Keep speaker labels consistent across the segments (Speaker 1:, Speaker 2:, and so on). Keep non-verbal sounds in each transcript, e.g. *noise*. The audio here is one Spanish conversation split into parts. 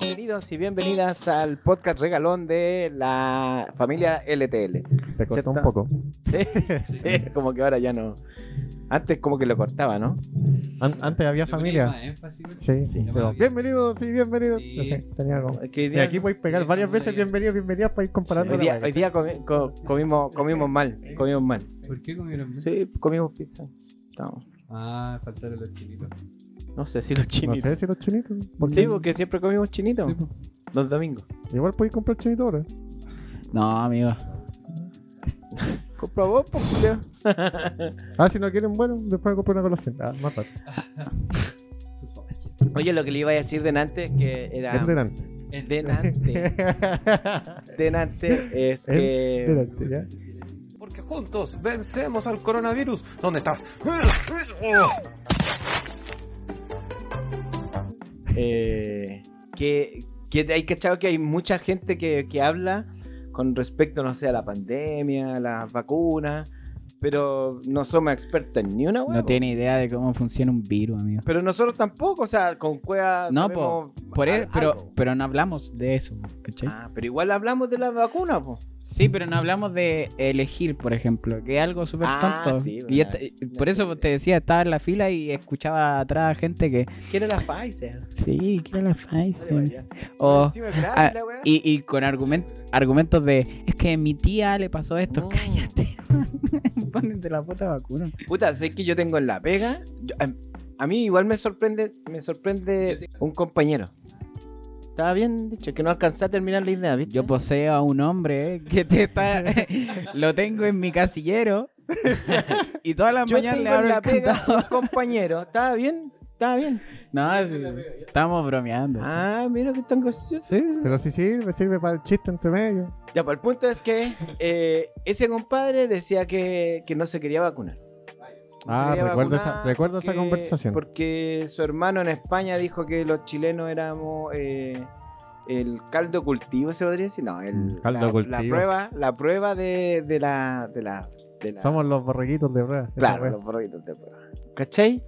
Speaker 1: Bienvenidos y bienvenidas al podcast regalón de la familia LTL.
Speaker 2: Te costó un poco. *laughs*
Speaker 1: Sí, sí, como que ahora ya no. Antes como que lo cortaba, ¿no?
Speaker 2: An- antes había familia. Sí,
Speaker 1: Sí.
Speaker 2: pero bienvenidos y bienvenidos.
Speaker 3: Sí.
Speaker 2: No sé, tenía algo.
Speaker 1: Es que hoy
Speaker 2: Y
Speaker 1: día,
Speaker 2: aquí voy a pegar varias veces bienvenidos, bienvenidas para ir comparando.
Speaker 1: hoy
Speaker 2: la
Speaker 1: día,
Speaker 2: vaina.
Speaker 1: hoy día comi- co- comimos, comimos mal, comimos mal.
Speaker 3: ¿Por qué comieron bien?
Speaker 1: Sí, comimos pizza. No,
Speaker 3: Ah, faltaron los chinitos.
Speaker 1: No sé si los *laughs*
Speaker 2: No
Speaker 1: chinitos.
Speaker 2: sé si los chinitos. ¿por
Speaker 1: Sí, porque siempre comimos chinitos
Speaker 3: Sí,
Speaker 1: los domingos.
Speaker 2: Igual podéis comprar chinitos ahora.
Speaker 4: No, amigo.
Speaker 1: Compra vos, pues, Julio. *laughs*
Speaker 2: Ah, si no quieren, bueno, después comprar una colación. Ah, más tarde. *laughs*
Speaker 1: Oye, lo que le iba a decir delante que era.
Speaker 2: Es delante.
Speaker 1: Delante. Delante es
Speaker 2: Es
Speaker 1: que.
Speaker 2: delante, ¿ya?
Speaker 5: Porque juntos vencemos al coronavirus. ¿Dónde estás?
Speaker 1: Eh, que, que hay cachado que hay mucha gente que, que habla con respecto, no sé, a la pandemia, a las vacunas, pero no somos expertos en ni una
Speaker 4: No
Speaker 1: po.
Speaker 4: tiene idea de cómo funciona un virus, amigo.
Speaker 1: Pero nosotros tampoco, o sea, con cueva
Speaker 4: No,
Speaker 1: sabemos
Speaker 4: Por eso, pero, pero no hablamos de eso, ¿cachai?
Speaker 1: Ah, pero igual hablamos de la vacuna, po.
Speaker 4: Sí, pero no hablamos de elegir, por ejemplo, que es algo súper
Speaker 1: Ah,
Speaker 4: tonto.
Speaker 1: sí,
Speaker 4: y y por eso te decía, estaba en la fila y escuchaba atrás gente que,
Speaker 1: ¿Quién era la Pfizer?
Speaker 4: sí, que era la Pfizer. O, ah, y, y con argument- argumentos de, es que a mi tía le pasó esto.
Speaker 1: Mm.
Speaker 4: Cállate, *laughs* ponete la puta vacuna.
Speaker 1: Puta, sé que yo tengo en la pega. yo- a, a mí igual me sorprende, me sorprende un compañero. Estaba bien dicho, que no alcancé a terminar la idea, ¿viste?
Speaker 4: Yo poseo a un hombre eh, que te está. *laughs* *laughs* lo tengo en mi casillero. *laughs* y todas las
Speaker 1: Yo
Speaker 4: mañanas
Speaker 1: tengo
Speaker 4: le abro
Speaker 1: la
Speaker 4: el
Speaker 1: pega un compañero. ¿Estaba bien? ¿Estaba bien?
Speaker 4: No, sí, estamos bromeando.
Speaker 1: Ah, mira que tan gracioso.
Speaker 4: Sí, sí, sí.
Speaker 2: Pero sí sirve, sirve para el chiste entre medio.
Speaker 1: Ya, pues el punto es que eh, ese compadre decía que, que no se quería vacunar.
Speaker 2: Ah, recuerdo esa, recuerdo esa conversación.
Speaker 1: Porque su hermano en España dijo que los chilenos éramos eh, el caldo cultivo, se podría decir. No, el,
Speaker 2: Mm, caldo
Speaker 1: la,
Speaker 2: cultivo.
Speaker 1: la prueba, la prueba de, de la, de la, de la-
Speaker 2: Somos los borreguitos de prueba.
Speaker 1: Claro, los borreguitos de prueba. ¿Cachai?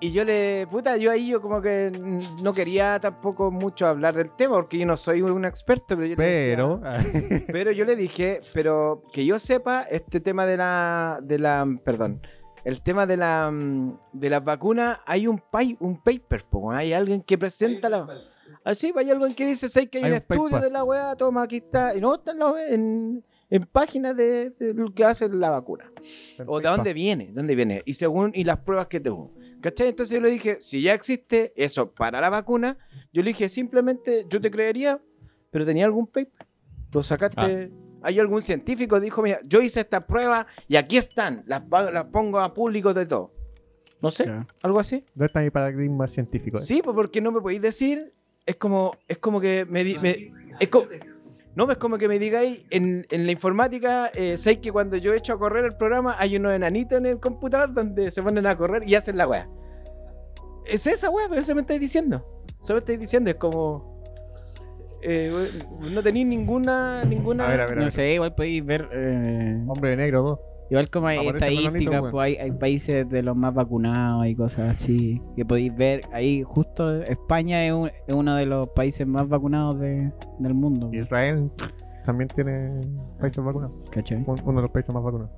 Speaker 1: Y yo le, puta, yo ahí yo como que no quería tampoco mucho hablar del tema porque yo no soy un experto, pero yo le decía-
Speaker 2: Pero. *laughs*
Speaker 1: pero yo le dije, pero que yo sepa, este tema de la, de la, perdón, el tema de la, mm, de las vacunas, hay un, pai- un paper, po, hay alguien que presenta la... Así, hay alguien que dice, sé que hay,
Speaker 2: Hay
Speaker 1: un
Speaker 2: un
Speaker 1: estudio
Speaker 2: paper.
Speaker 1: de la weá, toma, aquí está, y no, está en, la- en, en páginas de, de lo que hace la vacuna. O de dónde viene, dónde viene, y según, y las pruebas que tuvo. ¿Cachai? Entonces yo le dije, si ya existe eso para la vacuna, yo le dije, simplemente, yo te creería, pero tenía algún paper. Lo sacaste. Hay algún científico dijo, mira, yo hice esta prueba y aquí están, las, pongo a público de todo. No sé, algo así.
Speaker 2: ¿Dónde está mi paradigma científico?
Speaker 1: Sí, pues porque no me podéis decir, es como, es como que me, me- es no, es como que me digáis, en, en la informática, eh, sé que cuando yo echo a correr el programa hay unos enanitos en el computador donde se ponen a correr y hacen la weá. Es esa weá, pero eso me estáis diciendo. Eso me estáis diciendo, es como... eh, no tenéis ninguna, ninguna...
Speaker 2: A ver, a ver, a
Speaker 4: No
Speaker 2: ver.
Speaker 4: sé, igual podéis ver. eh,
Speaker 2: Hombre de negro, dos.
Speaker 4: igual como hay
Speaker 2: Aparece
Speaker 4: estadísticas, pues hay, hay países de los más vacunados y cosas así. Que podéis ver ahí, justo España es, un- es uno de los países más vacunados de- del mundo.
Speaker 2: Israel también tiene países vacunados. Uno de los países más vacunados.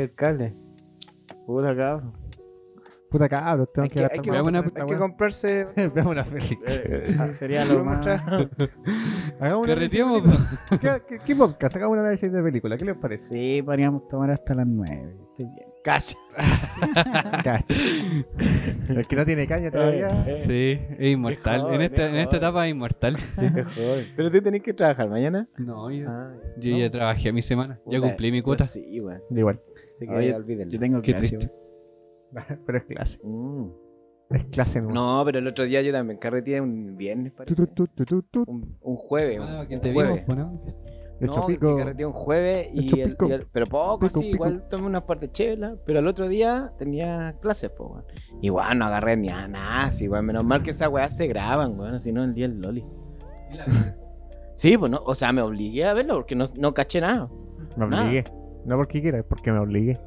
Speaker 1: El cable. Puta cabrón.
Speaker 2: Puta cabros, tengo
Speaker 1: Hay
Speaker 2: que
Speaker 1: que, hay que, hay comprarse... *laughs*
Speaker 2: Veamos una película.
Speaker 1: eh, *laughs*
Speaker 4: Sería
Speaker 1: ¿puedo
Speaker 4: lo más.
Speaker 2: Hagamos una
Speaker 3: Carreteamos.
Speaker 2: ¿Qué, qué, qué podcast? Hagamos un análisis de película. ¿Qué les parece?
Speaker 4: Sí, podríamos tomar hasta las 9. Estoy bien.
Speaker 1: Cacha. *laughs*
Speaker 2: Cacha. El que no tiene caña todavía.
Speaker 1: Eh,
Speaker 3: Sí, es inmortal.
Speaker 1: joven,
Speaker 3: en, esta,
Speaker 1: es
Speaker 3: en esta etapa es inmortal.
Speaker 1: Pero tú tenés que trabajar mañana.
Speaker 3: No, yo,
Speaker 1: Ah,
Speaker 3: yo
Speaker 1: ¿no?
Speaker 3: ya trabajé mi semana. Ya
Speaker 1: Puta,
Speaker 3: cumplí mi cuota.
Speaker 1: Sí, weón.
Speaker 2: Igual.
Speaker 1: Así que
Speaker 4: Oye,
Speaker 1: olvídenlo.
Speaker 4: Yo tengo
Speaker 3: Qué
Speaker 4: clase. *laughs*
Speaker 2: Pero es clase.
Speaker 1: Mm.
Speaker 2: Es clase nueva.
Speaker 1: No, pero el otro día yo también carreteé un viernes,
Speaker 2: Tu,
Speaker 1: parece.
Speaker 2: tu, tu, tu, tu, tu.
Speaker 1: Un, un jueves.
Speaker 3: Ah,
Speaker 1: un,
Speaker 3: que
Speaker 1: un
Speaker 3: te vimos,
Speaker 1: jueves.
Speaker 3: pues, ¿no?
Speaker 1: No,
Speaker 2: chopico.
Speaker 1: que carreteé un jueves y
Speaker 2: El
Speaker 1: y el- pero poco
Speaker 2: Pico,
Speaker 1: así,
Speaker 2: pico.
Speaker 1: igual tomé unas partes chelas, pero el otro día tenía clases, pues, weón. Igual no agarré ni a nada, así, weón. Menos mal que esas weas se graban, weón, si no el día del Loli. Sí, pues no, o sea, me obligué a verlo porque no, no caché nada.
Speaker 2: Me
Speaker 1: Nada.
Speaker 2: No porque quiera, es porque me obligué.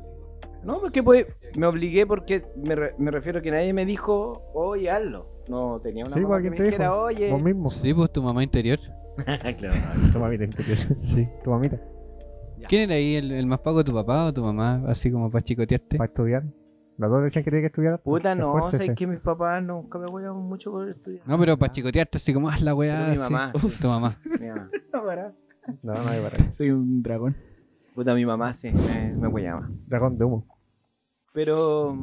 Speaker 1: No, porque pues, me obligué porque me, re- me refiero a que nadie me dijo, oye, hazlo. No tenía una
Speaker 2: Sí,
Speaker 1: mamá
Speaker 2: pues,
Speaker 1: que me dijera,
Speaker 2: dijo.
Speaker 1: oye.
Speaker 2: Vos mismo.
Speaker 3: Sí, pues tu mamá interior. *laughs*
Speaker 1: claro. *laughs*
Speaker 2: Tu mamita interior. *laughs*
Speaker 3: Sí.
Speaker 2: Tu mamita.
Speaker 1: Ya.
Speaker 3: ¿Quién era ahí el, el más pago, tu papá o tu mamá? Así como para chicotearte.
Speaker 2: Para estudiar. Los dos decían que tenía que estudiar.
Speaker 1: Puta, no,
Speaker 2: Esfuércese.
Speaker 1: sé que mis papás nunca me huevan mucho por estudiar.
Speaker 3: No, pero para chicotearte así como haz la weá.
Speaker 1: Mi mamá,
Speaker 3: Tu mamá.
Speaker 1: Mi mamá.
Speaker 2: No, no hay para.
Speaker 4: Soy un dragón.
Speaker 1: Puta, mi mamá sí, me, me huellaba.
Speaker 2: Dragón de humo.
Speaker 1: Pero,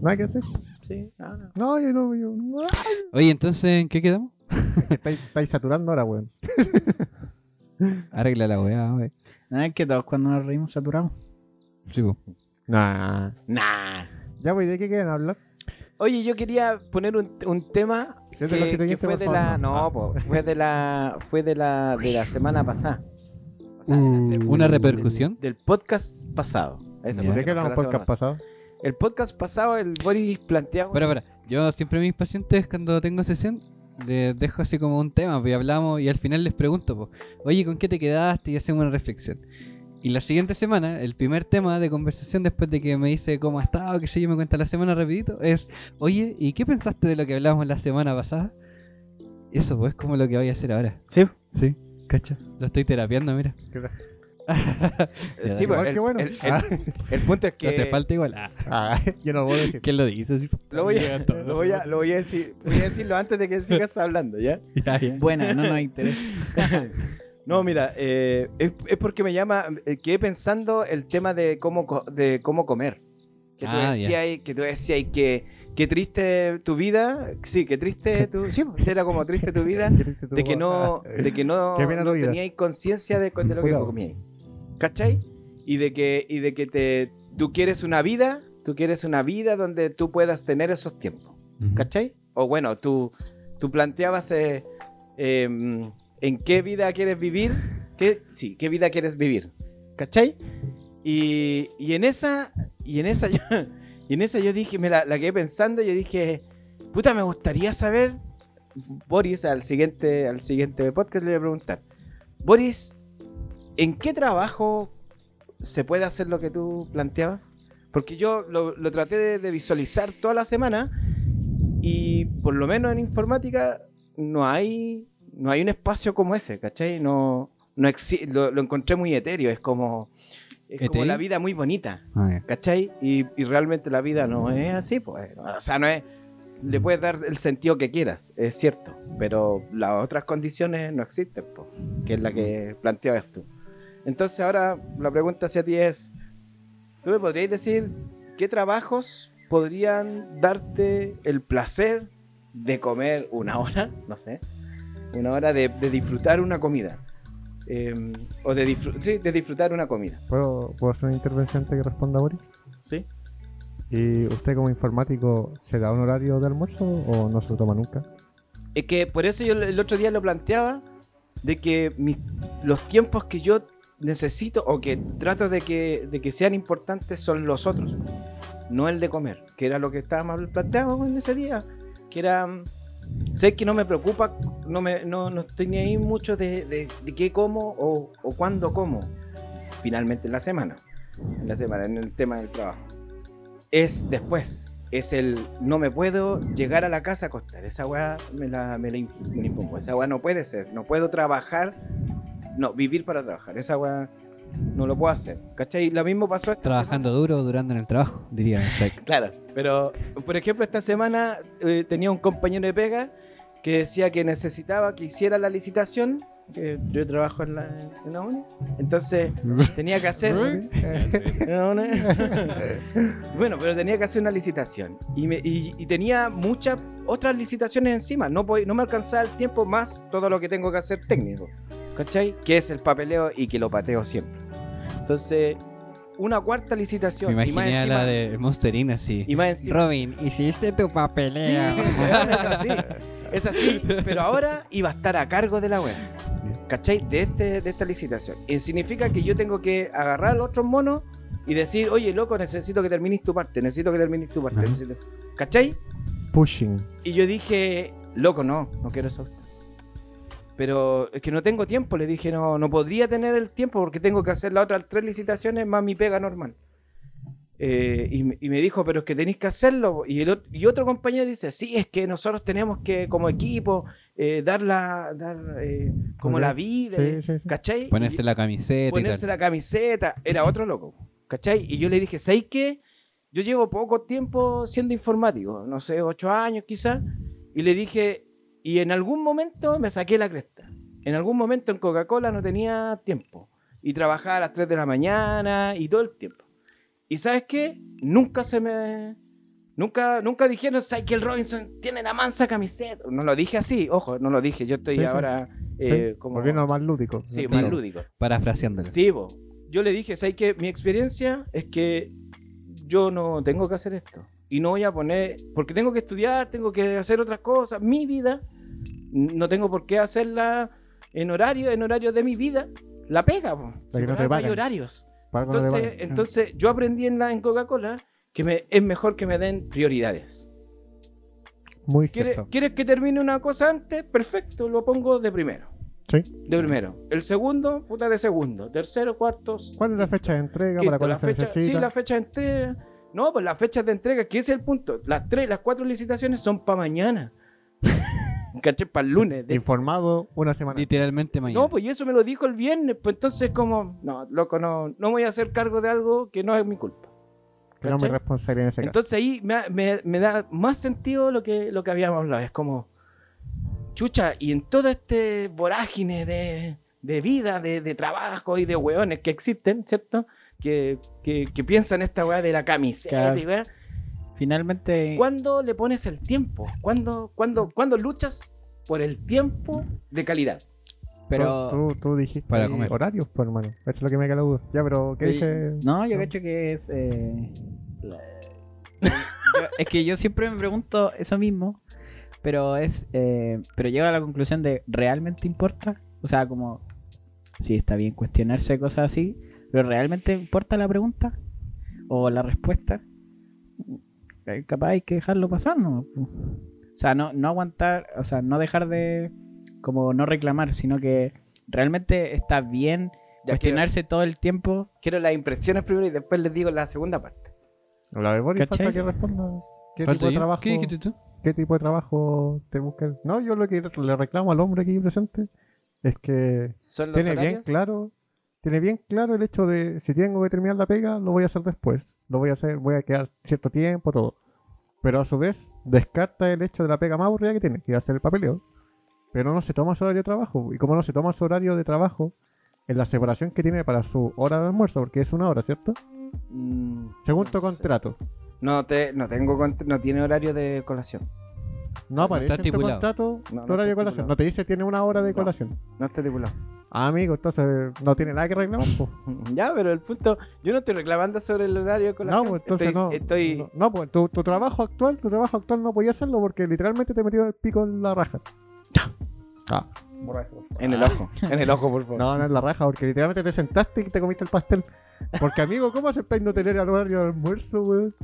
Speaker 2: No hay que hacer.
Speaker 1: sí, no, no.
Speaker 2: No, yo no. Yo... no.
Speaker 3: Oye, entonces, ¿en qué quedamos?
Speaker 2: Estáis, estáis saturando ahora, weón. *laughs*
Speaker 3: Arregla la weá, wey.
Speaker 4: Ah, es que todos cuando nos reímos saturamos.
Speaker 3: Sí, pues.
Speaker 2: Nah.
Speaker 1: Nah.
Speaker 2: Ya, pues, ¿de qué quieren hablar?
Speaker 1: Oye, yo quería poner un, un tema que, que fue de la
Speaker 2: no.
Speaker 1: no, po, fue de la fue de la de la semana pasada. O sea,
Speaker 2: Uh.
Speaker 1: se-
Speaker 3: ¿Una repercusión?
Speaker 1: del podcast pasado. Eso,
Speaker 2: ¿De qué hablamos podcast pasado?
Speaker 1: El podcast pasado el Boris planteaba
Speaker 3: Espera, espera. Yo siempre a mis pacientes cuando tengo sesión les dejo así como un tema, pues y hablamos y al final les pregunto, pues, oye, ¿con qué te quedaste? Y hacemos una reflexión. Y la siguiente semana, el primer tema de conversación después de que me dice cómo ha estado, qué sé yo, me cuenta la semana rapidito, es, oye, ¿y qué pensaste de lo que hablamos la semana pasada? Eso pues es como lo que voy a hacer ahora.
Speaker 1: Sí.
Speaker 3: Sí, cacha. Lo estoy terapiando, mira.
Speaker 2: ¿Qué tal? *laughs*
Speaker 1: Sí,
Speaker 2: Igual
Speaker 1: pues, el,
Speaker 2: que bueno.
Speaker 1: el- el-
Speaker 2: Ah.
Speaker 1: el punto es
Speaker 3: No te
Speaker 1: que
Speaker 3: falta igual. Ah,
Speaker 2: Ah, *laughs* yo no puedo decir.
Speaker 3: ¿Quién lo dice?
Speaker 1: lo voy, a, lo, voy a, lo voy a decir, voy a decirlo antes de que sigas hablando, ¿ya? *laughs*
Speaker 3: Ya, ya.
Speaker 4: Buena, no nos interesa.
Speaker 1: No, mira, eh, es, es porque me llama, eh, quedé pensando el tema de cómo, co- de cómo comer. Que tú
Speaker 3: Ah,
Speaker 1: decías, que tú decías que, que triste tu vida, sí, que triste tu, *laughs* sí, era como triste tu *laughs* vida,
Speaker 2: ¿Queriste tú?
Speaker 1: de que no, de que no, *laughs*
Speaker 2: Qué tu
Speaker 1: no teníais conciencia de, de lo que comíais. ¿Cachai? Y de que, y de que te, tú quieres una vida, tú quieres una vida donde tú puedas tener esos tiempos.
Speaker 3: Ujú.
Speaker 1: ¿Cachai? O bueno, tú, tú planteabas eh, em, en qué vida quieres vivir. ¿Qué, sí, qué vida quieres vivir. ¿Cachai? Y, y en esa, y en esa y en esa yo dije, me la, la quedé pensando yo dije, puta, me gustaría saber, Boris, al siguiente, al siguiente podcast le voy a preguntar, Boris, ¿en qué trabajo se puede hacer lo que tú planteabas? Porque yo lo, lo traté de, visualizar toda la semana y por lo menos en informática no hay, no hay un espacio como ese, ¿cachai? No, no lo, lo encontré muy etéreo, es como, es como la vida muy bonita,
Speaker 3: Ah.
Speaker 1: ¿cachai? Y, y realmente la vida no es así, pues. O sea, no es. Le puedes dar el sentido que quieras, es cierto, pero las otras condiciones no existen, pues, que es la que planteabas tú. Entonces, ahora la pregunta hacia ti es: ¿tú me podrías decir qué trabajos podrían darte el placer de comer una hora? *laughs* No sé, una hora de, de disfrutar una comida. Eh, o de, disfr- sí, de disfrutar una comida.
Speaker 2: ¿Puedo, ¿Puedo hacer una intervención que responda Boris?
Speaker 1: ¿Sí?
Speaker 2: ¿Y usted como informático se da un horario de almuerzo o no se lo toma nunca?
Speaker 1: Es que por eso yo el otro día lo planteaba, de que mis- los tiempos que yo necesito o que trato de que, de que sean importantes son los otros, no el de comer, que era lo que estábamos planteando en ese día, que era, sé que no me preocupa, no, me, no, no estoy ahí mucho de, de, de qué como o, o cuándo como, finalmente en la semana, en la semana, en el tema del trabajo. Es después, es el no me puedo llegar a la casa a acostar. Esa weá me la, me la impongo. Esa weá no puede ser. No puedo trabajar. No, vivir para trabajar. Esa weá no lo puedo hacer. ¿Cachai? Lo mismo pasó esta
Speaker 3: Trabajando duro, durando en el trabajo, diría. *laughs*
Speaker 1: Claro, pero por ejemplo, esta semana eh, tenía un compañero de pega que decía que necesitaba que hiciera la licitación. Que yo trabajo en la, en la uni. Entonces *laughs* tenía que hacer. *laughs* No, no. bueno, pero tenía que hacer una licitación. Y, me- y- y tenía muchas otras licitaciones encima. No, no me alcanzaba el tiempo más todo lo que tengo que hacer técnico. ¿Cachai? Que es el papeleo y que lo pateo siempre. Entonces, una cuarta
Speaker 3: Me
Speaker 1: licitación. y más encima.
Speaker 3: la de Monsterina así.
Speaker 1: Y más encima.
Speaker 3: Robin, hiciste tu
Speaker 1: Sí,
Speaker 3: papeleo.
Speaker 1: weón, es así. *laughs* Es así. Pero ahora iba a estar a cargo de la web. ¿Cachai? De, este, de esta licitación. Y significa que yo tengo que agarrar a los otros monos y decir, oye, loco, necesito que termines tu parte, necesito que termines tu parte. Necesito- ¿Cachai?
Speaker 2: Pushing.
Speaker 1: Y yo dije, loco, no, no quiero eso. Pero es que no tengo tiempo. Le dije, no, no podría tener el tiempo porque tengo que hacer las otras tres licitaciones más mi pega normal. Eh, y, me- y me dijo, pero es que tenéis que hacerlo. Y, el, y otro compañero dice, sí, es que nosotros tenemos que, como equipo, eh, dar, la, dar eh, como la vida.
Speaker 2: Sí, sí, sí.
Speaker 1: ¿Cachai?
Speaker 3: Ponerse la camiseta
Speaker 1: ponerse la camiseta, era otro loco, ¿cachai? Y yo le dije, ¿sabes qué? Yo llevo poco tiempo siendo informático, no sé, ocho años quizás, y le dije, y en algún momento me saqué la cresta. En algún momento en Coca-Cola no tenía tiempo, y trabajaba a las 3 de la mañana y todo el tiempo. Y ¿sabes qué? Nunca se me... Nunca, nunca dijeron, ¿sabes que el Robinson tiene la mansa camiseta? No lo dije así, ojo, no lo dije, yo estoy
Speaker 2: Sí, sí.
Speaker 1: ahora
Speaker 2: Sí,
Speaker 1: eh, como...
Speaker 2: Volviendo a más lúdico.
Speaker 1: Sí,
Speaker 2: Sí,
Speaker 1: más lúdico.
Speaker 3: Parafraseándolo.
Speaker 1: Sí, bo. yo le dije, ¿sabes qué? Mi experiencia es que yo no tengo que hacer esto. Y no voy a poner, porque tengo que estudiar, tengo que hacer otras cosas. Mi vida, no tengo por qué hacerla en horario, en horario de mi vida. La pega, po. Si
Speaker 2: no te
Speaker 1: hay horarios.
Speaker 2: No
Speaker 1: Entonces,
Speaker 2: pagan.
Speaker 1: entonces yo aprendí en, la, en Coca-Cola que me, es mejor que me den prioridades.
Speaker 2: Muy
Speaker 1: ¿Quieres,
Speaker 2: cierto.
Speaker 1: ¿Quieres que termine una cosa antes? Perfecto, lo pongo de primero.
Speaker 2: Sí.
Speaker 1: De primero. El segundo, puta de segundo. Tercero, cuarto,
Speaker 2: ¿Cuál es la fecha de entrega?
Speaker 1: Quinto,
Speaker 2: ¿Para cuándo
Speaker 1: la
Speaker 2: se
Speaker 1: fecha,
Speaker 2: necesita?
Speaker 1: Sí, la fecha de entrega. No, pues las fechas de entrega, que ese es el punto. Las tres, las cuatro licitaciones son para mañana. ¿Caché? Para el lunes. De-
Speaker 2: Informado una semana.
Speaker 3: Literalmente mañana.
Speaker 1: No, pues y eso me lo dijo el viernes. Pues entonces, como, no, loco, no, no voy a hacer cargo de algo que no es mi culpa.
Speaker 2: que no me responsabilidad en ese caso.
Speaker 1: Entonces ahí me, me- me da más sentido lo que, lo que habíamos hablado. Es como, chucha, y en todo este vorágine de, de vida, de, de trabajo y de hueones que existen, ¿cierto? Que, que, que piensan esta weá de la camiseta
Speaker 4: Claro.
Speaker 1: y weá.
Speaker 4: Finalmente,
Speaker 1: ¿Cuándo le pones el tiempo? ¿Cuándo, cuándo, cuándo luchas por el tiempo de calidad?
Speaker 4: pero...
Speaker 2: Tú, tú, tú dijiste
Speaker 3: Para
Speaker 2: ahí
Speaker 3: comer.
Speaker 2: horarios, pues hermano. Eso es lo que me queda la duda. Ya, pero ¿qué
Speaker 4: Oye,
Speaker 2: dice?
Speaker 4: No, yo
Speaker 2: No.
Speaker 4: cacho que es... eh, *laughs* es que yo siempre me pregunto eso mismo, pero es... eh, pero llego a la conclusión de, ¿realmente importa? O sea, como... Sí, está bien cuestionarse cosas así, pero ¿realmente importa la pregunta? ¿O la respuesta? Eh, Capaz hay que dejarlo pasar, ¿no? O sea, no, no aguantar, o sea, no dejar de... Como no reclamar, sino que realmente está bien
Speaker 1: Ya
Speaker 4: cuestionarse todo el tiempo
Speaker 1: Quiero las impresiones primero y después les digo la segunda parte.
Speaker 2: La de Boris falta que responda. ¿Qué
Speaker 3: ¿Falta
Speaker 2: tipo de trabajo?
Speaker 3: ¿Qué?
Speaker 2: ¿Qué tipo de trabajo te buscan? No, yo lo que le reclamo al hombre aquí presente es que
Speaker 1: ¿Son los
Speaker 2: tiene bien claro, tiene bien claro el hecho de si tengo que terminar la pega, lo voy a hacer después. Lo voy a hacer, voy a quedar cierto tiempo, todo. Pero a su vez, descarta el hecho de la pega más aburrida que tiene, que va a ser el papeleo. Pero no se toma su horario de trabajo. Y como no se toma su horario de trabajo, en la separación que tiene para su hora de almuerzo, porque es una hora, ¿cierto?
Speaker 1: Mm,
Speaker 2: Según
Speaker 1: no
Speaker 2: tu
Speaker 1: sé.
Speaker 2: contrato.
Speaker 1: No, te, no tengo no tiene horario de colación.
Speaker 2: No aparece en tu contrato
Speaker 1: No,
Speaker 2: tu
Speaker 1: no
Speaker 2: horario de colación. No te dice tiene una hora de
Speaker 1: No.
Speaker 2: colación.
Speaker 1: No está estipulado.
Speaker 2: Ah, amigo, entonces no tiene nada que reclamar. po. *laughs*
Speaker 1: Ya, pero el punto, yo no estoy reclamando sobre el horario de
Speaker 2: No,
Speaker 1: colación.
Speaker 2: pues entonces
Speaker 1: estoy,
Speaker 2: no.
Speaker 1: Estoy,
Speaker 2: No, no, pues tu, tu trabajo actual, tu trabajo actual no podía hacerlo porque literalmente te metieron el pico en la raja. *laughs* Ah.
Speaker 1: en el ojo, *laughs* en el ojo, por favor.
Speaker 2: No, no es la raja, porque literalmente te sentaste y te comiste el pastel. Porque, amigo, ¿cómo aceptáis no tener el horario de almuerzo, weón?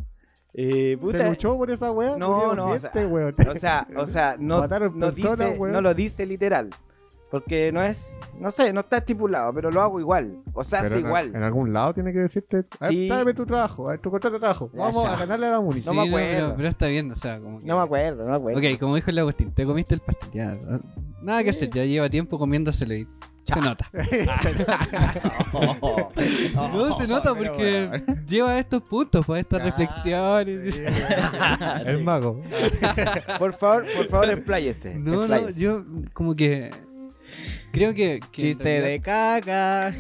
Speaker 1: Eh,
Speaker 2: ¿Se
Speaker 1: puta,
Speaker 2: luchó por esa weá?
Speaker 1: No, no, o sea,
Speaker 2: weón.
Speaker 1: o sea, o sea, no, no,
Speaker 2: personas,
Speaker 1: dice, no lo dice literal. Porque no es, no sé, no está estipulado, pero lo hago igual. O sea, hace
Speaker 2: en,
Speaker 1: igual.
Speaker 2: en algún lado tiene que decirte, a ver,
Speaker 1: Sí.
Speaker 2: tráeme tu trabajo, a ver, tu contrato de trabajo. Vamos
Speaker 1: ya.
Speaker 2: a ganarle a la Muni.
Speaker 1: No me acuerdo.
Speaker 3: pero, pero está bien, o sea, como que...
Speaker 1: No me acuerdo, no me acuerdo.
Speaker 3: Ok, como dijo el Agustín, te comiste el pastel, ya. Nada que hacer, ya lleva tiempo comiéndoselo y se nota. *laughs* *laughs* No se nota porque lleva estos puntos, pues estas reflexiones. *laughs*
Speaker 2: El mago.
Speaker 1: Por favor, por favor, expláyese.
Speaker 3: No, no, yo como que creo que,
Speaker 4: Chiste
Speaker 3: realidad
Speaker 4: de caca.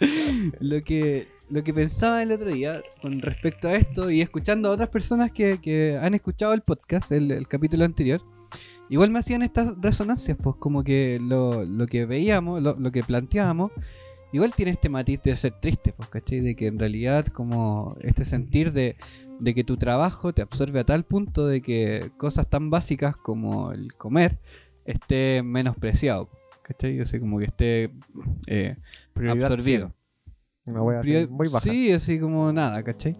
Speaker 4: *laughs*
Speaker 3: lo que lo que pensaba el otro día con respecto a esto y escuchando a otras personas que, que han escuchado el podcast, el, el capítulo anterior, igual me hacían estas resonancias, pues como que lo, lo que veíamos, lo, lo que planteábamos, igual tiene este matiz de ser triste, pues, ¿cachai? De que en realidad como este sentir de, de que tu trabajo te absorbe a tal punto de que cosas tan básicas como el comer esté menospreciado, ¿cachai? O sea, como que esté eh, absorbido.
Speaker 2: cero. Una wea
Speaker 3: Prior-
Speaker 2: muy baja.
Speaker 3: Sí, así como nada, ¿cachai?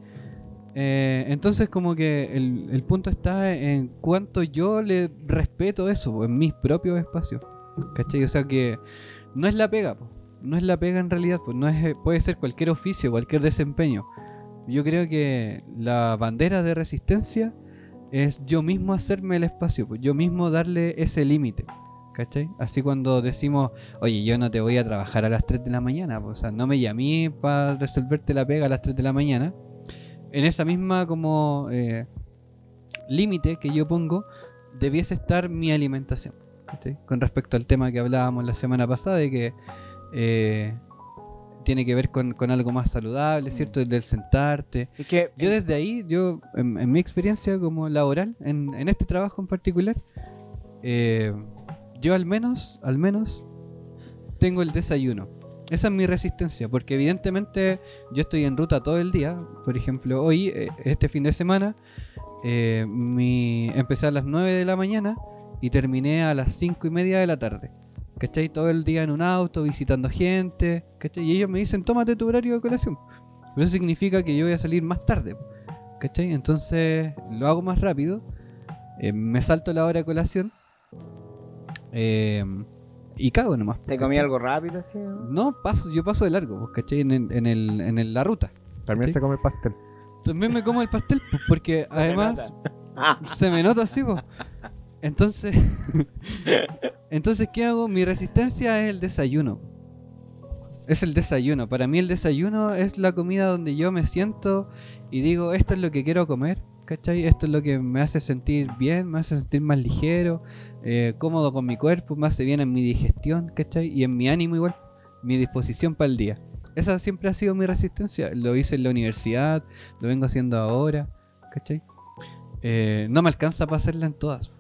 Speaker 3: Eh, entonces como que el, el punto está en cuánto yo le respeto eso po, en mis propios espacios. ¿Cachai? O sea que no es la pega, po. no es la pega en realidad, pues no es, puede ser cualquier oficio, cualquier desempeño. Yo creo que la bandera de resistencia es yo mismo hacerme el espacio, pues yo mismo darle ese límite. ¿Cachai? Así cuando decimos, oye, yo no te voy a trabajar a las 3 de la mañana, pues, o sea, no me llamé para resolverte la pega a las 3 de la mañana. En esa misma como eh, límite que yo pongo, debiese estar mi alimentación. Con respecto al tema que hablábamos la semana pasada, de que eh, tiene que ver con, con algo más saludable, ¿cierto? Del sentarte.
Speaker 1: Es que
Speaker 3: Yo desde ahí, yo en, en mi experiencia como laboral, en, en este trabajo en particular, eh, yo al menos, al menos, tengo el desayuno. Esa es mi resistencia, porque evidentemente yo estoy en ruta todo el día. Por ejemplo, hoy, eh, este fin de semana, eh, mi, empecé a las 9 de la mañana y terminé a las 5 y media de la tarde. ¿Cachai? Todo el día en un auto, visitando gente. ¿Cachai? Y ellos me dicen, tómate tu horario de colación. Pero eso significa que yo voy a salir más tarde. ¿Cachai? Entonces lo hago más rápido. eh, me salto la hora de colación. eh, y cago nomás.
Speaker 1: te comí algo rápido, así. ¿no?
Speaker 3: No, paso, yo paso de largo, pues, ¿cachai? En, el- en, el, en el- la ruta.
Speaker 2: También se come el pastel.
Speaker 3: También me como el pastel, pues, porque además se me nota así, pues. Entonces, *laughs* entonces, ¿qué hago? Mi resistencia es el desayuno. Es el desayuno. Para mí el desayuno es la comida donde yo me siento y digo, esto es lo que quiero comer, ¿cachai? Esto es lo que me hace sentir bien, me hace sentir más ligero, eh, cómodo con mi cuerpo, me hace bien en mi digestión, ¿cachai? Y en mi ánimo igual, mi disposición para el día. Esa siempre ha sido mi resistencia. Lo hice en la universidad, lo vengo haciendo ahora, ¿cachai? Eh, no me alcanza para hacerla en todas.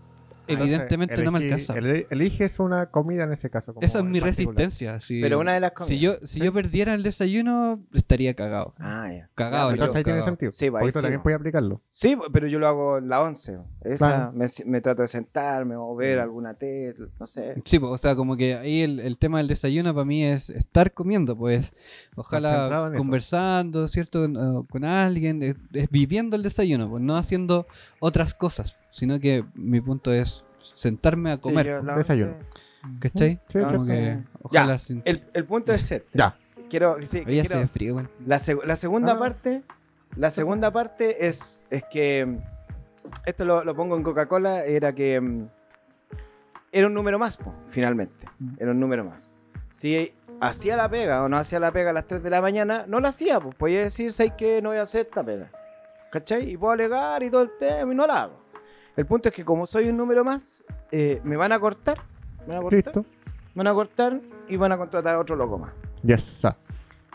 Speaker 3: Evidentemente no me alcanza.
Speaker 2: eli- eliges una comida en ese caso. como
Speaker 3: Esa es mi
Speaker 2: particular.
Speaker 3: resistencia. sí.
Speaker 1: pero una de las comidas.
Speaker 3: Si yo, si yo perdiera el desayuno, estaría cagado.
Speaker 1: Ah, ya.
Speaker 3: Cagado,
Speaker 2: ahí tiene sentido.
Speaker 1: Sí,
Speaker 2: también
Speaker 1: pues.
Speaker 2: puedes aplicarlo.
Speaker 1: Sí, pero yo lo hago en la 11. Esa,
Speaker 2: Claro.
Speaker 1: me, me trato de sentarme o ver alguna tele, no sé.
Speaker 3: Sí, pues, o sea, como que ahí el, el tema del desayuno para mí es estar comiendo, pues. Ojalá
Speaker 2: eso.
Speaker 3: conversando, ¿cierto? Con, con alguien, es, es viviendo el desayuno, pues no haciendo otras cosas, sino que mi punto es sentarme a comer,
Speaker 1: Sí,
Speaker 2: desayuno.
Speaker 1: 11.
Speaker 3: ¿cachai?
Speaker 2: Sí,
Speaker 3: Como
Speaker 1: sí.
Speaker 3: que,
Speaker 1: Ya,
Speaker 3: ojalá sin-
Speaker 1: El, el punto es set.
Speaker 2: Ya.
Speaker 1: Quiero, sí,
Speaker 3: Oye,
Speaker 1: quiero-
Speaker 3: frío, bueno.
Speaker 1: La, seg- la segunda
Speaker 2: Ah.
Speaker 1: parte, la segunda parte es, es que mm, esto lo, lo pongo en Coca-Cola, era que mm, era un número más, po, finalmente. Era un número más. Si hacía la pega o no hacía la pega a las 3 de la mañana, no la hacía, pues podía decir, ¿sabes que No voy a hacer esta pega. ¿Cachai? Y puedo alegar y todo el tema y no la hago. El punto es que como soy un número más, eh, me van a cortar. Me van a cortar.
Speaker 2: Listo.
Speaker 1: Me van a cortar y van a contratar a otro loco más.
Speaker 2: Yes. ah.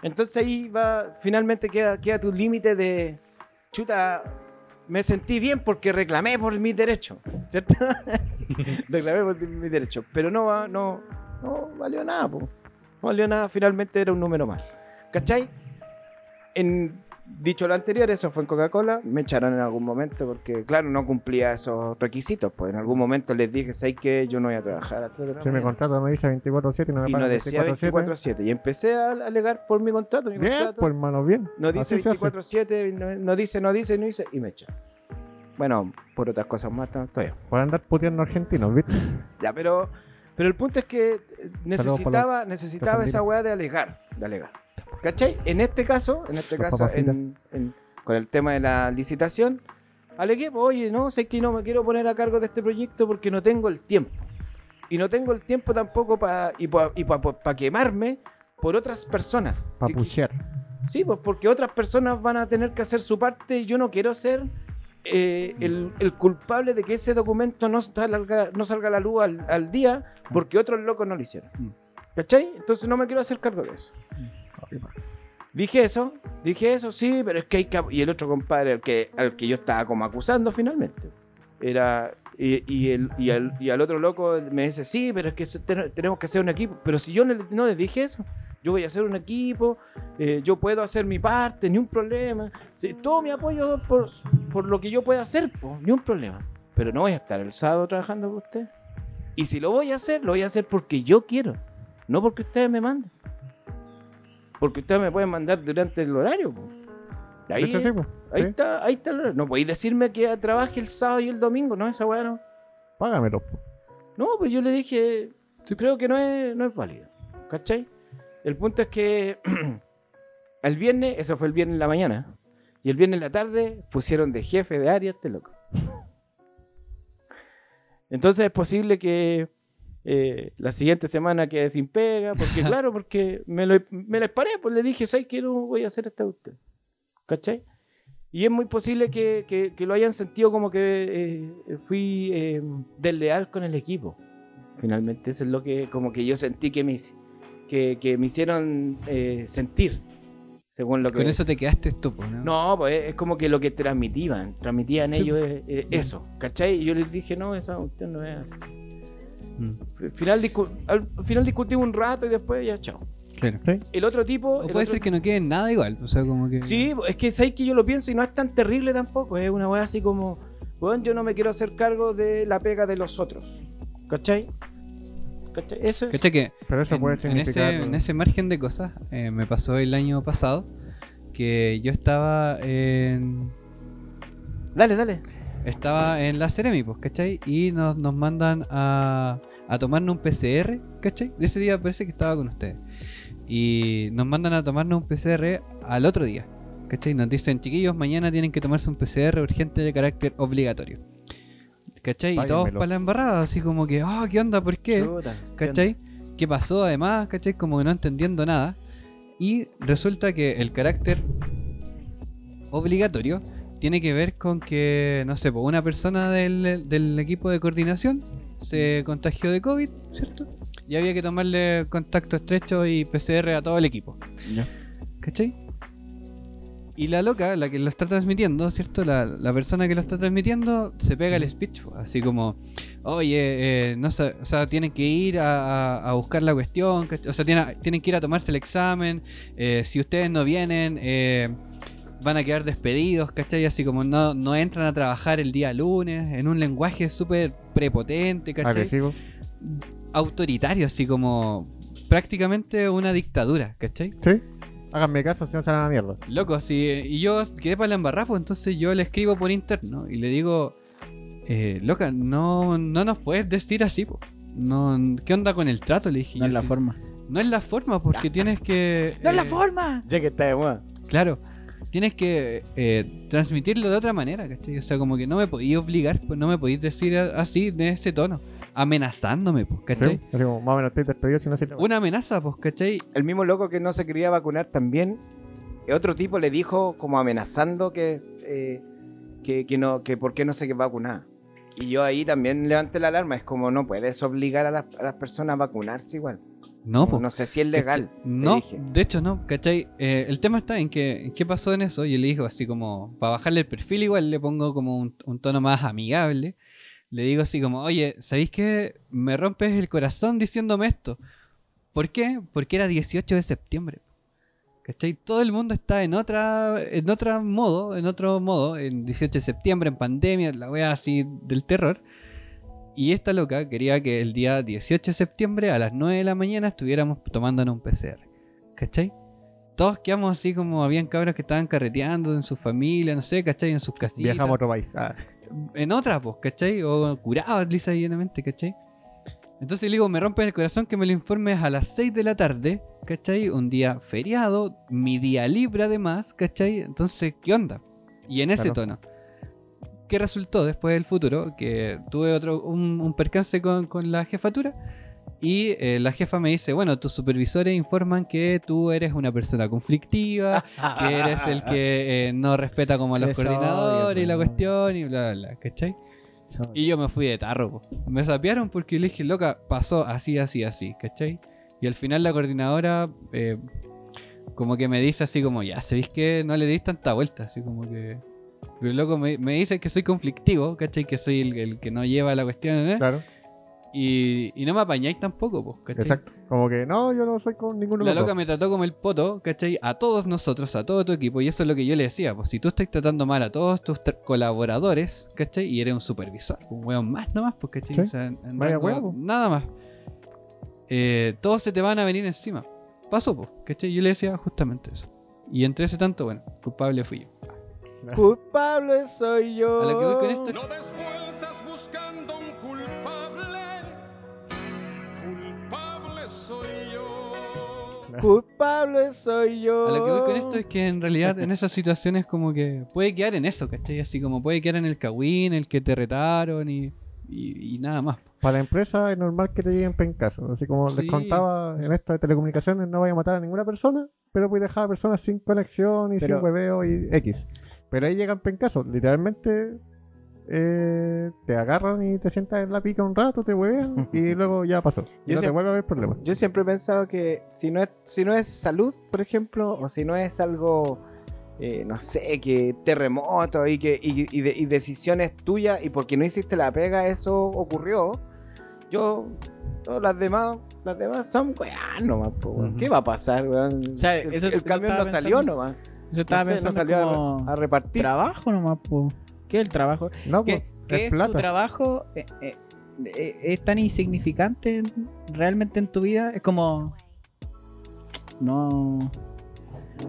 Speaker 1: Entonces ahí va, finalmente queda, queda tu límite de chuta. Me sentí bien porque reclamé por mis derechos, ¿cierto? *laughs* reclamé por mis derechos, pero no, va- no, no valió nada, po. no valió nada, finalmente era un número más. ¿Cachai? En, dicho lo anterior, eso fue en Coca-Cola, me echaron en algún momento porque, claro, no cumplía esos requisitos, pues en algún momento les dije, ¿sabes qué? Yo no voy a trabajar
Speaker 2: Si me
Speaker 1: mañana".
Speaker 2: contrata me dice 24-7 y no me
Speaker 1: Y no decía
Speaker 2: 24-7.
Speaker 1: 24-7. Y empecé a alegar por mi contrato. Mi
Speaker 2: Bien,
Speaker 1: contrato
Speaker 2: pues hermano, bien.
Speaker 1: no dice
Speaker 2: Así se hace.
Speaker 1: 24-7, no, no dice, no dice, no dice, y me echa. Bueno, por otras cosas más, todavía.
Speaker 2: Por andar puteando argentinos, ¿viste?
Speaker 1: Ya, pero, pero el punto es que eh, necesitaba,
Speaker 2: para
Speaker 1: necesitaba esa weá de alegar, de alegar. ¿Cachai? En este caso, en este
Speaker 2: Los
Speaker 1: caso, en- en- con el tema de la licitación, alegué, pues, oye, no, sé que no me quiero poner a cargo de este proyecto porque no tengo el tiempo. Y no tengo el tiempo tampoco para y pa, y pa- pa- pa quemarme por otras personas.
Speaker 2: Pa'
Speaker 1: que quis-
Speaker 2: puchear.
Speaker 1: Sí, pues porque otras personas van a tener que hacer su parte y yo no quiero ser eh, el, el culpable de que ese documento no salga, no salga a la luz al, al día porque otros locos no lo hicieron.
Speaker 3: Mm.
Speaker 1: ¿Cachai? Entonces no me quiero hacer cargo de eso. Dije eso, dije eso, sí, pero es que hay que... Y el otro compadre al que, al que yo estaba como acusando finalmente, era... Y, y el, y, al, y al otro loco me dice, sí, pero es que tenemos que hacer un equipo. Pero si yo no, no les dije eso, yo voy a hacer un equipo, eh, yo puedo hacer mi parte, ni un problema. Sí, todo mi apoyo por, por lo que yo pueda hacer, po, ni un problema. Pero no voy a estar el sábado trabajando con usted. Y si lo voy a hacer, lo voy a hacer porque yo quiero, no porque ustedes me manden. Porque ustedes me pueden mandar durante el horario. po. Ahí,
Speaker 2: sí, pues.
Speaker 1: ahí está, ahí está. el- No podéis decirme que trabaje el sábado y el domingo, ¿no? Esa weá no.
Speaker 2: Págamelo. po.
Speaker 1: No, pues yo le dije, creo que no es, no es válido. ¿Cachai? El punto es que *clears throat* el viernes, eso fue el viernes en la mañana, y el viernes en la tarde pusieron de jefe de área este loco. Entonces es posible que eh, la siguiente semana quede sin pega, porque *laughs* claro, porque me, lo, me la paré, pues le dije, ¿sabes qué? No voy a hacer esta usted. ¿Cachai? Y es muy posible que, que- que lo hayan sentido como que eh, fui eh, desleal con el equipo. Finalmente, eso es lo que como que yo sentí que me, hice- que, que me hicieron eh, sentir, según lo que...
Speaker 3: Con eso te quedaste tú, po, ¿no?
Speaker 1: No, pues es- como que lo que transmitían, transmitían
Speaker 3: Sí.
Speaker 1: ellos eh, eh, eso, ¿cachai? Y yo les dije, no, esa usted no es así.
Speaker 3: Mm,
Speaker 1: Al final, discu- al al final discutimos un rato y después ya, chao.
Speaker 3: claro.
Speaker 1: El otro tipo...
Speaker 3: O
Speaker 1: el
Speaker 3: puede
Speaker 1: otro-
Speaker 3: ser que no quede nada igual, o sea, como que...
Speaker 1: Sí, es que sabes que yo lo pienso y no es tan terrible tampoco. Es una wea así como, bueno, yo no me quiero hacer cargo de la pega de los otros. ¿Cachai? ¿Cachai? Eso es.
Speaker 3: ¿Cachai que
Speaker 2: Pero eso
Speaker 3: en,
Speaker 2: puede
Speaker 3: en
Speaker 2: significar.
Speaker 3: ese, en ese margen de cosas, eh, me pasó el año pasado que yo estaba en
Speaker 1: Dale, dale.
Speaker 3: estaba en la Ceremi, pues, ¿cachai? Y nos, nos mandan a, a tomarnos un PCR, ¿cachai? De ese día parece que estaba con ustedes. Y nos mandan a tomarnos un PCR al otro día, ¿cachai? Nos dicen, chiquillos, mañana tienen que tomarse un PCR urgente de carácter obligatorio. ¿Cachai? Y todos para la embarrada, así como que, ah, ¿qué onda? ¿Por qué?
Speaker 1: Chuta,
Speaker 3: ¿Cachai? ¿Qué pasó además? ¿Cachai? Como que no entendiendo nada. Y resulta que el carácter obligatorio tiene que ver con que, no sé, pues una persona del, del equipo de coordinación se contagió de COVID, ¿cierto? Y había que tomarle contacto estrecho y PCR a todo el equipo. ¿Cachai? Y la loca, la que lo está transmitiendo, ¿cierto? La, la persona que lo está transmitiendo se pega el speech, así como, oye, eh, no sé, o sea, tienen que ir a, a- a buscar la cuestión, o sea, tienen, tienen que ir a tomarse el examen, eh, si ustedes no vienen, eh, van a quedar despedidos, ¿cachai? Así como no, no entran a trabajar el día lunes, en un lenguaje súper prepotente, ¿cachai?
Speaker 2: agresivo.
Speaker 3: Autoritario, así como prácticamente una dictadura, ¿cachai?
Speaker 2: Sí. Háganme caso, si no se van a la mierda.
Speaker 3: Loco, si, y yo quedé para la embarrada, pues entonces yo le escribo por interno y le digo, eh, loca, no, no nos puedes decir así, po. No, ¿Qué onda con el trato? Le dije.
Speaker 4: No
Speaker 3: yo,
Speaker 4: es la
Speaker 3: sí.
Speaker 4: forma.
Speaker 3: No es la forma, porque tienes que... *laughs* eh,
Speaker 4: forma!
Speaker 1: Ya que está de moda.
Speaker 3: Claro, tienes que eh, transmitirlo de otra manera, ¿cachai? O sea, como que no me podías obligar, pues no me podías decir así, de ese tono, amenazándome, pues, ¿cachai?
Speaker 2: Sí. Así como, más o menos estoy despedido si no se
Speaker 3: Una amenaza, pues, ¿cachai?
Speaker 1: El mismo loco que no se quería vacunar también, eh, otro tipo le dijo como amenazando que, eh, que, que no, que por qué no se vacunar. Y yo ahí también levanté la alarma. Es como no puedes obligar a las, a las personas a vacunarse igual.
Speaker 3: No,
Speaker 1: Como
Speaker 3: pues.
Speaker 1: no sé si es legal. le
Speaker 3: No, de hecho no, ¿cachai? Eh, el tema está en que, en qué pasó en eso. Yo le digo así como, para bajarle el perfil igual le pongo como un, un tono más amigable. Le digo así como, oye, ¿sabéis qué? Me rompes el corazón diciéndome esto. ¿Por qué? Porque era 18 de septiembre. ¿Cachai? Todo el mundo está en otra, en otro modo, en otro modo, en 18 de septiembre, en pandemia, la wea así del terror. Y esta loca quería que el día 18 de septiembre a las 9 de la mañana estuviéramos tomándonos un PCR. ¿Cachai? Todos quedamos así como habían cabros que estaban carreteando en su familia, no sé, ¿cachai? En sus casitas.
Speaker 2: Viajamos a otro país. Ah,
Speaker 3: En otra, pues, ¿cachai? O curados, lisa y llanamente, ¿cachai? Entonces le digo, me rompe el corazón que me lo informes a las 6 de la tarde, ¿cachai? Un día feriado, mi día libre además, ¿cachai? Entonces, ¿qué onda? Y en ese
Speaker 2: Claro.
Speaker 3: tono. ¿Qué resultó después del futuro? Que tuve otro un, un percance con, con la jefatura y eh, la jefa me dice, bueno, tus supervisores informan que tú eres una persona conflictiva, *laughs* que eres el que eh, no respeta como a los
Speaker 4: Eso odio,
Speaker 3: coordinadores y la
Speaker 4: po.
Speaker 3: cuestión y bla, bla, bla, ¿cachai? Y yo me fui de tarro. Me sapearon porque le dije, loca, pasó así, así, así, ¿cachai? Y al final la coordinadora eh, como que me dice así como, ya, ¿sabéis que no le deis tanta vuelta? Así como que... Pero loco, me, me dice que soy conflictivo, ¿cachai? Que soy el, el que no lleva la cuestión, ¿eh?
Speaker 2: claro,
Speaker 3: Y, y no me apañáis tampoco, pues, ¿cachai?
Speaker 2: exacto. Como que no, yo no soy con ninguno de
Speaker 3: La loca
Speaker 2: dos.
Speaker 3: me trató como el poto, ¿cachai? A todos nosotros, a todo tu equipo. Y eso es lo que yo le decía. Pues si tú estás tratando mal a todos tus colaboradores, ¿cachai? Y eres un supervisor, un weón más nomás, pues, ¿cachai?
Speaker 2: Sí.
Speaker 3: O sea, en- en
Speaker 2: Vaya
Speaker 3: rango-
Speaker 2: huevo.
Speaker 3: Nada más. Eh, todos se te van a venir encima. Pasó, pues, ¿cachai? Yo le decía justamente eso. Y entre ese tanto, bueno, culpable fui yo. *laughs*
Speaker 1: Culpable soy yo.
Speaker 3: A lo que voy con esto es
Speaker 5: No des vueltas buscando un culpable. Culpable soy yo.
Speaker 1: Culpable soy yo.
Speaker 3: A lo que voy con esto es que en realidad en esas situaciones como que puede quedar en eso, ¿cachai? Así como puede quedar en el cagüín, el que te retaron y, y, y nada más.
Speaker 2: Para la empresa es normal que te lleguen pencazos. Así como
Speaker 3: Sí.
Speaker 2: les contaba en esta de telecomunicaciones, no vaya a matar a ninguna persona, pero puedes dejar a personas sin conexión y
Speaker 4: Pero-
Speaker 2: sin hueveo y X. Pero ahí llegan pencazos. Literalmente eh, te agarran y te sientas en la pica un rato, te huevean *laughs* y luego ya pasó. Y
Speaker 1: Yo
Speaker 2: no te
Speaker 1: siempre-
Speaker 2: vuelve a haber problema.
Speaker 1: Yo siempre he pensado que si no es, si no es salud, por ejemplo, o si no es algo, eh, no sé, que terremoto y que y, y de- y decisiones tuyas y porque no hiciste la pega eso ocurrió, yo, no, las demás, las demás son weá nomás, po, weón. ¿qué va a pasar, weón?
Speaker 4: O sea,
Speaker 1: el, el camión no salió nomás.
Speaker 4: Eso estaba
Speaker 1: No sé, no
Speaker 4: pensando
Speaker 1: salió a-
Speaker 4: como
Speaker 1: a, repartir.
Speaker 4: trabajo nomás, po. ¿Qué es el trabajo?
Speaker 2: No,
Speaker 4: ¿Qué,
Speaker 2: pues,
Speaker 4: qué
Speaker 2: es
Speaker 4: es tu
Speaker 2: plata.
Speaker 4: trabajo? Eh, eh, eh, ¿Es tan insignificante en- realmente en tu vida? Es como... No...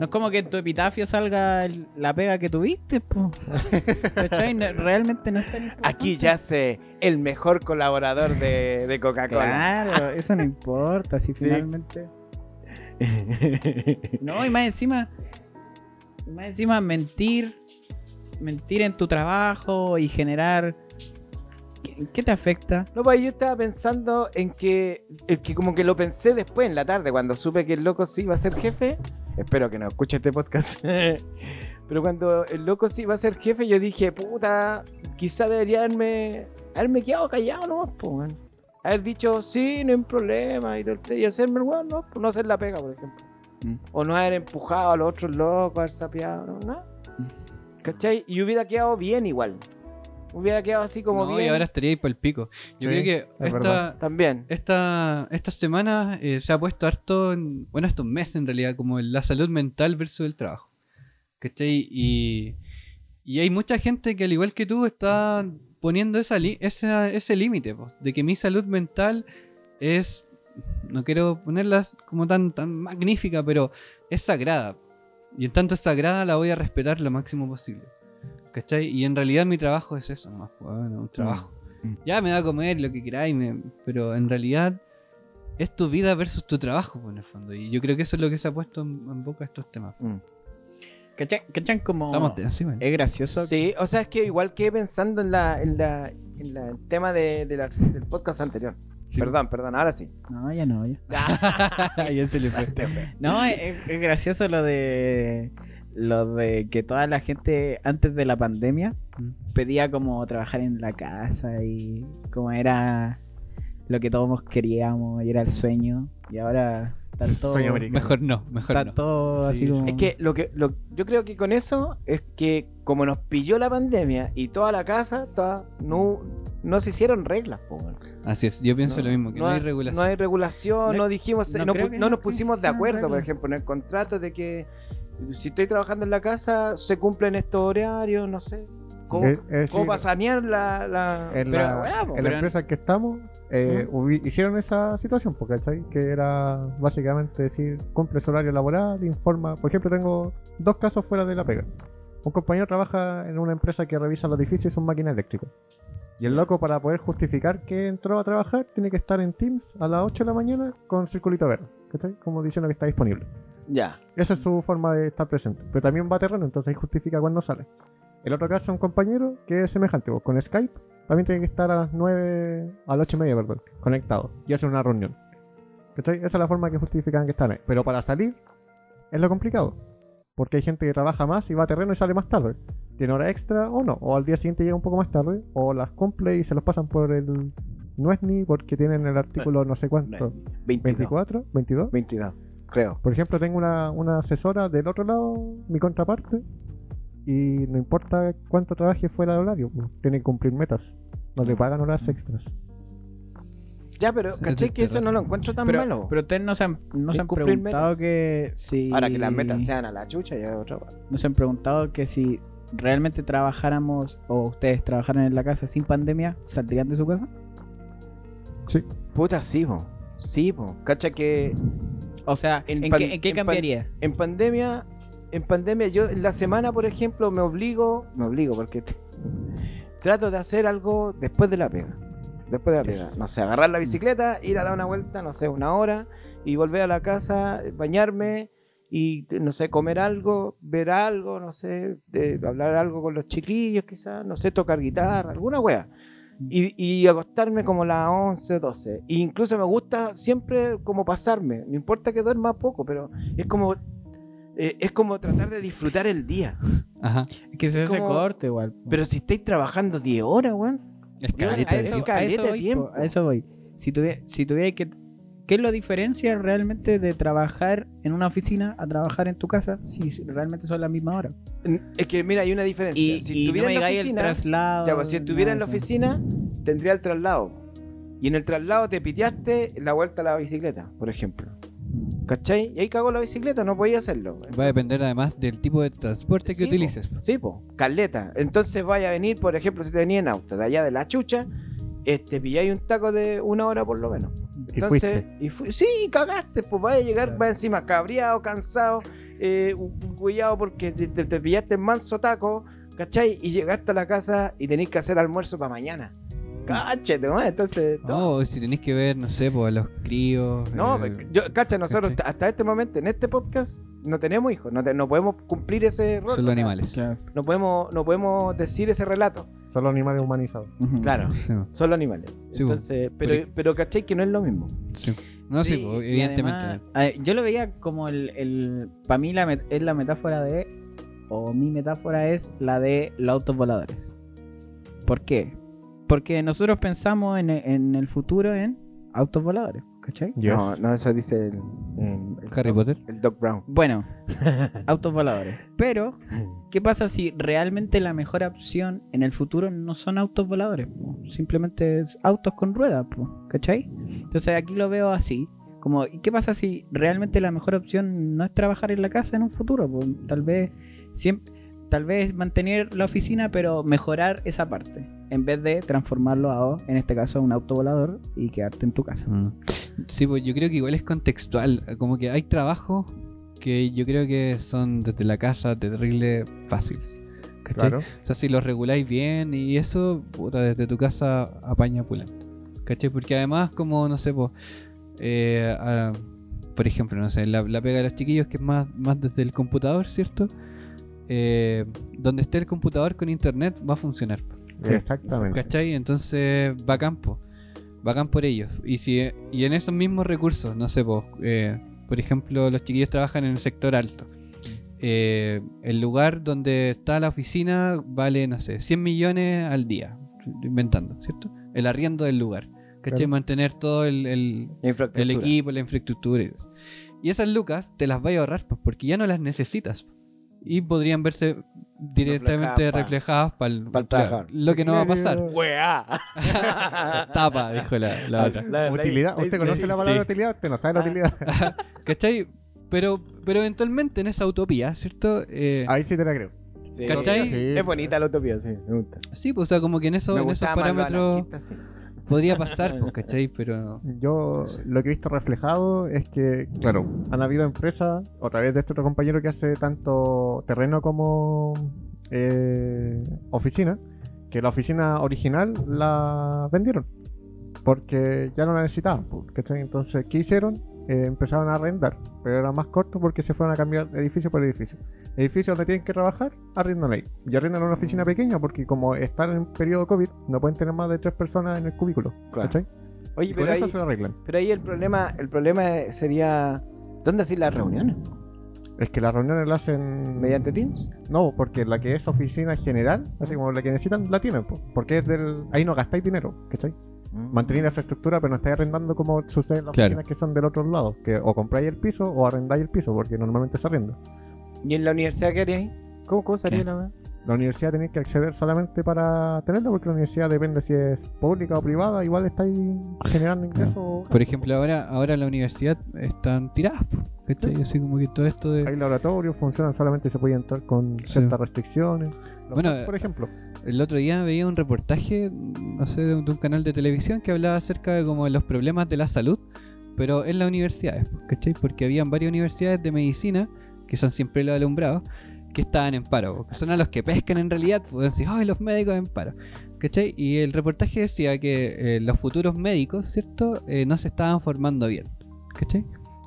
Speaker 4: No es como que en tu epitafio salga el- la pega que tuviste, po. *laughs* No- realmente no es tan importante.
Speaker 1: Aquí yace el mejor colaborador de, de Coca-Cola.
Speaker 4: Claro, *laughs* eso no importa, si
Speaker 1: Sí.
Speaker 4: finalmente... No, y más encima... Más encima mentir... Mentir en tu trabajo y generar... ¿Qué, te afecta?
Speaker 1: No, pues yo estaba pensando en que, en que como que lo pensé después en la tarde, cuando supe que el loco sí iba a ser jefe. Espero que no escuche este podcast. *laughs* Pero cuando el loco sí iba a ser jefe, yo dije, puta, quizá debería haberme, haberme quedado callado weón. Haber dicho, sí, no hay problema, y, y hacerme el weón, no, pues no hacer la pega, por ejemplo.
Speaker 4: Mm.
Speaker 1: O no haber empujado a los otros locos, haber sapeado, no, nada. ¿Cachai? Y hubiera quedado bien igual. Hubiera quedado así como
Speaker 3: no,
Speaker 1: bien.
Speaker 3: y ahora estaría ahí por el pico. Yo
Speaker 2: Sí,
Speaker 3: creo que
Speaker 2: es
Speaker 3: esta.
Speaker 1: También.
Speaker 3: esta, esta semana eh, se ha puesto harto, en- bueno, estos meses en realidad, como la salud mental versus el trabajo. ¿Cachai? Y, y hay mucha gente que al igual que tú está poniendo esa li- esa- ese límite, de que mi salud mental es, no quiero ponerla como tan, tan magnífica, pero es sagrada. Y en tanto es sagrada la voy a respetar lo máximo posible. ¿Cachai? Y en realidad mi trabajo es eso, nomás, po, bueno, un trabajo.
Speaker 1: Mm.
Speaker 3: Ya me da a comer lo que queráis, me- pero en realidad es tu vida versus tu trabajo, po, en el fondo. Y yo creo que eso es lo que se ha puesto en, en boca estos temas.
Speaker 1: Mm.
Speaker 4: ¿Cachan, cachan como...
Speaker 3: Encima.
Speaker 4: Es gracioso.
Speaker 1: Sí, o sea, es que igual que pensando en la, en la, en la- el tema de, de la- del podcast anterior.
Speaker 3: Sí.
Speaker 1: Perdón, perdón, ahora sí.
Speaker 4: No, ya no, ya. *laughs*
Speaker 3: Ya se le fue.
Speaker 4: No, es, es gracioso lo de lo de que toda la gente antes de la pandemia
Speaker 3: Mm.
Speaker 4: pedía como trabajar en la casa y como era lo que todos queríamos y era el sueño y ahora está todo.
Speaker 3: Mejor no, mejor
Speaker 4: está
Speaker 3: no.
Speaker 4: todo
Speaker 3: Sí,
Speaker 4: así como
Speaker 1: Es que lo que lo, yo creo que con eso es que como nos pilló la pandemia y toda la casa, toda, no, no se hicieron reglas. po.
Speaker 3: Así es, yo pienso lo mismo, que no, hay regulación.
Speaker 1: No hay regulación,
Speaker 4: No-
Speaker 1: no, dijimos,
Speaker 4: no
Speaker 1: no, nos pusimos de acuerdo, por ejemplo, en el contrato de que si estoy trabajando en la casa, se cumplen estos horarios, no sé. ¿Cómo,
Speaker 2: Es- es
Speaker 1: cómo
Speaker 2: decir,
Speaker 1: para sanear la... la...
Speaker 2: en
Speaker 1: pero,
Speaker 2: la,
Speaker 1: weá, po.
Speaker 2: en la
Speaker 4: pero-
Speaker 2: empresa en que estamos eh, hicieron esa situación porque que era básicamente decir cumple su horario laboral informa por ejemplo tengo dos casos fuera de la pega un compañero trabaja en una empresa que revisa los edificios y son máquinas eléctricas y el loco para poder justificar que entró a trabajar tiene que estar en Teams a las 8 de la mañana con circulito verde ¿cachai? como diciendo que está disponible
Speaker 1: Ya.
Speaker 2: esa es su forma de estar presente. Pero también va a terreno, entonces ahí justifica cuando sale. El otro caso es un compañero que es semejante, pues, con Skype también tiene que estar a las 9, a las 8 y media, perdón, conectado y hacer una reunión. ¿Cachai? Esa es la forma que justifican que están ahí. Pero para salir es lo complicado. Porque hay gente que trabaja más y va a terreno y sale más tarde. Tiene hora extra o no. O al día siguiente llega un poco más tarde. O las cumple y se los pasan por el no es ni porque tienen el artículo no sé cuánto.
Speaker 1: 22.
Speaker 2: 24, 22.
Speaker 1: 22, creo.
Speaker 2: Por ejemplo, tengo una, una asesora del otro lado, mi contraparte, y no importa cuánto trabaje fuera de horario, pues, tiene que cumplir metas. No le pagan horas extras.
Speaker 1: Ya, pero caché que eso no lo encuentro tan
Speaker 4: pero,
Speaker 1: malo.
Speaker 4: pero ustedes no se han, no se han preguntado
Speaker 1: metas.
Speaker 4: que si
Speaker 1: Ahora que las metas sean a la chucha, ya es otra
Speaker 4: no se han preguntado que si realmente trabajáramos o ustedes trabajaran en la casa sin pandemia, ¿saldrían de su casa?
Speaker 1: Puta, sí, po. Sí, po. Cacha que
Speaker 4: O sea, ¿en,
Speaker 1: En pan-
Speaker 4: qué, en qué
Speaker 1: en pan-
Speaker 4: cambiaría?
Speaker 1: en pandemia en pandemia, yo en la semana, por ejemplo, me obligo, me obligo porque te- *laughs* trato de hacer algo después de la pega. Después de la pega. No sé, agarrar la bicicleta, ir a dar una vuelta, no sé, una hora, y volver a la casa, bañarme y, no sé, comer algo, ver algo, no sé, de- hablar algo con los chiquillos quizás, no sé, tocar guitarra, alguna wea. Y, y acostarme como las 11, 12. E incluso me gusta siempre como pasarme, no importa que duerma poco, pero es como eh, es como tratar de disfrutar el día.
Speaker 3: Ajá.
Speaker 4: Que se hace corto igual.
Speaker 1: Pero si estáis trabajando 10 horas, weón.
Speaker 3: Es
Speaker 4: a eso, a eso
Speaker 1: de
Speaker 4: voy,
Speaker 1: tiempo.
Speaker 4: a eso voy. Si tuviera, si tuviera que... ¿Qué es la diferencia realmente de trabajar en una oficina a trabajar en tu casa si realmente son la misma hora?
Speaker 1: Es que mira, hay una diferencia.
Speaker 4: Y,
Speaker 1: si
Speaker 4: y no
Speaker 1: estuviera en la
Speaker 4: digáis el
Speaker 1: oficina,
Speaker 4: traslado...
Speaker 1: ya, pues, si estuviera en la oficina, tendría el traslado. Y en el traslado te piteaste la vuelta a la bicicleta, por ejemplo. ¿Cachai? Y ahí cagó la bicicleta, no podía hacerlo.
Speaker 3: Va a depender además del tipo de transporte que
Speaker 1: Sí, po.
Speaker 3: utilices.
Speaker 1: Sí, po, caleta. Entonces vaya a venir, por ejemplo, si te venía en auto de allá de la chucha, este, pilláis un taco de una hora por lo menos.
Speaker 2: Y
Speaker 1: Entonces,
Speaker 2: fuiste.
Speaker 1: y fui, sí, cagaste, pues vaya a llegar,
Speaker 2: Claro.
Speaker 1: va encima cabreado, cansado, eh, cuidado porque te, te- te pillaste en manso taco, ¿cachai? Y llegaste a la casa y tenés que hacer almuerzo para mañana. Cáchate, ¿no? Entonces, no.
Speaker 3: No, o si tenéis que ver, no sé, pues a los críos.
Speaker 1: No,
Speaker 3: eh,
Speaker 1: yo, cacha, nosotros
Speaker 3: ¿cachai?
Speaker 1: hasta este momento, en este podcast, no tenemos hijos, no, te- no podemos cumplir ese rol.
Speaker 3: Solo
Speaker 1: o sea,
Speaker 3: animales.
Speaker 4: Claro.
Speaker 1: No podemos, no podemos decir ese relato.
Speaker 2: Son los animales humanizados.
Speaker 1: Claro,
Speaker 3: Sí, po.
Speaker 1: solo animales.
Speaker 3: Sí,
Speaker 1: Entonces, pero,
Speaker 3: ej-
Speaker 1: pero cachai que no es lo mismo.
Speaker 3: Sí. No, sí, pues, evidentemente.
Speaker 4: además, yo lo veía como el, el para mí la met- es la metáfora de o mi metáfora es la de los autos voladores. ¿Por qué? Porque nosotros pensamos en, en el futuro en autos voladores, ¿cachai?
Speaker 2: Yes.
Speaker 1: No, no, eso dice el, el- el
Speaker 3: Harry
Speaker 1: Doc-
Speaker 3: Potter.
Speaker 1: El Doc Brown.
Speaker 4: Bueno, *laughs* autos voladores. Pero, *laughs* ¿qué pasa si realmente la mejor opción en el futuro no son autos voladores? po? Simplemente es autos con ruedas, po, ¿cachai? Entonces aquí lo veo así. Como, ¿y qué pasa si realmente la mejor opción no es trabajar en la casa en un futuro? po? tal vez siempre, tal vez mantener la oficina, pero mejorar esa parte. En vez de transformarlo a, en este caso, a un auto volador y quedarte en tu casa.
Speaker 3: Mm. Sí, pues yo creo que igual es contextual. Como que hay trabajos que yo creo que son desde la casa terrible fáciles. ¿cachai?
Speaker 2: Claro.
Speaker 3: O sea, si los reguláis bien y eso, puta, desde tu casa apaña pulento. ¿Cachai? Porque además, como, no sé, pues, eh, ah, por ejemplo, no sé, la, la pega de los chiquillos que es más, más desde el computador, ¿cierto? Eh, donde esté el computador con internet va a funcionar.
Speaker 2: Exactamente.
Speaker 3: ¿Cachai? Entonces, bacán, po. Bacán por ellos. Y si y en esos mismos recursos, no sé, po, eh, por ejemplo, los chiquillos trabajan en el sector alto. Eh, el lugar donde está la oficina vale, no sé, 100 millones al día. Inventando, ¿cierto? El arriendo del lugar. ¿Cachai?
Speaker 2: Claro.
Speaker 3: Mantener todo el, el- equipo, la infraestructura. Y, esas lucas te las vas a ahorrar, pues, porque ya no las necesitas. Y podrían verse directamente
Speaker 1: Reflejadas pa-
Speaker 3: reflejadas para el. Lo que no va a pasar.
Speaker 1: ¡Weá! *laughs*
Speaker 3: Tapa, dijo la, la otra.
Speaker 1: La- la-
Speaker 2: Utilidad. ¿Usted
Speaker 1: la-
Speaker 2: conoce la
Speaker 1: sí.
Speaker 2: palabra utilidad? Usted no sabe la
Speaker 1: Ah.
Speaker 2: utilidad. *laughs*
Speaker 3: ¿Cachai? Pero, pero eventualmente en esa utopía, ¿cierto? Eh,
Speaker 2: Ahí sí te la creo.
Speaker 1: Sí,
Speaker 3: ¿Cachai?
Speaker 1: sí, Es bonita la utopía, sí, me gusta.
Speaker 3: sí, pues, o sea, como que en, eso,
Speaker 1: me
Speaker 3: en esos parámetros. Podría *laughs* pasar, pues, ¿cachai? Pero.
Speaker 2: Yo lo que he visto reflejado es que, claro, han habido empresas, a través de este otro compañero que hace tanto terreno como eh, oficina, que la oficina original la vendieron. Porque ya no la necesitaban. pues, ¿cachai? Entonces, ¿qué hicieron? Eh, empezaron a arrendar, pero era más corto porque se fueron a cambiar edificio por edificio. Edificio donde tienen que trabajar, arrendan ahí. Y arrendan una oficina pequeña porque como están en periodo COVID, no pueden tener más de tres personas en el cubículo.
Speaker 1: Claro.
Speaker 2: ¿cachai?
Speaker 1: Oye,
Speaker 2: Y
Speaker 1: pero
Speaker 2: con
Speaker 1: ahí,
Speaker 2: eso se lo arreglan.
Speaker 1: pero ahí el problema, el problema sería ¿dónde hacer las reuniones?
Speaker 2: Es que las reuniones las hacen.
Speaker 1: ¿Mediante Teams?
Speaker 2: No, porque la que es oficina general, así como la que necesitan, la tienen. po. Porque es del. Ahí no gastáis dinero, ¿cachai? Mantenéis la infraestructura, pero no estáis arrendando como sucede en las
Speaker 3: Claro.
Speaker 2: oficinas que son del otro lado. Que o compráis el piso o arrendáis el piso, porque normalmente se arrenda.
Speaker 1: ¿Y en la universidad qué haría ahí? ¿Cómo, cómo sería la
Speaker 2: La universidad tenéis que acceder solamente para tenerlo, porque la universidad depende si es pública o privada, igual estáis generando ingresos. o
Speaker 3: Por ejemplo, ahora, ahora en la universidad están tiradas, ¿cachai? Así como que todo esto de.
Speaker 2: Hay laboratorios, funcionan solamente se puede entrar con
Speaker 3: Sí.
Speaker 2: ciertas restricciones. Los
Speaker 3: Bueno,
Speaker 2: por ejemplo.
Speaker 3: El otro día veía un reportaje, no sé, de un, de un canal de televisión que hablaba acerca de como los problemas de la salud, pero en las universidades, ¿cachai? Porque habían varias universidades de medicina que son siempre los alumbrados, que estaban en paro, que son a los que pescan en realidad, pueden decir, ¡ay, los médicos en paro! ¿Cachai? Y el reportaje decía que eh, los futuros médicos, ¿cierto? Eh, no se estaban formando bien, ¿cachai?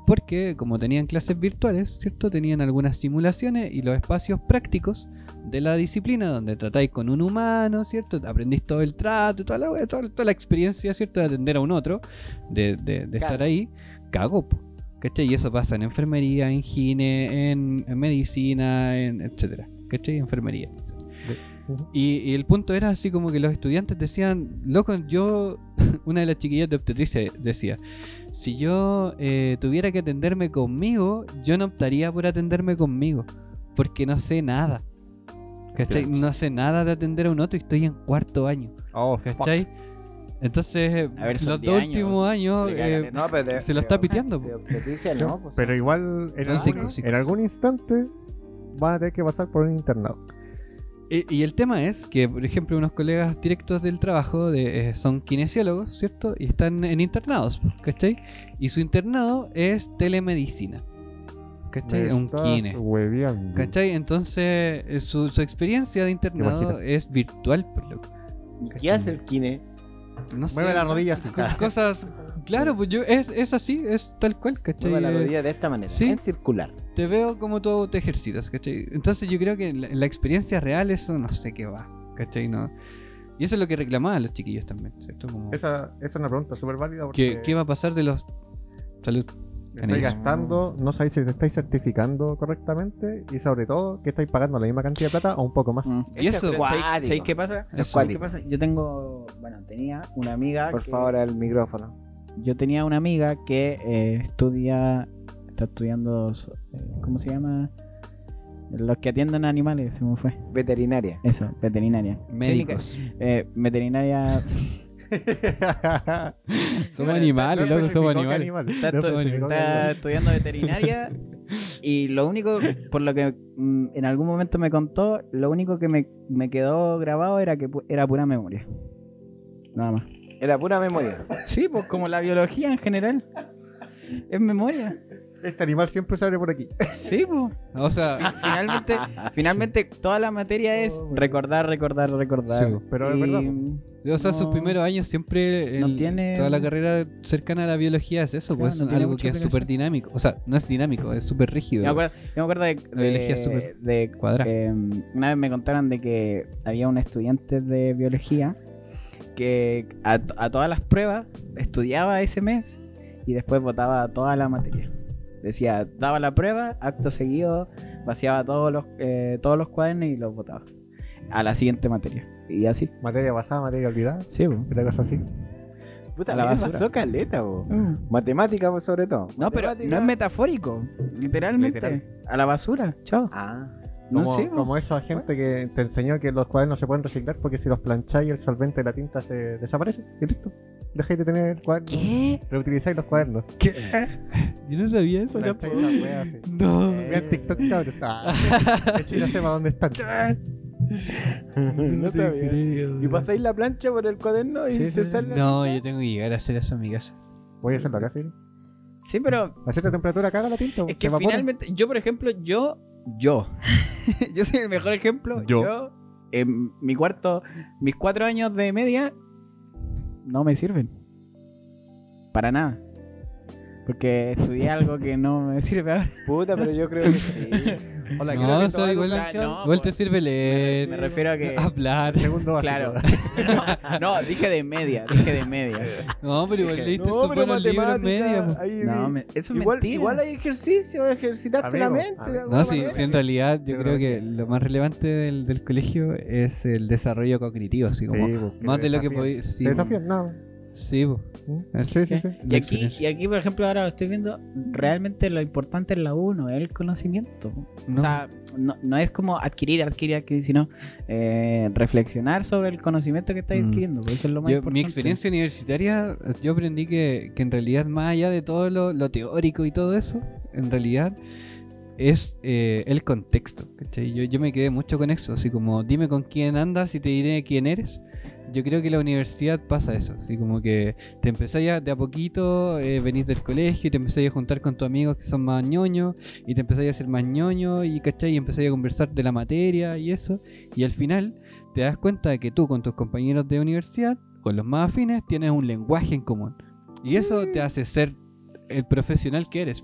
Speaker 3: Porque como tenían clases virtuales, ¿cierto? Tenían algunas simulaciones y los espacios prácticos de la disciplina donde tratáis con un humano, ¿cierto? Aprendís todo el trato, toda la, toda, toda la experiencia, ¿cierto? De atender a un otro, de, de- de estar ahí, cagó, po, ¿cachai? Y eso pasa en enfermería, en gine, en, en medicina, en etcétera, ¿cachai? Enfermería. Y el punto era así como que los estudiantes decían, loco, yo, *laughs* una de las chiquillas de obstetricia decía, si yo eh, tuviera que atenderme conmigo, yo no optaría por atenderme conmigo, porque no sé nada. ¿Cachai? No sé nada de atender a un otro y estoy en cuarto año.
Speaker 2: Oh, fuck.
Speaker 3: ¿Cachai? Entonces,
Speaker 4: A ver,
Speaker 3: los
Speaker 4: 10
Speaker 3: dos
Speaker 4: años,
Speaker 3: últimos años eh,
Speaker 4: en-
Speaker 1: No, pero de-
Speaker 3: se lo
Speaker 1: de-
Speaker 3: está
Speaker 1: de no, pues,
Speaker 2: Pero igual, en, algún,
Speaker 3: cinco, cinco.
Speaker 2: en algún instante, van a tener que pasar por un internado.
Speaker 3: Y, y el tema es que, por ejemplo, unos colegas directos del trabajo de, eh, son kinesiólogos, ¿cierto? Y están en internados, ¿cachai? Y su internado es telemedicina. ¿Cachai?
Speaker 2: Me
Speaker 3: Un kine. Entonces, eh, su, su experiencia de internado es virtual, por loco.
Speaker 1: ¿Qué hace el kine?
Speaker 3: No sé.
Speaker 2: Mueve la rodilla así.
Speaker 3: co- Cosas. Claro, pues yo. Es, es así, es tal cual, ¿cachai?
Speaker 1: Mueve la
Speaker 3: Eh,
Speaker 1: rodilla de esta manera,
Speaker 3: sí.
Speaker 1: en circular.
Speaker 3: te veo como tú te ejercitas, ¿cachai? Entonces yo creo que en la, la experiencia real eso no sé qué va, ¿cachai? No. Y eso es lo que reclamaban los chiquillos también, ¿cierto? Como,
Speaker 2: Esa, esa es una pregunta súper válida porque
Speaker 3: ¿qué, qué va a pasar de los... Salud.
Speaker 2: Estáis gastando, no sabéis si te estáis certificando correctamente y sobre todo que estáis pagando la misma cantidad de plata o un poco más.
Speaker 4: Mm.
Speaker 3: Y eso,
Speaker 4: ¿Sabéis qué pasa? ¿Sabéis qué pasa? Yo tengo, bueno, tenía una amiga.
Speaker 1: Por
Speaker 4: que-
Speaker 1: favor, al micrófono.
Speaker 4: Yo tenía una amiga que eh, estudia, está estudiando, eh, ¿cómo se llama? Los que atienden a animales, se me fue.
Speaker 1: Veterinaria.
Speaker 4: Eso, veterinaria.
Speaker 3: Médicos.
Speaker 4: Eh, veterinaria. *laughs*
Speaker 3: Somos animales,
Speaker 2: No
Speaker 3: loco, somos animales.
Speaker 2: animal.
Speaker 4: Está,
Speaker 2: No
Speaker 4: está estudiando veterinaria y lo único, por lo que mm, en algún momento me contó, lo único que me, me quedó grabado era que era pura memoria. Nada más.
Speaker 1: Era pura memoria.
Speaker 4: Sí, pues como la biología en general. Es memoria.
Speaker 2: Este animal siempre se abre por aquí.
Speaker 4: Sí, pues.
Speaker 3: O sea,
Speaker 4: Finalmente, *laughs* finalmente toda la materia es recordar, recordar, recordar.
Speaker 3: Sí,
Speaker 2: pero es verdad,
Speaker 3: o sea sus
Speaker 4: No.
Speaker 3: primeros años siempre...
Speaker 4: No
Speaker 3: el-
Speaker 4: tiene-
Speaker 3: Toda la carrera cercana a la biología es eso,
Speaker 4: Claro,
Speaker 3: pues
Speaker 4: no
Speaker 3: es
Speaker 4: tiene
Speaker 3: algo que es
Speaker 4: que
Speaker 3: súper dinámico. O sea, no es dinámico, es súper rígido.
Speaker 4: Yo me acuerdo, yo me acuerdo de,
Speaker 3: La biología es
Speaker 4: de-
Speaker 3: súper
Speaker 4: de-
Speaker 3: cuadrada.
Speaker 4: eh, una vez me contaron de que había un estudiante de biología que a, a todas las pruebas estudiaba ese mes y después votaba toda la materia. Decía, daba la prueba, acto seguido, vaciaba todos los, eh, todos los cuadernos y los votaba a la siguiente materia. Y así.
Speaker 2: Materia basada, materia olvidada.
Speaker 4: Sí, po.
Speaker 2: Una cosa así.
Speaker 1: Puta,
Speaker 4: A
Speaker 1: la
Speaker 4: basura.
Speaker 1: pasó caleta, bo. Matemática, pues, sobre todo.
Speaker 4: No, pero no es metafórico. Literalmente.
Speaker 2: Literal.
Speaker 4: A la basura. Chao.
Speaker 1: Ah.
Speaker 4: No
Speaker 2: Como,
Speaker 4: sé, po.
Speaker 2: como esa gente que te enseñó que los cuadernos se pueden reciclar porque si los plancháis el solvente de la tinta se desaparece y listo. Dejáis de tener cuadernos.
Speaker 4: ¿Qué?
Speaker 2: Reutilizáis los cuadernos.
Speaker 3: Yo no sabía eso,
Speaker 2: esa wea así.
Speaker 3: No.
Speaker 2: Vean TikTok, cabros. Ah, *laughs* que China sepa dónde están.
Speaker 1: no te
Speaker 3: creo.
Speaker 1: Y pasáis la plancha por el cuaderno y
Speaker 4: Sí,
Speaker 1: se
Speaker 4: sí,
Speaker 1: sale.
Speaker 3: No, yo tengo que llegar a hacer eso en mi casa.
Speaker 2: Voy a hacerlo acá, sí.
Speaker 4: Sí, pero
Speaker 2: A cierta temperatura caga la tinta.
Speaker 4: Es que finalmente, yo por ejemplo, yo, yo, *laughs* yo soy el mejor ejemplo.
Speaker 2: Yo.
Speaker 4: Yo. en mi cuarto, mis cuatro años de media, no me sirven. Para nada. Porque estudié algo que no me sirve ahora.
Speaker 1: Puta, pero yo creo que sí. *laughs*
Speaker 2: Hola,
Speaker 3: No,
Speaker 2: quiero que tomar
Speaker 3: igual,
Speaker 2: educación.
Speaker 4: no,
Speaker 3: igual
Speaker 4: pues,
Speaker 3: te sirve leer,
Speaker 4: Me refiero a que.
Speaker 3: hablar.
Speaker 2: Segundo básico.
Speaker 4: Claro. *laughs* No, dije de media, dije de media.
Speaker 3: No, pero igual leíste
Speaker 1: No,
Speaker 3: súper buenos libros media.
Speaker 1: ahí-
Speaker 4: No, me- eso es
Speaker 1: igual,
Speaker 4: mentira.
Speaker 1: igual hay ejercicio, ejercitarte la mente.
Speaker 2: amigo.
Speaker 3: No, sí, sí, en realidad yo creo
Speaker 2: creo
Speaker 3: que lo más relevante del, del colegio es el desarrollo cognitivo, así como
Speaker 2: Sí, pues,
Speaker 3: más de lo que podéis. Sí,
Speaker 2: ¿Te desafían? No.
Speaker 3: Sí, po.
Speaker 2: ¿Mm? Sí, sí, sí.
Speaker 4: Y aquí, y aquí, por ejemplo, ahora lo estoy viendo, realmente lo importante en la U no es el conocimiento.
Speaker 3: No.
Speaker 4: O sea, no, no es como adquirir, adquirir, adquirir, sino eh, reflexionar sobre el conocimiento que estás
Speaker 3: Mm.
Speaker 4: adquiriendo. porque eso es lo más
Speaker 3: Yo-
Speaker 4: importante.
Speaker 3: mi experiencia universitaria, yo aprendí que, que en realidad, más allá de todo lo, lo teórico y todo eso, en realidad es eh, el contexto. Yo, yo me quedé mucho con eso, así como dime con quién andas y te diré quién eres. Yo creo que la universidad pasa eso, así como que te empezáis a, de a poquito, eh, venís del colegio y te empezáis a juntar con tus amigos que son más ñoños y te empezáis a hacer más ñoño y cachai y empezáis a conversar de la materia y eso y al final te das cuenta de que tú con tus compañeros de universidad, con los más afines, tienes un lenguaje en común y eso te hace ser el profesional que eres.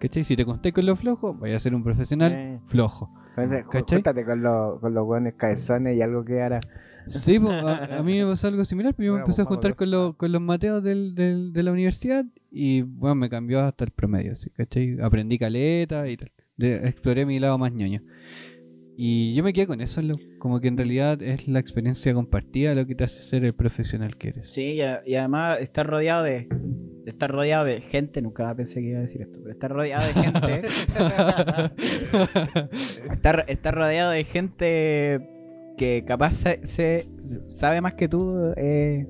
Speaker 3: ¿Cachai? Si te conté con lo flojo, vaya a ser un profesional flojo.
Speaker 1: Entonces, ju-
Speaker 3: ¿Cachai?
Speaker 1: Júntate con los con los buenos cabezones y algo que hará.
Speaker 3: Sí, pues, a, *laughs* a mí me pasó algo similar, pero yo me
Speaker 2: Bueno,
Speaker 3: empecé a
Speaker 2: pues,
Speaker 3: juntar con, los con los mateos del, del- de la universidad y bueno, me cambió hasta el promedio, ¿sí? ¿cachai? Aprendí caleta y tal. De- exploré mi lado más ñoño. Y yo me quedé con eso, lo- como que en realidad es la experiencia compartida lo que te hace ser el profesional que eres.
Speaker 4: Sí, y, a- y además estar rodeado de estar rodeado de gente, nunca pensé que iba a decir esto, pero estar rodeado de gente, *laughs* *laughs* estar, estar rodeado de gente que capaz se, se- sabe más que tú, eh,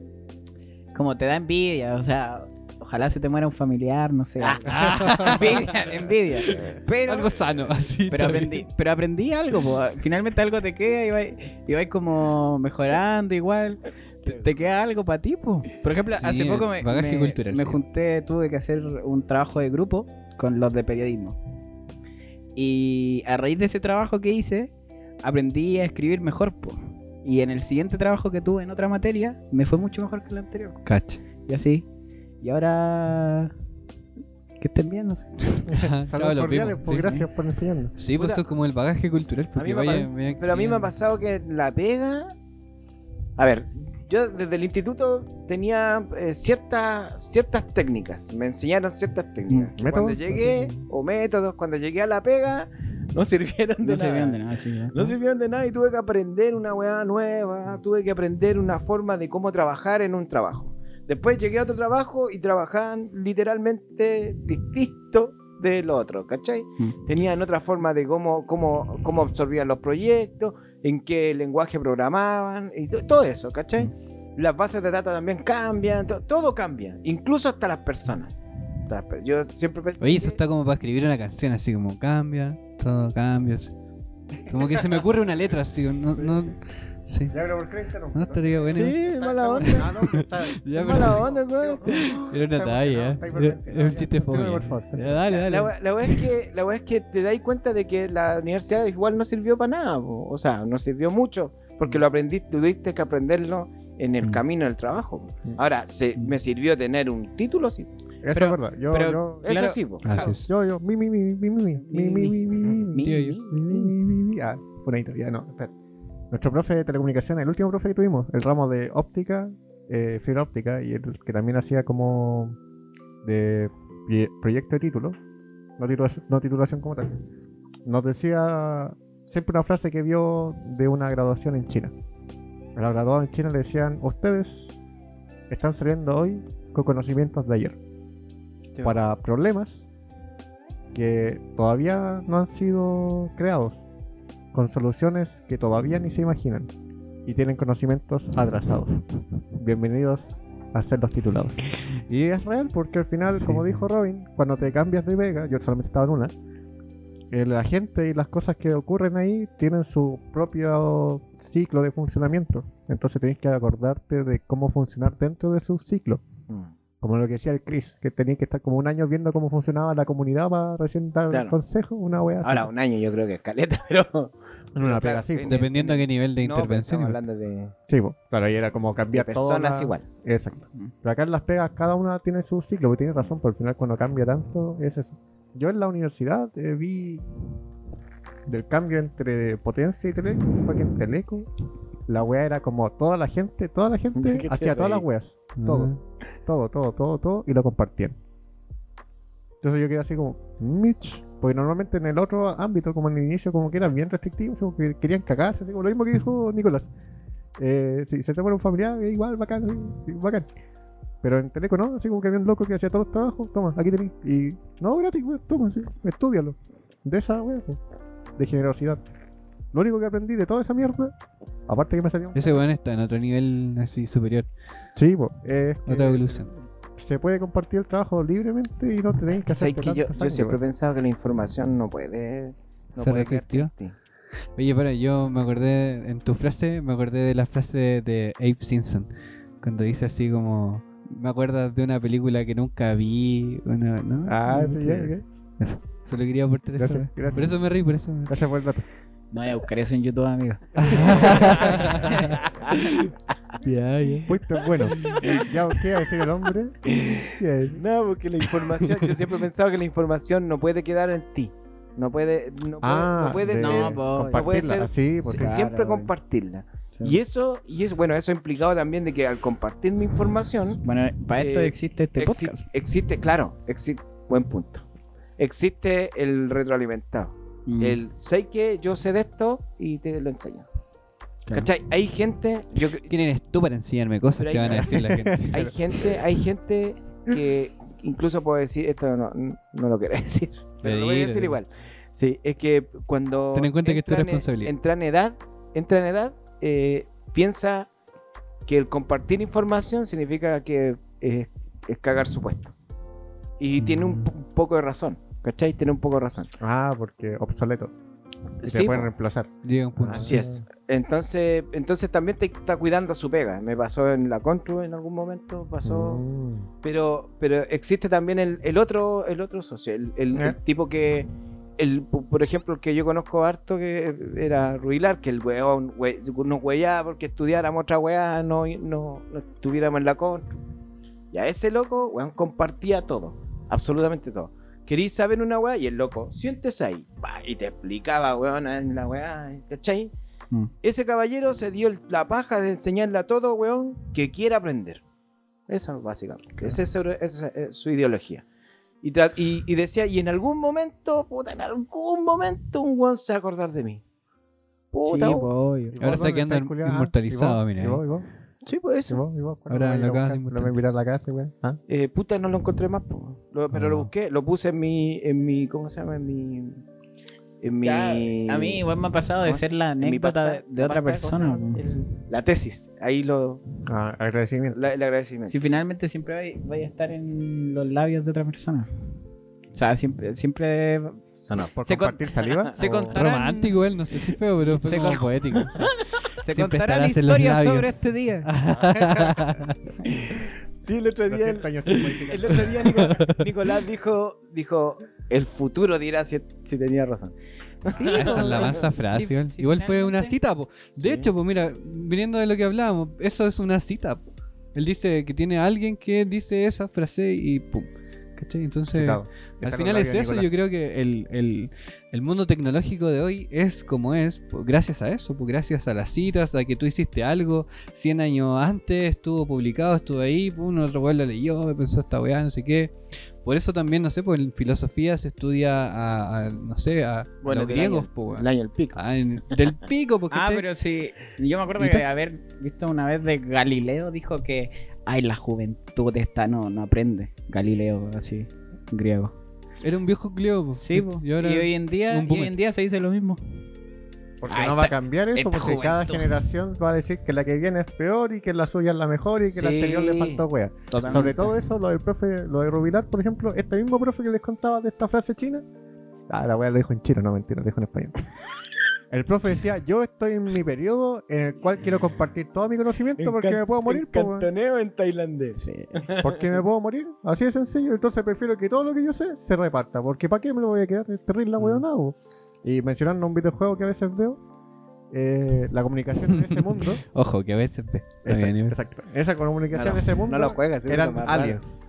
Speaker 4: como te da envidia, o sea, ojalá se te muera un familiar, no sé. *laughs* envidia, envidia. Pero,
Speaker 3: Algo sano, *laughs* así.
Speaker 4: pero
Speaker 3: también.
Speaker 4: aprendí, pero aprendí algo, po. finalmente algo te queda y vais, y vais como mejorando igual. Te, te queda algo para ti, po. Por ejemplo,
Speaker 3: Sí,
Speaker 4: hace poco me,
Speaker 3: bagaje
Speaker 4: me-
Speaker 3: cultural,
Speaker 4: me
Speaker 3: sí.
Speaker 4: junté, tuve que hacer un trabajo de grupo con los de periodismo. Y a raíz de ese trabajo que hice, aprendí a escribir mejor, po. Y en el siguiente trabajo que tuve en otra materia, me fue mucho mejor que el anterior.
Speaker 3: Cacha.
Speaker 4: Y así. Y ahora... Que estén bien, no sé. *laughs*
Speaker 2: Saludos cordiales, pues
Speaker 3: Sí,
Speaker 2: gracias por enseñarnos.
Speaker 3: Sí, pues eso es como el bagaje cultural.
Speaker 1: A
Speaker 3: Porque
Speaker 1: mí me
Speaker 3: vaya,
Speaker 1: pas-
Speaker 3: vaya
Speaker 1: pero a mí me ha pasado que la pega. A ver, yo desde el instituto tenía eh, ciertas ciertas técnicas. Me enseñaron ciertas técnicas.
Speaker 2: Mm,
Speaker 1: cuando llegué, o métodos, cuando llegué a la pega, no sirvieron de
Speaker 4: No
Speaker 1: nada.
Speaker 4: vean de nada, sí. ¿no?
Speaker 1: No sirvieron de nada y tuve que aprender una weá nueva, tuve que aprender una forma de cómo trabajar en un trabajo. Después llegué a otro trabajo y trabajaban literalmente distinto del otro, ¿cachai?
Speaker 4: Mm.
Speaker 1: Tenían otra forma de cómo, cómo, cómo absorbían los proyectos, en qué lenguaje programaban y to- todo eso, ¿cachai? Las bases de datos también cambian, to- todo cambia, incluso hasta las personas. Yo siempre pensé
Speaker 3: Oye, eso
Speaker 1: que-
Speaker 3: está como para escribir una canción, así como cambia, todo cambia. así. Como que se me ocurre una letra así, no, no, sí.
Speaker 2: Ya, pero ¿por qué interrumpes?
Speaker 3: No estaría bueno.
Speaker 1: Sí, mala onda.
Speaker 2: Ah, no, está- *laughs*
Speaker 3: Ya,
Speaker 1: mala
Speaker 3: pero-
Speaker 1: onda, weón.
Speaker 3: Era una talla,
Speaker 2: no,
Speaker 3: ¿eh? Era- un chiste fome. dale, dale.
Speaker 1: La, la es que, la es que te dais cuenta de que la universidad igual no sirvió para nada, po. o sea, no sirvió mucho, porque lo aprendiste, tuviste que aprenderlo en el
Speaker 3: Mm.
Speaker 1: camino del trabajo.
Speaker 2: Mm.
Speaker 1: Ahora, ¿se, ¿me sirvió tener un título? Sí.
Speaker 2: Eso
Speaker 4: Pero-
Speaker 2: es verdad. Yo,
Speaker 4: pero-
Speaker 2: yo,
Speaker 1: Eso
Speaker 4: Claro.
Speaker 1: sí, po.
Speaker 3: Así es.
Speaker 2: yo, yo, mi, mi, mi, mi, mi, mi, mi, mi, mi, mi, mi, mi,
Speaker 3: Tío, yo.
Speaker 2: mi, mi, mi, mi, mi. Ah, bonito, ya no, espera. Nuestro profe de telecomunicaciones, el último profe que tuvimos, el ramo de óptica, eh, fibra óptica, y el que también hacía como de proyecto de título, no titulación, no titulación como tal, nos decía siempre una frase que vio de una graduación en China. A los graduados en China le decían, ustedes están saliendo hoy con conocimientos de ayer para problemas que todavía no han sido creados, con soluciones que todavía ni se imaginan y tienen conocimientos atrasados. Bienvenidos a ser los titulados. Y es real porque al final, como dijo Robin, cuando te cambias de Vega, yo solamente estaba en una, eh, la gente y las cosas que ocurren ahí tienen su propio ciclo de funcionamiento. Entonces tienes que acordarte de cómo funcionar dentro de su ciclo.
Speaker 1: Mm.
Speaker 2: Como lo que decía el Chris, que tenía que estar como un año viendo cómo funcionaba la comunidad para recién dar
Speaker 1: Claro.
Speaker 2: consejo, una wea así.
Speaker 1: Ahora, un año yo creo que es caleta, *laughs* pero. claro, en-
Speaker 2: po.
Speaker 3: Dependiendo a qué nivel de
Speaker 1: No,
Speaker 3: intervención.
Speaker 1: hablando de,
Speaker 2: Sí, po. claro, ahí era como
Speaker 1: de
Speaker 2: cambiar toda
Speaker 1: personas
Speaker 2: la-
Speaker 1: igual.
Speaker 2: Exacto.
Speaker 4: Mm.
Speaker 2: Pero acá en las pegas cada una tiene su ciclo, porque tiene razón, por al final cuando cambia tanto es eso. Yo en la universidad eh, vi del cambio entre potencia y teleco, fue que en teleco la wea era como toda la gente, toda la gente *laughs*
Speaker 1: ¿Qué te
Speaker 2: hacía todas las weas, todo, todo, todo, todo, todo, y lo compartían. Entonces yo quedé así como, Mitch, porque normalmente en el otro ámbito, como en el inicio, como que eran bien restrictivos, como que querían cagarse, así como lo mismo que dijo Nicolás. Eh, si se te muere un familiar, igual, bacán, bacán. Pero en Teleco no, así como que había un loco que hacía todos los trabajos, toma, aquí tenés. Y no, gratis, weón, toma, sí, estudialo. De esa weón, de generosidad. Lo único que aprendí de toda esa mierda, aparte que me salió un...
Speaker 3: Ese weón está en otro nivel así superior,
Speaker 2: Sí, po, es que
Speaker 3: otra evolución.
Speaker 2: se puede compartir el trabajo libremente y no te tenés que hacer
Speaker 1: ¿Sabes que yo, yo siempre he pensado que la información no puede. No
Speaker 3: ¿Ser restrictiva? Oye, para, yo me acordé, en tu frase, me acordé de la frase de Abe Simpson, cuando dice así como, me acuerdas de una película que nunca vi, una, ¿no?
Speaker 2: Ah, sí, ya, ya.
Speaker 3: Solo quería aportar eso.
Speaker 2: Gracias, gracias.
Speaker 3: Por eso me reí, por eso me reí.
Speaker 2: Gracias por el dato.
Speaker 4: No voy a buscar eso en YouTube, amigo. *laughs*
Speaker 3: ya, ya.
Speaker 2: Fuiste bueno. ya, ¿qué iba a decir el hombre?
Speaker 1: No, porque la información, yo siempre he pensado que la información no puede quedar en ti. No puede, no puede,
Speaker 2: Ah,
Speaker 1: no puede
Speaker 2: de
Speaker 1: ser.
Speaker 4: No, po,
Speaker 1: no puede
Speaker 2: compartirla.
Speaker 1: ser-
Speaker 2: Así, pues
Speaker 1: sí. Siempre compartirla.
Speaker 4: Sí.
Speaker 1: Y eso, y eso, bueno, eso ha implicado también de que al compartir mi información,
Speaker 4: Bueno, para esto
Speaker 1: Eh,
Speaker 4: existe este
Speaker 1: exi-
Speaker 4: podcast.
Speaker 1: existe, claro, existe, buen punto. Existe el retroalimentado.
Speaker 4: Mm.
Speaker 1: El sé que yo sé de esto y te lo enseño.
Speaker 4: Claro.
Speaker 1: ¿Cachai? Hay gente, yo,
Speaker 3: ¿Quién eres tú para enseñarme cosas que van a decir la gente? *laughs*
Speaker 1: hay gente, hay gente que incluso puedo decir, esto no, no lo quiero decir, *laughs* pero lo voy a decir igual. Sí, es que cuando
Speaker 3: Ten en cuenta que es tu
Speaker 1: en-
Speaker 3: responsabilidad.
Speaker 1: entra en edad, entra en edad, eh, piensa que el compartir información significa que es cagar su puesto. Y tiene un, un poco de razón, ¿cachai? Tiene un poco de razón.
Speaker 2: Ah, porque obsoleto. Y
Speaker 1: Sí,
Speaker 2: te pueden reemplazar.
Speaker 3: Llega un punto.
Speaker 1: Así es. Entonces, entonces también te está cuidando su pega. Me pasó en la Contru en algún momento, pasó.
Speaker 2: Mm.
Speaker 1: Pero, pero existe también el, el otro, el otro socio, el, el-
Speaker 2: ¿Eh?
Speaker 1: el tipo que, el, por ejemplo, el que yo conozco harto que era Ruilar, que el weón we- nos huellaba porque estudiáramos otra weá, no, no, no estuviéramos en la Contru. Y a ese loco, weón, compartía todo, absolutamente todo. Querías saber una weá y el loco, siéntese ahí, y te explicaba, weón, en la weá, ¿cachai?
Speaker 4: Mm.
Speaker 1: Ese caballero se dio el- la paja de enseñarle a todo, weón, que quiera aprender. Eso, básicamente. Esa es, su- esa es su ideología. Y, tra- y, y decía, y en algún momento, puta, en algún momento un weón se va a acordar de mí.
Speaker 4: Sí,
Speaker 1: Puta, weón.
Speaker 4: po, obvio.
Speaker 2: ¿Y vos
Speaker 3: Ahora está quedando?
Speaker 2: Ah,
Speaker 3: inmortalizado, mira,
Speaker 2: ¿Y vos?
Speaker 3: eh.
Speaker 2: ¿Y vos?
Speaker 1: Sí, pues
Speaker 2: ¿Y
Speaker 1: eso.
Speaker 2: vos? ¿Y vos? ¿Cuándo
Speaker 3: Ahora
Speaker 2: me a a
Speaker 3: acabas de?
Speaker 2: ¿Lo me invitar a la casa, güey? ¿Ah?
Speaker 1: Eh, puta, no lo encontré más, po. Lo- pero lo
Speaker 3: Ah.
Speaker 1: busqué, lo puse en mi, en mi, ¿cómo se llama? En mi, en mi...
Speaker 4: Ya, a mí igual me ha pasado de
Speaker 1: ¿cómo
Speaker 4: ser
Speaker 1: se-
Speaker 4: la
Speaker 1: en mi
Speaker 4: anécdota
Speaker 1: pasta-
Speaker 4: de, otra
Speaker 1: pasta, ¿cómo se
Speaker 4: persona.
Speaker 1: llama?
Speaker 4: po.
Speaker 1: El- la tesis, ahí lo,
Speaker 2: Ah, agradecimiento.
Speaker 1: la- el agradecimiento.
Speaker 4: Si finalmente siempre vais a estar en los labios de otra persona. O sea, siempre, siempre
Speaker 1: Sonó.
Speaker 2: ¿Por
Speaker 4: Se con-
Speaker 2: compartir saliva? *laughs*
Speaker 4: se
Speaker 2: o-
Speaker 4: contará-
Speaker 3: Romántico él, no sé si feo, pero fue
Speaker 4: Se
Speaker 3: como
Speaker 4: con-
Speaker 3: poético. *laughs*
Speaker 4: se
Speaker 3: Siempre
Speaker 4: contará la
Speaker 3: estarás en los
Speaker 4: historia
Speaker 3: labios.
Speaker 4: sobre este día. *laughs*
Speaker 1: Sí, el otro día...
Speaker 2: 200 años sin modificar.
Speaker 1: El otro día Nico- Nicolás dijo, dijo, el futuro dirá si, si tenía razón.
Speaker 4: Sí,
Speaker 3: Esa es la mansa frase.
Speaker 4: Sí,
Speaker 3: igual
Speaker 4: sí,
Speaker 3: Igual fue una cita, po. De
Speaker 1: Sí.
Speaker 3: hecho, pues mira, viniendo de lo que hablábamos, eso es una cita. po. Él dice que tiene a alguien que dice esa frase y pum. ¿Cachai? Entonces. Al final es eso. Yo creo que el, el- el mundo tecnológico de hoy es como es, pues, gracias a eso, pues, gracias a las citas, a que tú hiciste algo 100 años antes, estuvo publicado, estuvo ahí, pum, uno otro weón lo leyó, pensó esta weá, no sé qué. Por eso también, no sé, pues en filosofía se estudia a, a, no sé, a,
Speaker 1: Bueno,
Speaker 3: los griegos,
Speaker 1: año-
Speaker 3: pues, weón.
Speaker 1: El año del pico.
Speaker 3: Ah, en- del pico, *laughs* porque
Speaker 4: Ah, pero sí. Yo me acuerdo
Speaker 3: ¿Y
Speaker 4: de
Speaker 3: tú?
Speaker 4: haber visto una vez de Galileo, dijo que, ay, la juventud esta no, no aprende. Galileo, así, griego.
Speaker 3: Era un viejo Cleo.
Speaker 4: Sí, po.
Speaker 3: y ahora
Speaker 4: y hoy en día, y hoy en día se dice lo mismo.
Speaker 2: Porque
Speaker 4: Ah,
Speaker 2: no va a cambiar eso, porque cada generación va a decir que la que viene es peor y que la suya es la mejor y que la anterior le faltó wea.
Speaker 4: Totalmente.
Speaker 2: Sobre todo eso, lo del profe, lo de Rubilar, por ejemplo, este mismo profe que les contaba de esta frase china. Ah, la wea lo dijo en chino, no mentira, lo dijo en español. *laughs* El profe decía, yo estoy en mi periodo en el cual quiero compartir todo mi conocimiento porque me puedo morir, weón.
Speaker 1: cantoneo en tailandés.
Speaker 4: Sí.
Speaker 2: porque me puedo morir, así de sencillo, entonces prefiero que todo lo que yo sé se reparta, porque ¿para qué me lo voy a quedar? Es terrible la weón Y mencionando un videojuego que a veces veo, eh, la comunicación en ese mundo, *laughs*
Speaker 3: Ojo, que a veces ve.
Speaker 2: exacto, esa comunicación en ese mundo
Speaker 1: No lo juegas,
Speaker 2: eran
Speaker 1: raro.
Speaker 2: aliens.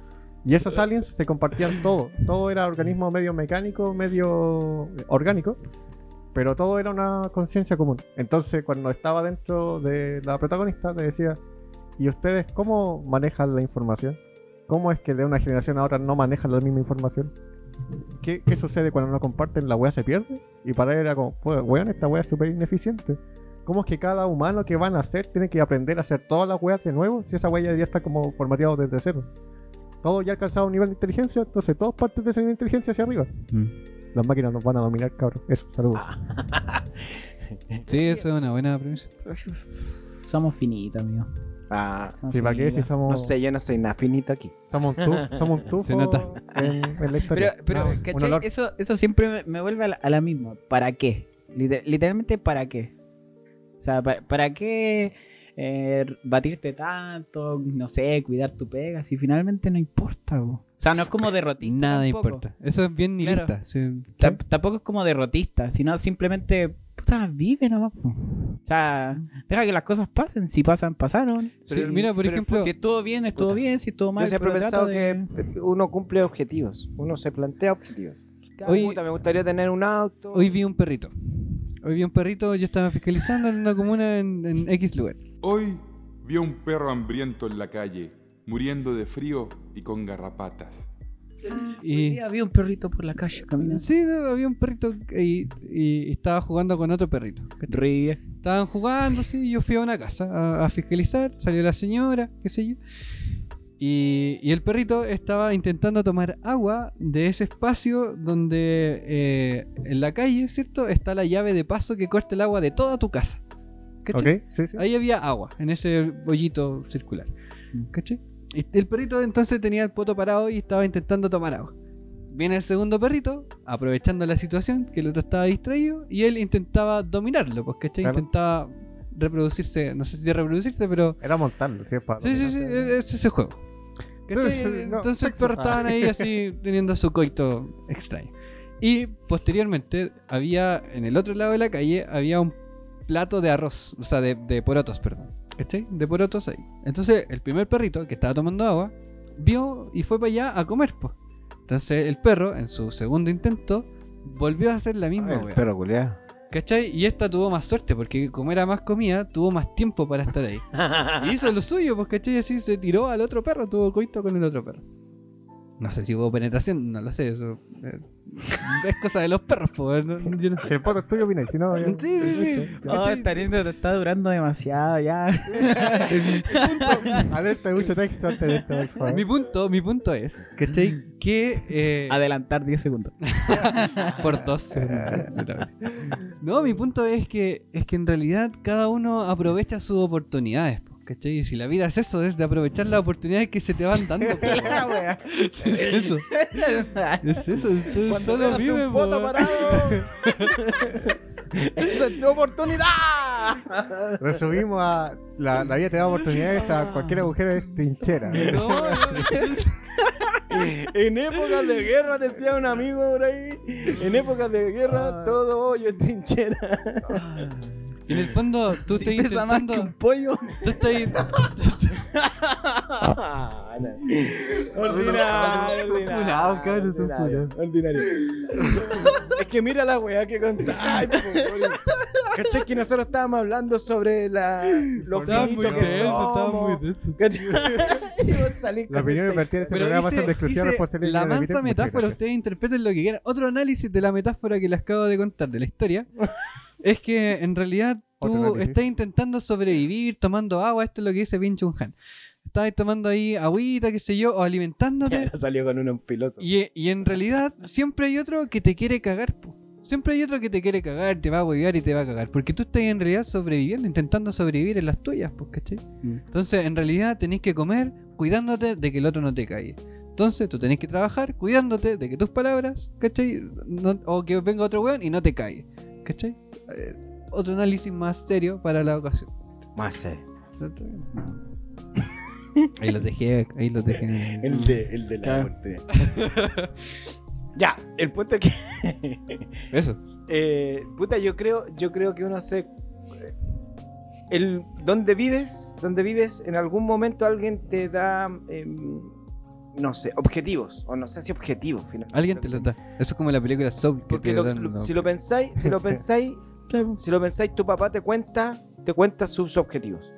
Speaker 2: Y esos aliens se compartían todo. Todo era organismo medio mecánico, medio orgánico. Pero todo era una conciencia común. Entonces, cuando estaba dentro de la protagonista, le decía: ¿Y ustedes cómo manejan la información? ¿Cómo es que de una generación a otra no manejan la misma información? ¿Qué, qué sucede cuando no comparten? ¿La wea se pierde? Y para él era como: pues, weón, esta wea es súper ineficiente. ¿Cómo es que cada humano que van a hacer tiene que aprender a hacer todas las weas de nuevo? Si esa wea ya está como formateado desde cero todos ya alcanzado un nivel de inteligencia, entonces todos parten de ese nivel de inteligencia hacia arriba.
Speaker 3: Mm.
Speaker 2: Las máquinas nos van a dominar, cabrón. Eso, saludos. *laughs*
Speaker 3: Sí, eso es una buena premisa.
Speaker 4: Somos finitos, amigo.
Speaker 1: Ah,
Speaker 4: Somos
Speaker 2: Sí, ¿para qué? Si
Speaker 4: finitos.
Speaker 2: somos,
Speaker 1: no sé, yo no soy nada finito aquí.
Speaker 2: somos tufo, somos tufo
Speaker 3: Se nota.
Speaker 2: En, en la historia.
Speaker 4: Pero, pero
Speaker 2: Ah,
Speaker 4: ¿cachai? Eso, eso siempre me, me vuelve a la, a la misma. ¿Para qué? Liter- literalmente, ¿para qué? O sea, ¿para, para qué eh, batirte tanto? No sé, cuidar tu pega, si finalmente no importa, po. O sea, no es como derrotista.
Speaker 3: Nada
Speaker 4: tampoco.
Speaker 3: importa. Eso es bien
Speaker 4: Claro.
Speaker 3: nihilista. sí.
Speaker 4: Ta- Tampoco es como derrotista, sino simplemente, puta, vive nomás. po. O sea, deja que las cosas pasen. Si pasan, pasaron.
Speaker 3: Sí,
Speaker 1: Pero el-
Speaker 3: mira, por
Speaker 1: pero
Speaker 3: ejemplo,
Speaker 4: Si estuvo bien, estuvo
Speaker 1: Puta.
Speaker 4: bien. Si estuvo mal,
Speaker 1: Yo siempre he pensado
Speaker 4: de-
Speaker 1: que uno cumple objetivos, uno se plantea objetivos.
Speaker 3: Hoy-
Speaker 1: Puta, me gustaría tener un auto.
Speaker 3: hoy vi un perrito. Hoy vi un perrito, yo estaba fiscalizando en una comuna en, en X lugar.
Speaker 6: Hoy vi a un perro hambriento en la calle, muriendo de frío y con garrapatas.
Speaker 3: Y
Speaker 4: vi un perrito por la calle caminando.
Speaker 3: sí, había un perrito y, y estaba jugando con otro perrito.
Speaker 4: Ríe.
Speaker 3: Estaban jugando, sí, yo fui a una casa a, a fiscalizar, salió la señora, qué sé yo. Y, y el perrito estaba intentando tomar agua de ese espacio donde eh, en la calle, ¿cierto? Está la llave de paso que corta el agua de toda tu casa. ¿Cachai?
Speaker 2: ¿Ok? Sí, sí.
Speaker 3: Ahí había agua, en ese bollito circular. ¿Cachai? Y el perrito entonces tenía el poto parado y estaba intentando tomar agua. Viene el segundo perrito, aprovechando la situación, que el otro estaba distraído, y él intentaba dominarlo, pues, ¿cachai?
Speaker 2: Claro.
Speaker 3: Intentaba reproducirse, no sé si reproducirse, pero...
Speaker 2: Era montarlo, sí, para
Speaker 3: Sí, sí, sí, es es ese juego.
Speaker 2: Sí, no,
Speaker 3: Entonces el
Speaker 2: sexo.
Speaker 3: perro estaban ahí así *laughs* teniendo su coito extraño. Y posteriormente había, en el otro lado de la calle, había un plato de arroz, o sea, de, de porotos, perdón. ¿Cachai? De porotos ahí. Entonces el primer perrito que estaba tomando agua, vio y fue para allá a comer, pues. Entonces el perro, en su segundo intento, volvió a hacer la misma wea.
Speaker 1: perro culiao.
Speaker 3: ¿Cachai? Y esta tuvo más suerte, porque como era más comida, tuvo más tiempo para estar ahí. *laughs* Y hizo lo suyo, pues, ¿cachai? Así se tiró al otro perro, tuvo coito con el otro perro. No sé si hubo penetración, no lo sé, eso eh, *laughs* es cosa de los perros, pues. no- yo no-
Speaker 2: Si el tuyo, si no, ya-
Speaker 3: Sí, sí, sí.
Speaker 4: Oh, esta anécdota está durando demasiado ya. *laughs*
Speaker 2: Alerta de mucho texto antes de esto, por favor.
Speaker 3: Mi punto, mi punto es, ¿cachai? Que eh,
Speaker 4: Adelantar 10 segundos. *laughs*
Speaker 3: por dos. No, mi punto es que es que en realidad cada uno aprovecha sus oportunidades, pues, ¿cachai? Y si la vida es eso, es de aprovechar las oportunidades que se te van dando. pues. *laughs* es eso. Es eso. entonces
Speaker 1: Cuando
Speaker 3: solo vive,
Speaker 1: un poto
Speaker 3: po.
Speaker 1: parado. *laughs* Esa es tu oportunidad.
Speaker 2: Resumimos a la, la vida te da oportunidades a cualquier agujero de trinchera. *laughs*
Speaker 3: No, no,
Speaker 1: En épocas de guerra, decía un amigo por ahí. En épocas de guerra, todo hoyo es trinchera.
Speaker 3: En el fondo, tú estás
Speaker 4: pesa más que
Speaker 3: intentando.
Speaker 4: un pollo.
Speaker 3: Tú estás,
Speaker 1: Ordinario,
Speaker 2: Funado, cabrón, son
Speaker 1: ordinario, ordinario. *laughs* Es que mira la weá que contáis. Que nosotros estábamos hablando sobre la, lo
Speaker 3: Estaba
Speaker 1: finito
Speaker 3: muy
Speaker 1: que
Speaker 3: denso, estaba muy
Speaker 1: somos.
Speaker 3: denso.
Speaker 1: ¿Cachai? *laughs* Y vos salís
Speaker 2: La opinión
Speaker 1: este-
Speaker 2: en este programa son de exclusiva
Speaker 1: dice
Speaker 2: responsabilidad
Speaker 3: La mansa metáfora, ustedes interpreten lo que quieran. Otro análisis de la metáfora que les acabo de contar de la historia *laughs* es que en realidad tú estás intentando sobrevivir tomando agua. Esto es lo que dice Bin Chun Han. Estás tomando ahí agüita, qué sé yo, o alimentándote. *laughs*
Speaker 1: Salió con un piloso.
Speaker 3: Y, y en realidad siempre hay otro que te quiere cagar, po. Siempre hay otro que te quiere cagar, te va a huevear y te va a cagar. Porque tú estás en realidad sobreviviendo, intentando sobrevivir en las tuyas, pues, ¿cachai?
Speaker 1: Mm.
Speaker 3: Entonces, en realidad tenés que comer cuidándote de que el otro no te caiga. Entonces, tú tenés que trabajar cuidándote de que tus palabras, ¿cachai? No- o que venga otro weón y no te caiga, ¿cachai? Eh, otro análisis más serio para la ocasión.
Speaker 1: Más sé. *laughs*
Speaker 3: Ahí los dejé, ahí los dejé.
Speaker 1: El de, el de la oportunidad. *laughs* ya, el punto es que. *laughs*
Speaker 3: Eso.
Speaker 1: eh, puta, yo creo, yo creo que uno se. El, donde vives, donde vives, en algún momento alguien te da. em, no sé, objetivos. O no sé si objetivos, finalmente.
Speaker 3: Alguien te lo da. Eso es como la película Soul que
Speaker 1: Porque
Speaker 3: te
Speaker 1: lo-
Speaker 3: dan
Speaker 1: lo- si lo pensáis, si lo *laughs* pensáis, si lo pensáis, tu papá te cuenta, te cuenta sus objetivos.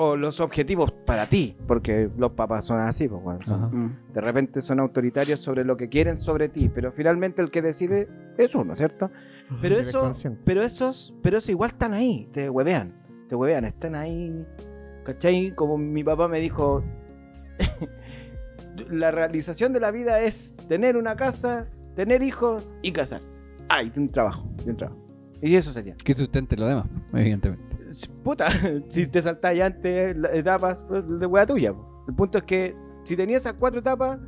Speaker 1: O los objetivos para ti, porque los papás son así, pues, bueno, son-
Speaker 3: Ajá.
Speaker 1: de repente son autoritarios sobre lo que quieren sobre ti, pero finalmente el que decide es uno, ¿cierto? Pero eso, pero esos, pero eso igual están ahí, te huevean, te huevean, están ahí, ¿cachai? Como mi papá me dijo, la realización de la vida es tener una casa, tener hijos y casarse. Ah, y un trabajo, y un trabajo. Y eso sería.
Speaker 3: Que sustente lo demás, evidentemente.
Speaker 1: Puta, *laughs* si te saltáis antes etapas, pues de wea tuya. po. El punto es que si tenía esas cuatro etapas,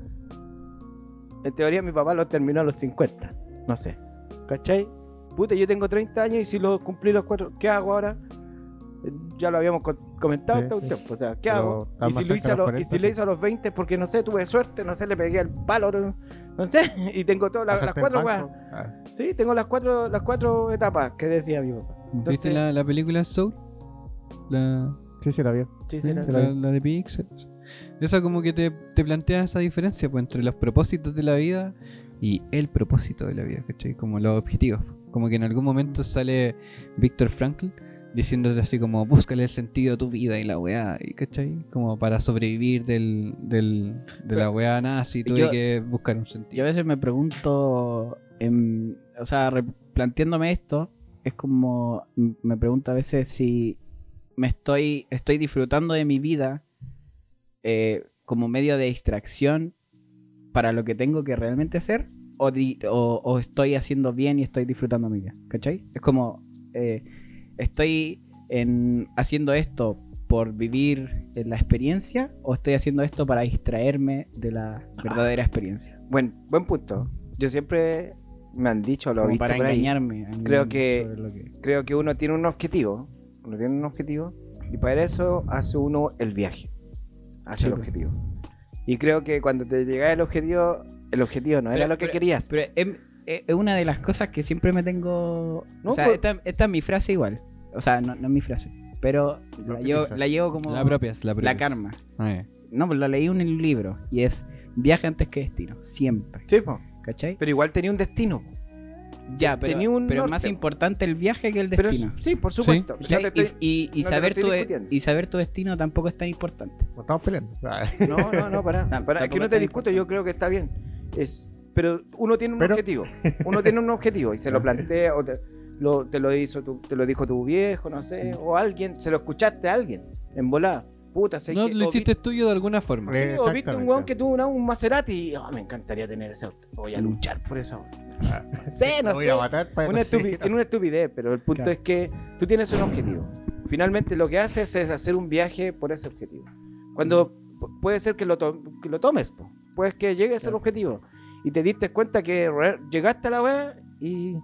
Speaker 1: en teoría mi papá lo terminó a los 50. No sé. ¿Cachai? puta, yo tengo 30 años y si lo cumplí los cuatro, ¿qué hago ahora? Ya lo habíamos co- comentado
Speaker 2: Sí,
Speaker 1: esta
Speaker 2: sí.
Speaker 1: cuestión, O sea, ¿qué
Speaker 2: Pero
Speaker 1: hago? Y si, lo hice a
Speaker 2: los
Speaker 1: y si
Speaker 2: 40,
Speaker 1: lo hice a los 20 porque no sé, tuve suerte, no sé, le pegué al palo, no, no sé, *laughs* y tengo todas las, cuatro
Speaker 2: el
Speaker 1: weas.
Speaker 2: Ah,
Speaker 1: Sí, tengo las cuatro, las cuatro etapas que decía mi papá.
Speaker 3: ¿Viste la, la película Soul? La,
Speaker 2: Sí, sí, era bien.
Speaker 1: Sí,
Speaker 3: Sí,
Speaker 2: la
Speaker 3: la,
Speaker 2: vi.
Speaker 3: la de Pixar. Esa como que te, te plantea esa diferencia pues, entre los propósitos de la vida y el propósito de la vida, ¿cachai? Como los objetivos. Como que en algún momento sale Víctor Frankl diciéndote así como búscale el sentido a tu vida y la weá, y, ¿cachai? Como para sobrevivir del, del, de la weá nazi tuve
Speaker 4: yo-
Speaker 3: que buscar un
Speaker 4: Yo
Speaker 3: sentido.
Speaker 4: a veces me pregunto, em, o sea, replanteándome esto, es como, me pregunto a veces si me estoy, estoy disfrutando de mi vida eh, como medio de distracción para lo que tengo que realmente hacer, o, di- o, o estoy haciendo bien y estoy disfrutando mi vida, ¿cachai? Es como, eh, estoy en, haciendo esto por vivir en la experiencia, o estoy haciendo esto para distraerme de la verdadera experiencia.
Speaker 1: Buen, buen punto. Yo siempre me han dicho, lo
Speaker 4: Como
Speaker 1: visto
Speaker 4: para
Speaker 1: por
Speaker 4: engañarme.
Speaker 1: Creo que- creo que uno tiene un objetivo, uno tiene un objetivo y para eso hace uno el viaje hacia
Speaker 4: Sí,
Speaker 1: el objetivo. Y creo que cuando te llega el objetivo, el objetivo no era lo que
Speaker 4: pero-
Speaker 1: querías.
Speaker 4: Pero es, es- es una de las cosas que siempre me tengo.
Speaker 1: No,
Speaker 4: o sea,
Speaker 1: pues-
Speaker 4: esta, esta es mi frase igual. O sea, no, no es mi frase. Pero la llevo, la llevo como.
Speaker 3: La propia, la propia.
Speaker 4: la karma.
Speaker 3: Ah,
Speaker 4: No, pues la leí en un libro. Y es viaje antes que destino. Siempre.
Speaker 1: Sí, po.
Speaker 4: ¿Cachai?
Speaker 1: pero igual tenía un destino.
Speaker 4: ya, pero,
Speaker 1: tenía un
Speaker 4: pero
Speaker 1: norte,
Speaker 4: más
Speaker 1: po.
Speaker 4: importante el viaje que el
Speaker 1: Pero
Speaker 4: destino.
Speaker 1: sí, por supuesto.
Speaker 4: Y,
Speaker 1: no
Speaker 4: saber tu, y saber tu destino tampoco es tan importante.
Speaker 2: No estamos peleando. Ah,
Speaker 1: No, no, no, para. *laughs*
Speaker 4: Tam-
Speaker 1: para. Es que
Speaker 4: tampoco
Speaker 1: no te discuto, yo creo que está bien. Es, pero uno tiene un
Speaker 2: Pero-
Speaker 1: objetivo. Uno tiene un *laughs* objetivo y se lo plantea o te lo, te lo hizo tu- te lo dijo tu viejo, no sé, o alguien, se lo escuchaste a alguien en volada. Puta, sé
Speaker 3: No,
Speaker 1: que,
Speaker 3: lo hiciste tuyo de alguna forma.
Speaker 1: vi- sí, o viste un
Speaker 2: Exactamente.
Speaker 1: weón que tuvo una- un Maserati y oh, me encantaría tener ese auto. Voy a
Speaker 4: Mm.
Speaker 1: luchar por eso. No sé, *laughs* no
Speaker 2: Lo voy
Speaker 1: sé.
Speaker 2: a matar para
Speaker 1: Una, estupi- es una estupidez, pero el punto
Speaker 4: Claro.
Speaker 1: es que tú tienes un objetivo. Finalmente lo que haces es hacer un viaje por ese objetivo. Cuando pu- puede ser que lo, to- que lo tomes, po. puedes que llegues al
Speaker 4: Claro.
Speaker 1: objetivo y te diste cuenta que re- llegaste a la weá y,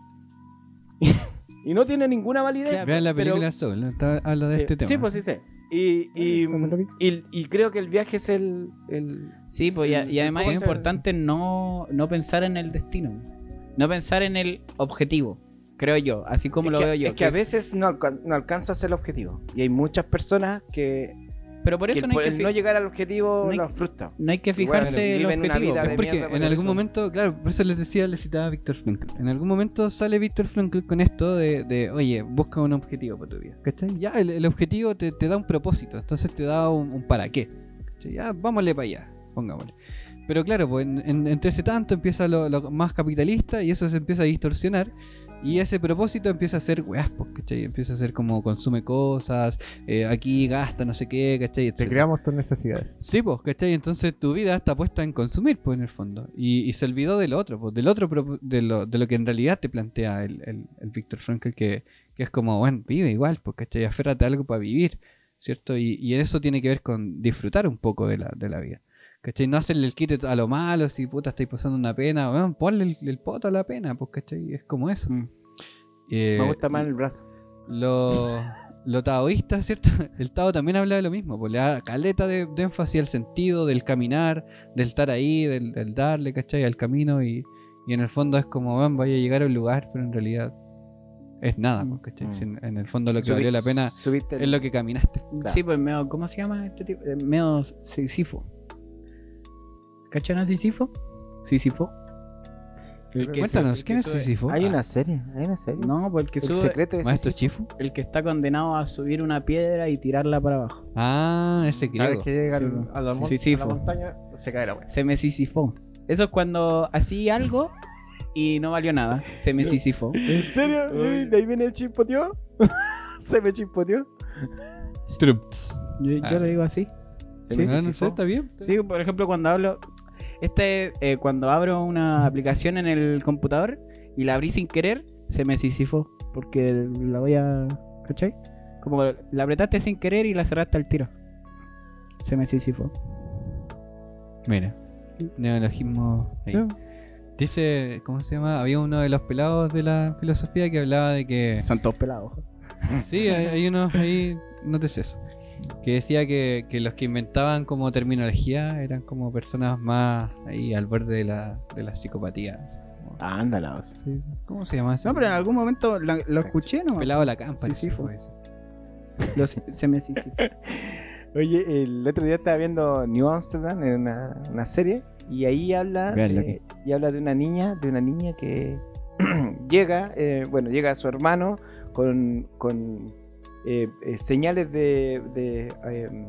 Speaker 1: y no tiene ninguna validez.
Speaker 3: Vean la
Speaker 1: pero-
Speaker 3: película Soul, ¿no? Está- habla de
Speaker 1: sí,
Speaker 3: este tema.
Speaker 1: sí, pues sí sé. Y, y, y- y creo que el viaje es el... el-
Speaker 4: Sí, pues y, además
Speaker 1: ¿Cómo
Speaker 4: es importante no, no pensar en el destino. No pensar en el objetivo. Creo yo. Así como
Speaker 1: es
Speaker 4: lo
Speaker 1: que,
Speaker 4: veo yo.
Speaker 1: es que a
Speaker 4: es-
Speaker 1: veces no, no alcanzas el objetivo. Y hay muchas personas que,
Speaker 4: Pero por eso no hay que,
Speaker 1: el no llegar al objetivo
Speaker 4: no hay-
Speaker 1: los frustra.
Speaker 4: no hay que
Speaker 1: bueno,
Speaker 4: fijarse en el objetivo.
Speaker 3: Es porque
Speaker 1: por
Speaker 3: en algún
Speaker 1: eso.
Speaker 3: momento, claro, por eso les decía, les citaba a Víctor Frankl. En algún momento sale Víctor Frankl con esto de, de, oye, busca un objetivo para tu vida. ¿Cachai? Ya, el, el objetivo te, te da un propósito, entonces te da un, un para qué. ¿Cachai? Ya, vámonos para allá, pongámosle. Pero claro, pues en- en- entre ese tanto empieza lo, lo más capitalista y eso se empieza a distorsionar. Y ese propósito empieza a ser weas, ¿cachai? Empieza a ser como consume cosas, eh, aquí gasta no sé qué, ¿cachai?
Speaker 2: Te creamos tus necesidades.
Speaker 3: Sí, pues, ¿cachai? Entonces tu vida está puesta en consumir, pues, en el fondo. Y, y se olvidó del otro, pues, del otro, de lo, de lo que en realidad te plantea el, el, el Víctor Frankl, que, que es como, bueno, vive igual, pues, ¿cachai? Aférrate a algo para vivir, ¿cierto? Y, y eso tiene que ver con disfrutar un poco de la, de la vida. ¿Cachai? No hacerle el quite a lo malo, si puta estáis pasando una pena, bueno, ponle el, el poto a la pena, pues, ¿cachai? Es como eso.
Speaker 4: Mm.
Speaker 3: Eh,
Speaker 1: Me gusta más el brazo.
Speaker 3: lo, lo taoísta, ¿cierto? *laughs* El Tao también habla de lo mismo, pues le da caleta de, de énfasis al sentido del caminar, del estar ahí, del, del darle, ¿cachai? Al camino y, y en el fondo es como, van, vaya a llegar a un lugar, pero en realidad es nada, pues, ¿cachai?
Speaker 1: Mm.
Speaker 3: En, en el fondo lo que valió la pena
Speaker 1: subiste el-
Speaker 3: es lo que caminaste.
Speaker 1: Claro.
Speaker 4: Sí, pues medio, ¿cómo se llama este tipo? Eh, Medio Sísifo. ¿Cachan a Sísifo? Sísifo. El que
Speaker 3: Cuéntanos, ¿quién es Sísifo?
Speaker 1: Hay
Speaker 3: Ah,
Speaker 1: una serie, hay una serie.
Speaker 4: No, pues el que
Speaker 1: el
Speaker 4: sube,
Speaker 1: secreto de
Speaker 3: ¿Maestro. Chifu?
Speaker 4: el que está condenado a subir una piedra y tirarla para abajo.
Speaker 3: Ah, ese
Speaker 2: Cada vez
Speaker 3: griego.
Speaker 2: que llega
Speaker 4: Sí,
Speaker 2: al- a, la, mon-
Speaker 4: Sí, sí,
Speaker 2: a la montaña, se cae la wea.
Speaker 4: Se me sisifó. Eso es cuando hacía algo y no valió nada. Se me sisifó. *laughs*
Speaker 1: ¿En serio? Uy, ¿De ahí viene el chispoteó? *laughs* ¿Se me chispoteó?
Speaker 3: Strups.
Speaker 4: Yo, yo
Speaker 3: Ah.
Speaker 4: lo digo así.
Speaker 1: Se
Speaker 4: Sí,
Speaker 1: me
Speaker 3: Ah, no sé, está bien.
Speaker 4: Sí, por ejemplo, cuando hablo. Este, eh, cuando abro una aplicación en el computador y la abrí sin querer, se me sisifó. Porque la voy a. ¿Cachai? Como la apretaste sin querer y la cerraste al tiro. Se me sisifó.
Speaker 3: Mira, neologismo ahí.
Speaker 2: Sí.
Speaker 3: Dice, ¿cómo se llama? Había uno de los pelados de la filosofía que hablaba de que.
Speaker 4: Son todos pelados.
Speaker 3: Sí, hay, hay unos ahí, no te sé eso. Que decía que, que los que inventaban como terminología eran como personas más ahí al borde de la, de la psicopatía.
Speaker 1: Ándala.
Speaker 3: Sí. ¿Cómo se llama eso?
Speaker 4: No, pero en algún momento lo, lo escuché, ¿no?
Speaker 3: Pelado la campa.
Speaker 4: Sí, sí, fue.
Speaker 3: ese.
Speaker 4: Lo- se me sí, sí. *laughs*
Speaker 1: Oye, el otro día estaba viendo New Amsterdam en una, una serie y ahí habla de, y habla de una niña, de una niña que *clears throat* llega, eh, bueno, llega a su hermano con, con eh, eh, señales de, de em,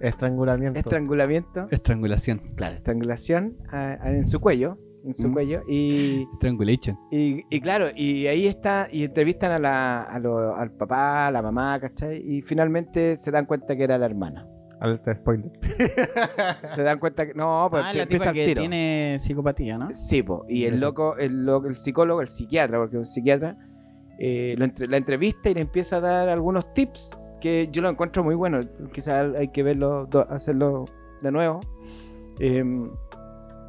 Speaker 2: Estrangulamiento.
Speaker 1: estrangulamiento,
Speaker 3: Estrangulación.
Speaker 1: claro, estrangulación ah, ah, en su cuello, en su
Speaker 3: Mm.
Speaker 1: cuello y *laughs*
Speaker 3: Strangulation.
Speaker 1: Y, y claro, y ahí está, y entrevistan a la, a lo- al papá, a la mamá, ¿cachai? Y finalmente se dan cuenta que era la hermana.
Speaker 2: Alerta spoiler. *laughs*
Speaker 1: Se dan cuenta que. No, pues
Speaker 4: Ah, la
Speaker 1: empieza
Speaker 4: tipa que
Speaker 1: tiro.
Speaker 4: tiene psicopatía, ¿no?
Speaker 1: Sí, po. Y el loco, el loco, el psicólogo, el psiquiatra, porque es un psiquiatra, eh, lo entre- la entrevista y le empieza a dar algunos tips que yo lo encuentro muy bueno. Quizás hay que verlo, hacerlo de nuevo. Eh,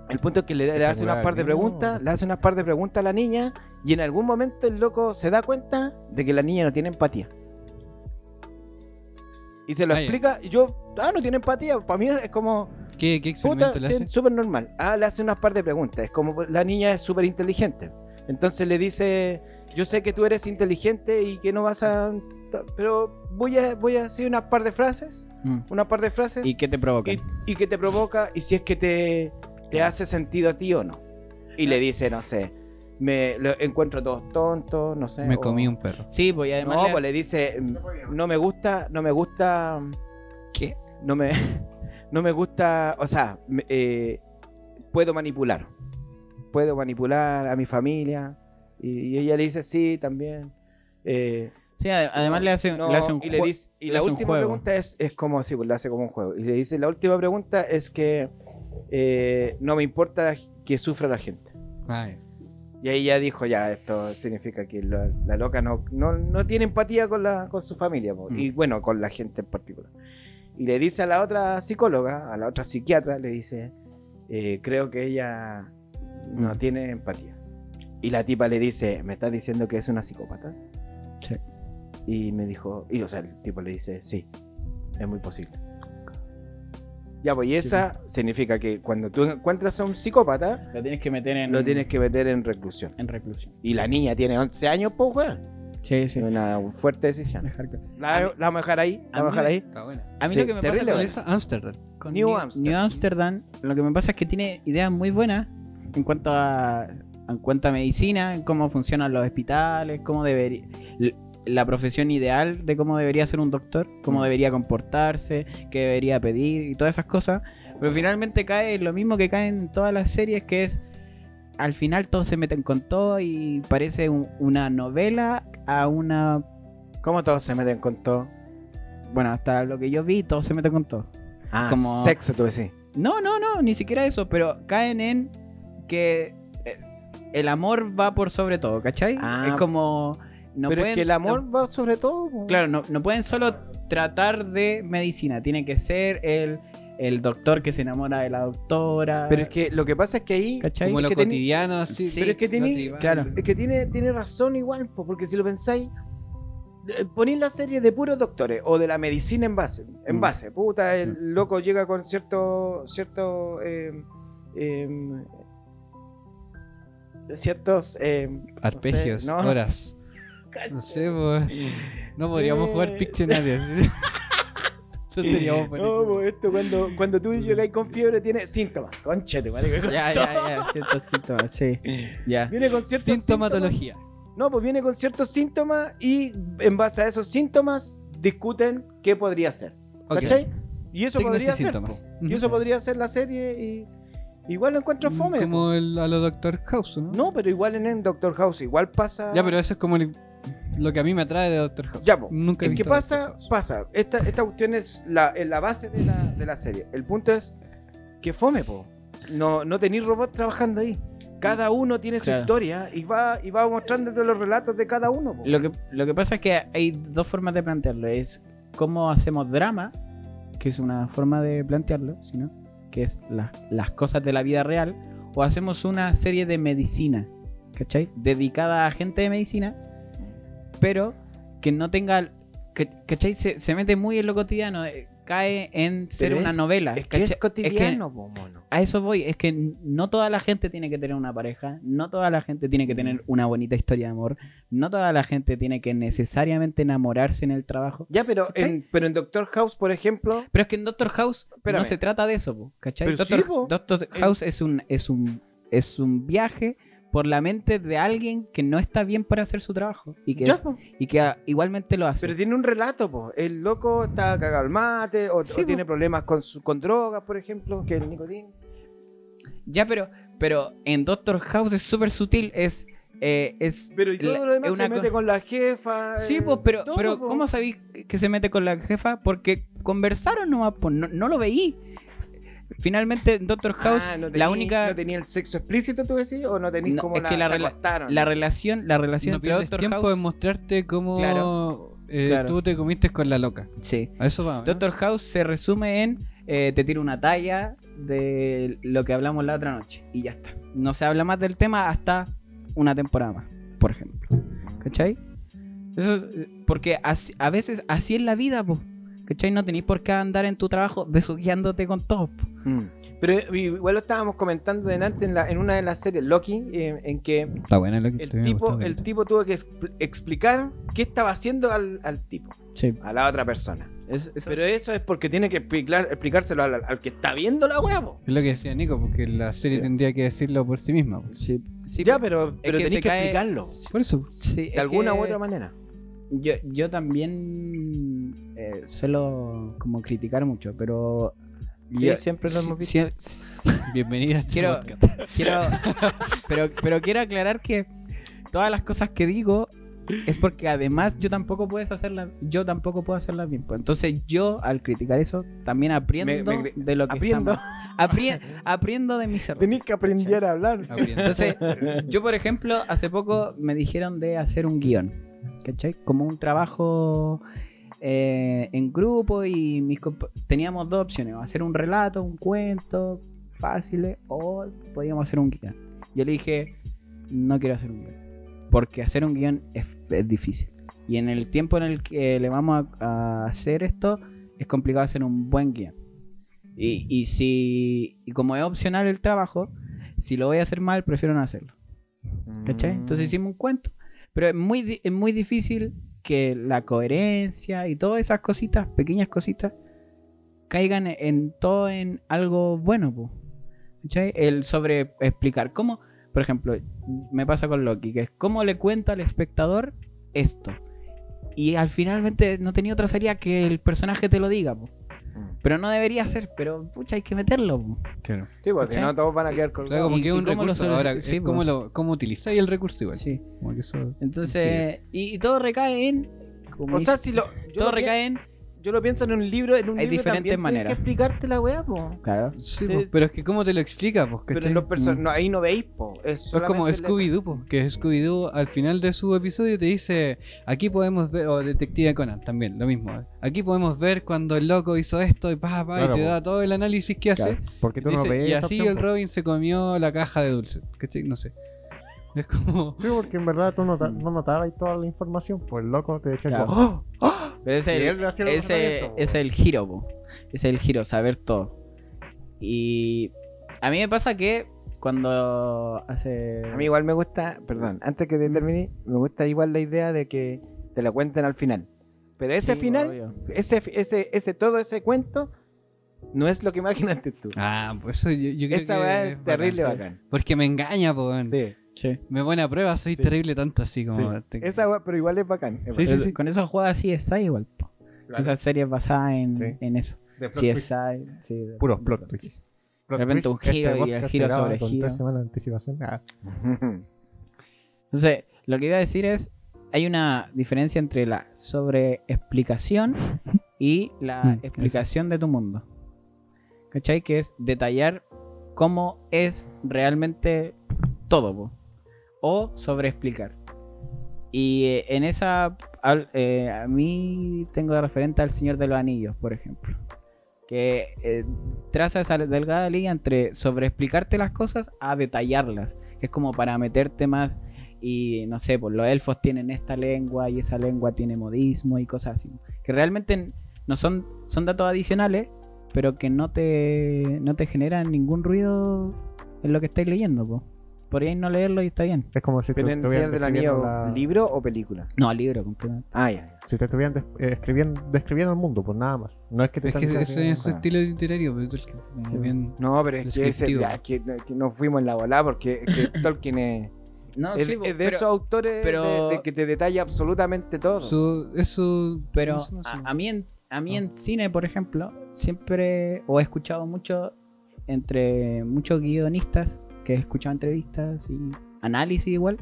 Speaker 1: el punto es que le, le hace unas par de preguntas, le hace unas par de preguntas a la niña y en algún momento el loco se da cuenta de que la niña no tiene empatía. Y se lo
Speaker 3: Ah,
Speaker 1: explica y yo, ah, no tiene empatía. Para mí es como,
Speaker 3: ¿Qué, qué
Speaker 1: Puta,
Speaker 3: experimento le
Speaker 1: sí,
Speaker 3: hace?
Speaker 1: súper normal. Ah, le hace unas par de preguntas. Es como la niña es súper inteligente. Entonces le dice, yo sé que tú eres inteligente y que no vas a... Pero voy a, voy a decir unas par de frases.
Speaker 4: Mm.
Speaker 1: Una par de frases.
Speaker 4: ¿Y qué te provoca?
Speaker 1: y, y que te provoca y si es que te, te hace sentido a ti o no. Y le dice, no sé, me lo encuentro todos tontos, no sé.
Speaker 3: Me
Speaker 1: o-
Speaker 3: comí un perro.
Speaker 4: Sí, pues además
Speaker 1: No,
Speaker 4: le-
Speaker 1: pues le dice, no me gusta, no me gusta...
Speaker 3: ¿Qué?
Speaker 1: No me, *laughs* no me gusta, o sea, eh, puedo manipular. Puedo manipular a mi familia. Y, y ella le dice, sí, también. Eh,
Speaker 4: sí, ade- además le hace,
Speaker 1: no,
Speaker 4: le hace un
Speaker 1: y, le
Speaker 4: jue-
Speaker 1: dice- y la última
Speaker 4: juego.
Speaker 1: pregunta es, es como, sí, pues le hace como un juego. Y le dice, la última pregunta es que eh, no me importa que sufra la gente.
Speaker 3: Ay,
Speaker 1: Y ahí ya dijo, ya, esto significa que la, la loca no, no, no tiene empatía con, la, con su familia, po,
Speaker 3: Mm.
Speaker 1: y bueno, con la gente en particular. Y le dice a la otra psicóloga, a la otra psiquiatra, le dice, eh, creo que ella no
Speaker 3: Mm.
Speaker 1: tiene empatía. Y la tipa le dice, ¿me estás diciendo que es una psicópata?
Speaker 4: Sí.
Speaker 1: Y me dijo, y o sea, el tipo le dice, sí, es muy posible. Ya, pues, y esa significa que cuando tú encuentras a un psicópata,
Speaker 4: Lo tienes que meter en,
Speaker 1: lo tienes que meter en reclusión.
Speaker 4: en reclusión.
Speaker 1: Y la niña tiene 11 años, pues, weón.
Speaker 4: Sí, sí.
Speaker 1: Una fuerte decisión. La,
Speaker 4: A mí-
Speaker 1: la vamos a dejar ahí. La
Speaker 4: a
Speaker 1: vamos a dejar
Speaker 4: mí-
Speaker 1: ahí.
Speaker 3: está buena.
Speaker 4: A mí
Speaker 1: Sí,
Speaker 4: lo que me pasa con.
Speaker 3: Amsterdam.
Speaker 4: con
Speaker 1: New
Speaker 4: New,
Speaker 1: Amsterdam.
Speaker 4: New Amsterdam, lo que me pasa es que tiene ideas muy buenas en cuanto a en cuanto a medicina, en cómo funcionan los hospitales, cómo debería la profesión ideal de cómo debería ser un doctor, cómo
Speaker 1: Mm.
Speaker 4: debería comportarse, qué debería pedir y todas esas cosas, pero finalmente cae lo mismo que cae en todas las series que es al final todos se meten con todo y parece un- una novela a una
Speaker 1: ¿Cómo todos se meten con todo?
Speaker 4: bueno, hasta lo que yo vi todos se meten con todo.
Speaker 1: Ah,
Speaker 4: Como-
Speaker 1: sexo, tú decís.
Speaker 4: No, no, no, ni siquiera eso, pero caen en que el amor va por sobre todo, ¿cachai?
Speaker 1: Ah,
Speaker 4: es como... No
Speaker 1: Pero es que el amor
Speaker 4: no-
Speaker 1: va sobre todo.
Speaker 4: claro, no, no pueden solo tratar de medicina, tiene que ser el, el doctor que se enamora de la doctora.
Speaker 1: Pero es que lo que pasa es que ahí.
Speaker 4: ¿Cachai?
Speaker 3: Como
Speaker 1: es
Speaker 3: lo
Speaker 1: que
Speaker 3: cotidiano, así.
Speaker 4: Sí,
Speaker 1: pero es que
Speaker 3: tribal.
Speaker 4: claro.
Speaker 1: Es que tiene, tiene razón igual, po, porque si lo pensáis, eh, ponéis la serie de puros doctores o de la medicina en base. En
Speaker 4: Mm.
Speaker 1: base, puta, el loco llega con cierto. cierto. eh, em, ciertos.
Speaker 3: Arpegios,
Speaker 1: no,
Speaker 3: horas. *laughs* No sé, pues. No podríamos jugar
Speaker 1: Eh.
Speaker 3: Pictionary. así. *laughs* No
Speaker 1: No, esto cuando, cuando tú llegáis con fiebre tiene síntomas. Conchete, ¿vale?
Speaker 4: Ya, ya, ya, ciertos síntomas, sí. Ya.
Speaker 1: Viene con ciertos síntomas.
Speaker 3: Sintomatología.
Speaker 1: No, pues viene con ciertos síntomas y en base a esos síntomas discuten qué podría ser. ¿Cachai? Y eso
Speaker 3: Signos y
Speaker 1: podría ser.
Speaker 3: síntomas.
Speaker 1: Y eso podría ser la serie y igual lo encuentro fome. po.
Speaker 3: Como el, a lo Doctor House, ¿no?
Speaker 1: No, pero igual en el Doctor House igual pasa.
Speaker 3: Ya, pero eso es como el- lo que a mí me atrae de Doctor House.
Speaker 1: Ya, po.
Speaker 3: Nunca he
Speaker 1: Es que
Speaker 3: visto
Speaker 1: pasa, pasa. Esta, esta cuestión es la, la base de la, de la serie. El punto es que fome, po. No, no tenéis robots trabajando ahí. Cada uno tiene su historia y va, y va mostrándote los relatos de cada uno. po.
Speaker 4: Lo que, lo que pasa es que hay dos formas de plantearlo. Es cómo hacemos drama, que es una forma de plantearlo, ¿sí no? Que es la- las cosas de la vida real, o hacemos una serie de medicina, ¿cachai? Dedicada a gente de medicina, pero que no tenga, ¿cachai? Se, se mete muy en lo cotidiano, eh, cae en ser
Speaker 1: Pero
Speaker 4: una
Speaker 1: es-
Speaker 4: novela.
Speaker 1: Es que es cotidiano, po, mono.
Speaker 4: a eso voy, es que no toda la gente tiene que tener una pareja, no toda la gente tiene que tener una bonita historia de amor, no toda la gente tiene que necesariamente enamorarse en el trabajo.
Speaker 1: Ya, pero
Speaker 4: ¿Cachai?
Speaker 1: en, pero en Doctor House, por ejemplo,
Speaker 4: Pero es que en Doctor House
Speaker 1: Espérame.
Speaker 4: no se trata de eso, po, ¿cachai?
Speaker 1: Pero
Speaker 4: Doctor,
Speaker 1: sí, po.
Speaker 4: Doctor House es un, es un es un viaje por la mente de alguien que no está bien para hacer su trabajo y que,
Speaker 1: ya, po.
Speaker 4: y que ah, igualmente lo hace.
Speaker 1: pero tiene un relato, po. El loco está cagado al mate, o,
Speaker 4: Sí,
Speaker 1: o
Speaker 4: po.
Speaker 1: tiene problemas con, su, con drogas, por ejemplo, que el nicotín.
Speaker 4: Ya, pero, pero en Doctor House es súper sutil, es, eh, es
Speaker 1: Pero y todo
Speaker 4: La-
Speaker 1: lo demás se mete
Speaker 4: co-
Speaker 1: con la jefa.
Speaker 4: Sí,
Speaker 1: eh,
Speaker 4: pues, pero,
Speaker 1: todo,
Speaker 4: pero
Speaker 1: po.
Speaker 4: ¿cómo sabéis que se mete con la jefa? Porque conversaron nomás, pues, no, no lo veí. Finalmente, en Doctor House,
Speaker 1: Ah, no
Speaker 4: la única.
Speaker 1: ¿No tenía el sexo explícito, tú decís? ¿O no tenías
Speaker 4: No,
Speaker 1: como
Speaker 4: es
Speaker 1: la,
Speaker 4: que la
Speaker 1: se
Speaker 4: rela-
Speaker 1: acostaron?
Speaker 4: La relación, la relación
Speaker 3: No
Speaker 4: entre Doctor
Speaker 3: tiempo
Speaker 4: House.
Speaker 3: en mostrarte cómo
Speaker 4: Claro.
Speaker 3: eh,
Speaker 4: Claro.
Speaker 3: tú te comiste con la loca.
Speaker 4: Sí.
Speaker 3: A eso va. ¿no?
Speaker 4: Doctor House se resume en eh, te tiro una talla de lo que hablamos la otra noche y ya está. No se habla más del tema hasta una temporada más, por ejemplo. ¿Cachai? Eso, eh, porque así- a veces así es la vida, po. ¿Cachai? No tenéis por qué andar en tu trabajo besuqueándote con todos. po.
Speaker 1: Mm. Pero igual lo estábamos comentando delante en, la, en una de las series, Loki, eh, en que
Speaker 3: Está buena
Speaker 1: el tipo, el tipo tuvo que expl- explicar qué estaba haciendo al, al tipo,
Speaker 4: Sí.
Speaker 1: a la otra persona.
Speaker 4: Es- eso
Speaker 1: Pero
Speaker 4: es-
Speaker 1: eso es porque tiene que explicar, explicárselo al, al que está viendo la huevo.
Speaker 3: Es lo que decía Nico, porque la serie
Speaker 1: Sí.
Speaker 3: tendría que decirlo por sí misma. pues.
Speaker 4: sí, sí,
Speaker 1: ya, pero, pero
Speaker 4: que
Speaker 1: tenéis
Speaker 4: se
Speaker 1: que
Speaker 4: cae-
Speaker 1: explicarlo.
Speaker 3: Por eso.
Speaker 4: sí, es
Speaker 1: De alguna
Speaker 4: que-
Speaker 1: u otra manera.
Speaker 4: Yo, yo también eh, suelo como criticar mucho, pero
Speaker 1: Sí,
Speaker 4: yo-
Speaker 1: siempre lo hemos visto. *laughs*
Speaker 3: Bienvenida a este
Speaker 4: quiero, *laughs* quiero pero, pero quiero aclarar que todas las cosas que digo es porque además yo tampoco puedes hacerlas, yo tampoco puedo hacerlas bien. pues. Entonces yo al criticar eso también aprendo
Speaker 1: Me- me-
Speaker 4: de lo que
Speaker 1: Aprendo.
Speaker 4: estamos- apri- aprendo de mis errores.
Speaker 1: Tenéis que aprender a hablar.
Speaker 4: Entonces, yo por ejemplo, hace poco me dijeron de hacer un guion, ¿cachai? Como un trabajo eh, en grupo y mis teníamos dos opciones, hacer un relato, un cuento, fácil, o podíamos hacer un guion. Yo le dije, no quiero hacer un guion, porque hacer un guion es, es difícil. Y en el tiempo en el que le vamos a, a hacer esto, es complicado hacer un buen guion. Y, y si y como es opcional el trabajo, si lo voy a hacer mal, prefiero no hacerlo. ¿Cachai? Entonces hicimos un cuento. Pero es muy, es muy difícil que la coherencia y todas esas cositas, pequeñas cositas, caigan en todo en algo bueno. po. El sobre explicar cómo, por ejemplo, me pasa con Loki, que es cómo le cuenta al espectador esto. Y al finalmente no tenía otra salida que el personaje te lo diga. Pero no debería ser, pero pucha, hay que meterlo. po.
Speaker 3: Claro.
Speaker 1: Sí, pues si no todos van a quedar
Speaker 3: Claro,
Speaker 1: colgados.
Speaker 3: como
Speaker 4: ¿Y-
Speaker 3: que es un
Speaker 4: lo
Speaker 3: recurso. Ahora,
Speaker 4: sí,
Speaker 3: es como, lo, cómo utilizáis el recurso igual.
Speaker 4: Sí.
Speaker 3: Como que eso-
Speaker 4: Entonces, y, y todo recae en. como
Speaker 1: O sea, si lo.
Speaker 4: Todo recae en.
Speaker 1: Yo lo pienso en un libro. En un
Speaker 4: Hay
Speaker 1: libro
Speaker 4: diferentes
Speaker 1: también tienes
Speaker 4: maneras.
Speaker 1: que explicarte la weá, po.
Speaker 4: Claro.
Speaker 3: Sí,
Speaker 1: Te-
Speaker 3: pues, pero es que cómo te lo explica, pues,
Speaker 1: Pero los
Speaker 3: Mm.
Speaker 1: no, ahí no veis, po. Es,
Speaker 3: Es como Scooby-Doo, po, que Scooby-Doo al final de su episodio te dice, aquí podemos ver, o Detective Conan también, lo mismo. ¿eh? Aquí podemos ver cuando el loco hizo esto y pa, pa,
Speaker 2: Claro,
Speaker 3: y te
Speaker 2: po.
Speaker 3: da todo el análisis que hace.
Speaker 2: Porque tú
Speaker 3: Dice,
Speaker 2: no ves
Speaker 3: y así
Speaker 2: opción,
Speaker 3: el
Speaker 2: po.
Speaker 3: Robin se comió la caja de dulce. ¿cachai? No sé. Es como...
Speaker 2: Sí, porque en verdad tú nota-
Speaker 4: Mm.
Speaker 2: no notabas toda la información, pues loco te decía
Speaker 4: Claro.
Speaker 2: como, ¡Oh! *gasps*
Speaker 4: Pero ese el, ese,
Speaker 2: po.
Speaker 4: es el giro, po. Es el giro, saber todo. Y a mí me pasa que cuando hace.
Speaker 1: A mí igual me gusta, perdón, antes que te termine, me gusta igual la idea de que te la cuenten al final. Pero ese
Speaker 4: Sí,
Speaker 1: final,
Speaker 4: obvio.
Speaker 1: ese, ese, ese, todo ese cuento, no es lo que imaginaste tú.
Speaker 3: Ah, pues eso yo, yo creo
Speaker 1: Esa
Speaker 3: que
Speaker 1: weá es terrible
Speaker 3: bacán.
Speaker 1: bacán.
Speaker 3: Porque me engaña, po.
Speaker 1: Sí.
Speaker 4: Sí.
Speaker 3: Me pone a prueba, soy
Speaker 1: Sí.
Speaker 3: terrible tanto así como...
Speaker 1: Sí.
Speaker 3: te-
Speaker 1: Esa weá, pero igual es bacán. es
Speaker 3: Sí,
Speaker 1: bacán.
Speaker 3: sí, sí.
Speaker 4: Con eso juega CSI igual, po.
Speaker 1: Claro.
Speaker 4: Esas series basadas en,
Speaker 2: Sí.
Speaker 4: en eso.
Speaker 2: De plot twist.
Speaker 4: CSI. Sí, de-
Speaker 2: Puros
Speaker 4: de
Speaker 2: plot twists. Plot
Speaker 4: repente
Speaker 2: twist,
Speaker 4: un giro y el
Speaker 2: podcast
Speaker 4: giro
Speaker 2: se graba
Speaker 4: sobre
Speaker 2: con
Speaker 4: giro.
Speaker 2: tres semanas de anticipación. Ah, *laughs*
Speaker 4: Entonces, lo que iba a decir es, hay una diferencia entre la sobreexplicación y la
Speaker 3: Mm,
Speaker 4: explicación de tu mundo. ¿Cachai? Que es detallar cómo es realmente todo, po. O sobreexplicar. Y eh, en esa, eh, a mí tengo de referente al Señor de los Anillos, por ejemplo. que eh, traza esa delgada línea entre sobreexplicarte las cosas a detallarlas. Que es como para meterte más y no sé, pues los elfos tienen esta lengua y esa lengua tiene modismo y cosas así. Que realmente no son, son datos adicionales, pero que no te, no te generan ningún ruido en lo que estáis leyendo. Podríais no leerlo y está bien.
Speaker 2: Es como si te
Speaker 1: Pero en el
Speaker 2: estuvieran
Speaker 1: Señor del
Speaker 2: describiendo
Speaker 1: Anillo,
Speaker 2: la-
Speaker 1: ¿libro o película?
Speaker 4: No, libro completamente.
Speaker 1: Ah, ya. ya.
Speaker 2: Si te estuvieran des- eh, escribiendo, describiendo el mundo, pues nada más. No es que te
Speaker 3: Es que ese es su
Speaker 2: nada.
Speaker 3: estilo literario, pero Tolkien, eh, bien-
Speaker 1: No, pero es que, ese,
Speaker 3: Descriptivo.
Speaker 1: ya, es que, que nos fuimos en la bola porque es que *laughs* Tolkien es,
Speaker 4: No,
Speaker 1: es-
Speaker 4: sí, po,
Speaker 1: es de
Speaker 4: pero-
Speaker 1: esos autores
Speaker 4: pero-
Speaker 1: de, de que te detalla absolutamente todo.
Speaker 3: su, es su-
Speaker 4: Pero a, a mí, en, a mí
Speaker 3: Ah.
Speaker 4: en cine, por ejemplo, siempre, o he escuchado mucho entre muchos guionistas que he escuchado entrevistas y análisis igual,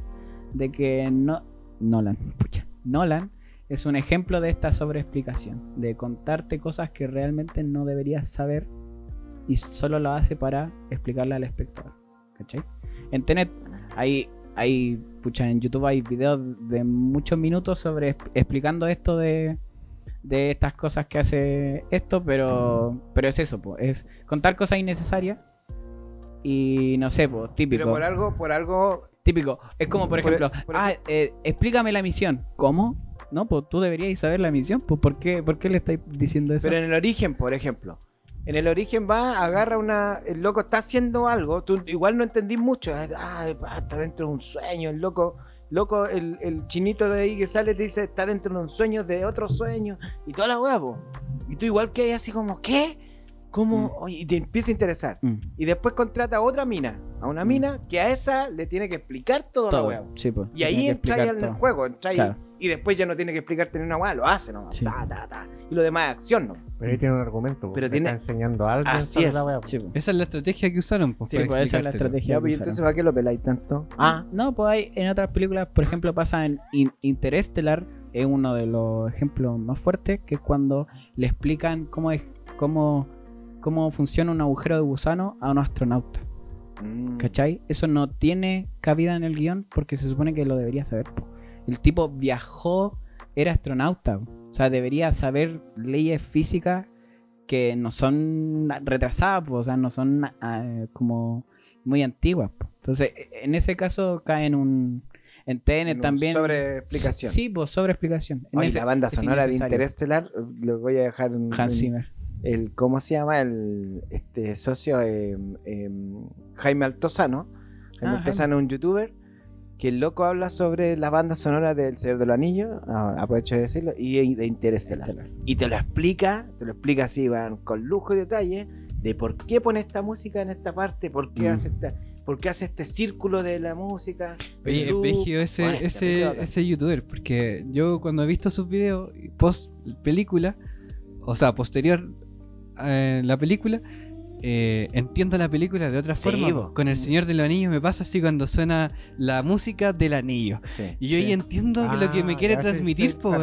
Speaker 4: de que no, Nolan, *laughs* pucha, Nolan es un ejemplo de esta sobreexplicación, de contarte cosas que realmente no deberías saber y solo lo hace para explicarle al espectador. ¿Cachai? En Tenet hay, hay, pucha, en YouTube hay videos de muchos minutos sobre exp- explicando esto de, de estas cosas que hace esto, pero, pero es eso, po, es contar cosas innecesarias y no sé, pues, típico.
Speaker 1: pero por algo, por algo,
Speaker 4: Típico. Es como, por
Speaker 1: Por-
Speaker 4: ejemplo,
Speaker 1: por-
Speaker 4: ah, eh, explícame la misión. ¿Cómo? No, pues tú deberías saber la misión. Pues ¿por qué, ¿por qué le estáis diciendo eso?
Speaker 1: pero en el origen, por ejemplo. En el origen va, agarra una. El loco está haciendo algo. Tú igual no entendís mucho. Ah, está dentro de un sueño. El loco, loco, el, el chinito de ahí que sale te dice está dentro de un sueño, de otro sueño. Y toda la huevo. Y tú igual que así como, ¿qué? ¿Cómo? Oye, y te empieza a interesar.
Speaker 4: Mm,
Speaker 1: Y después contrata a otra mina. A una
Speaker 4: Mm.
Speaker 1: mina que a esa le tiene que explicar toda la
Speaker 4: todo.
Speaker 1: huevo.
Speaker 4: Sí, pues.
Speaker 1: Y ahí
Speaker 4: explicar
Speaker 1: en el
Speaker 4: todo.
Speaker 1: juego, entráis
Speaker 4: Claro.
Speaker 1: y después ya no tiene que explicarte ni una hueá, lo hace nomás.
Speaker 4: Sí.
Speaker 1: Ta, ta, ta. Y lo demás es acción, ¿no?
Speaker 2: Pero ahí tiene un argumento.
Speaker 1: Pero
Speaker 2: Pero
Speaker 1: tiene-
Speaker 2: está enseñando algo.
Speaker 1: Así es.
Speaker 2: la wea.
Speaker 4: Sí, po.
Speaker 3: Esa es la estrategia que usaron. Pues,
Speaker 1: Sí,
Speaker 4: pues esa es la estrategia.
Speaker 1: Ya, pues, ¿y
Speaker 4: usaron.
Speaker 1: entonces ¿para qué lo peláis tanto? Ah,
Speaker 4: No, pues hay en otras películas, por ejemplo, pasa en In- Interstellar, es uno de los ejemplos más fuertes, que es cuando le explican cómo es cómo, cómo funciona un agujero de gusano a un astronauta.
Speaker 1: Mm.
Speaker 4: ¿Cachai? Eso no tiene cabida en el guion porque se supone que lo debería saber. El tipo viajó, era astronauta. O sea, debería saber leyes físicas que no son retrasadas, po, o sea, no son ah, como muy antiguas. po. Entonces, en ese caso cae en un... En TN
Speaker 1: En
Speaker 4: también...
Speaker 1: sobre explicación.
Speaker 4: Sí, pues sobre explicación. En
Speaker 1: Oye,
Speaker 4: ese-
Speaker 1: la banda sonora de. Interestelar, le voy a dejar un-
Speaker 4: Hans Zimmer.
Speaker 1: El ¿cómo se llama? el este socio eh, eh, Jaime Altozano. Jaime
Speaker 4: Ah,
Speaker 1: Altozano es un youtuber que el loco habla sobre la banda sonora del Señor de los Anillos, ah, aprovecho de decirlo, y de Interestelar. Y te lo explica, te lo explica así, weón, con lujo y detalle, de por qué pone esta música en esta parte, por qué
Speaker 4: Mm.
Speaker 1: hace esta, por qué hace este círculo de la música.
Speaker 3: Oye, brígido ese,
Speaker 1: Bueno, está
Speaker 3: ese, ese youtuber, porque yo cuando he visto sus videos post película, o sea, posterior a la película, eh, entiendo la película de otra
Speaker 1: Sí,
Speaker 3: forma. Con El Señor de los Anillos me pasa así cuando suena la música del anillo.
Speaker 1: Sí.
Speaker 3: Y yo ahí
Speaker 1: Sí.
Speaker 3: entiendo lo que me
Speaker 2: Ah,
Speaker 3: quiere transmitir, po,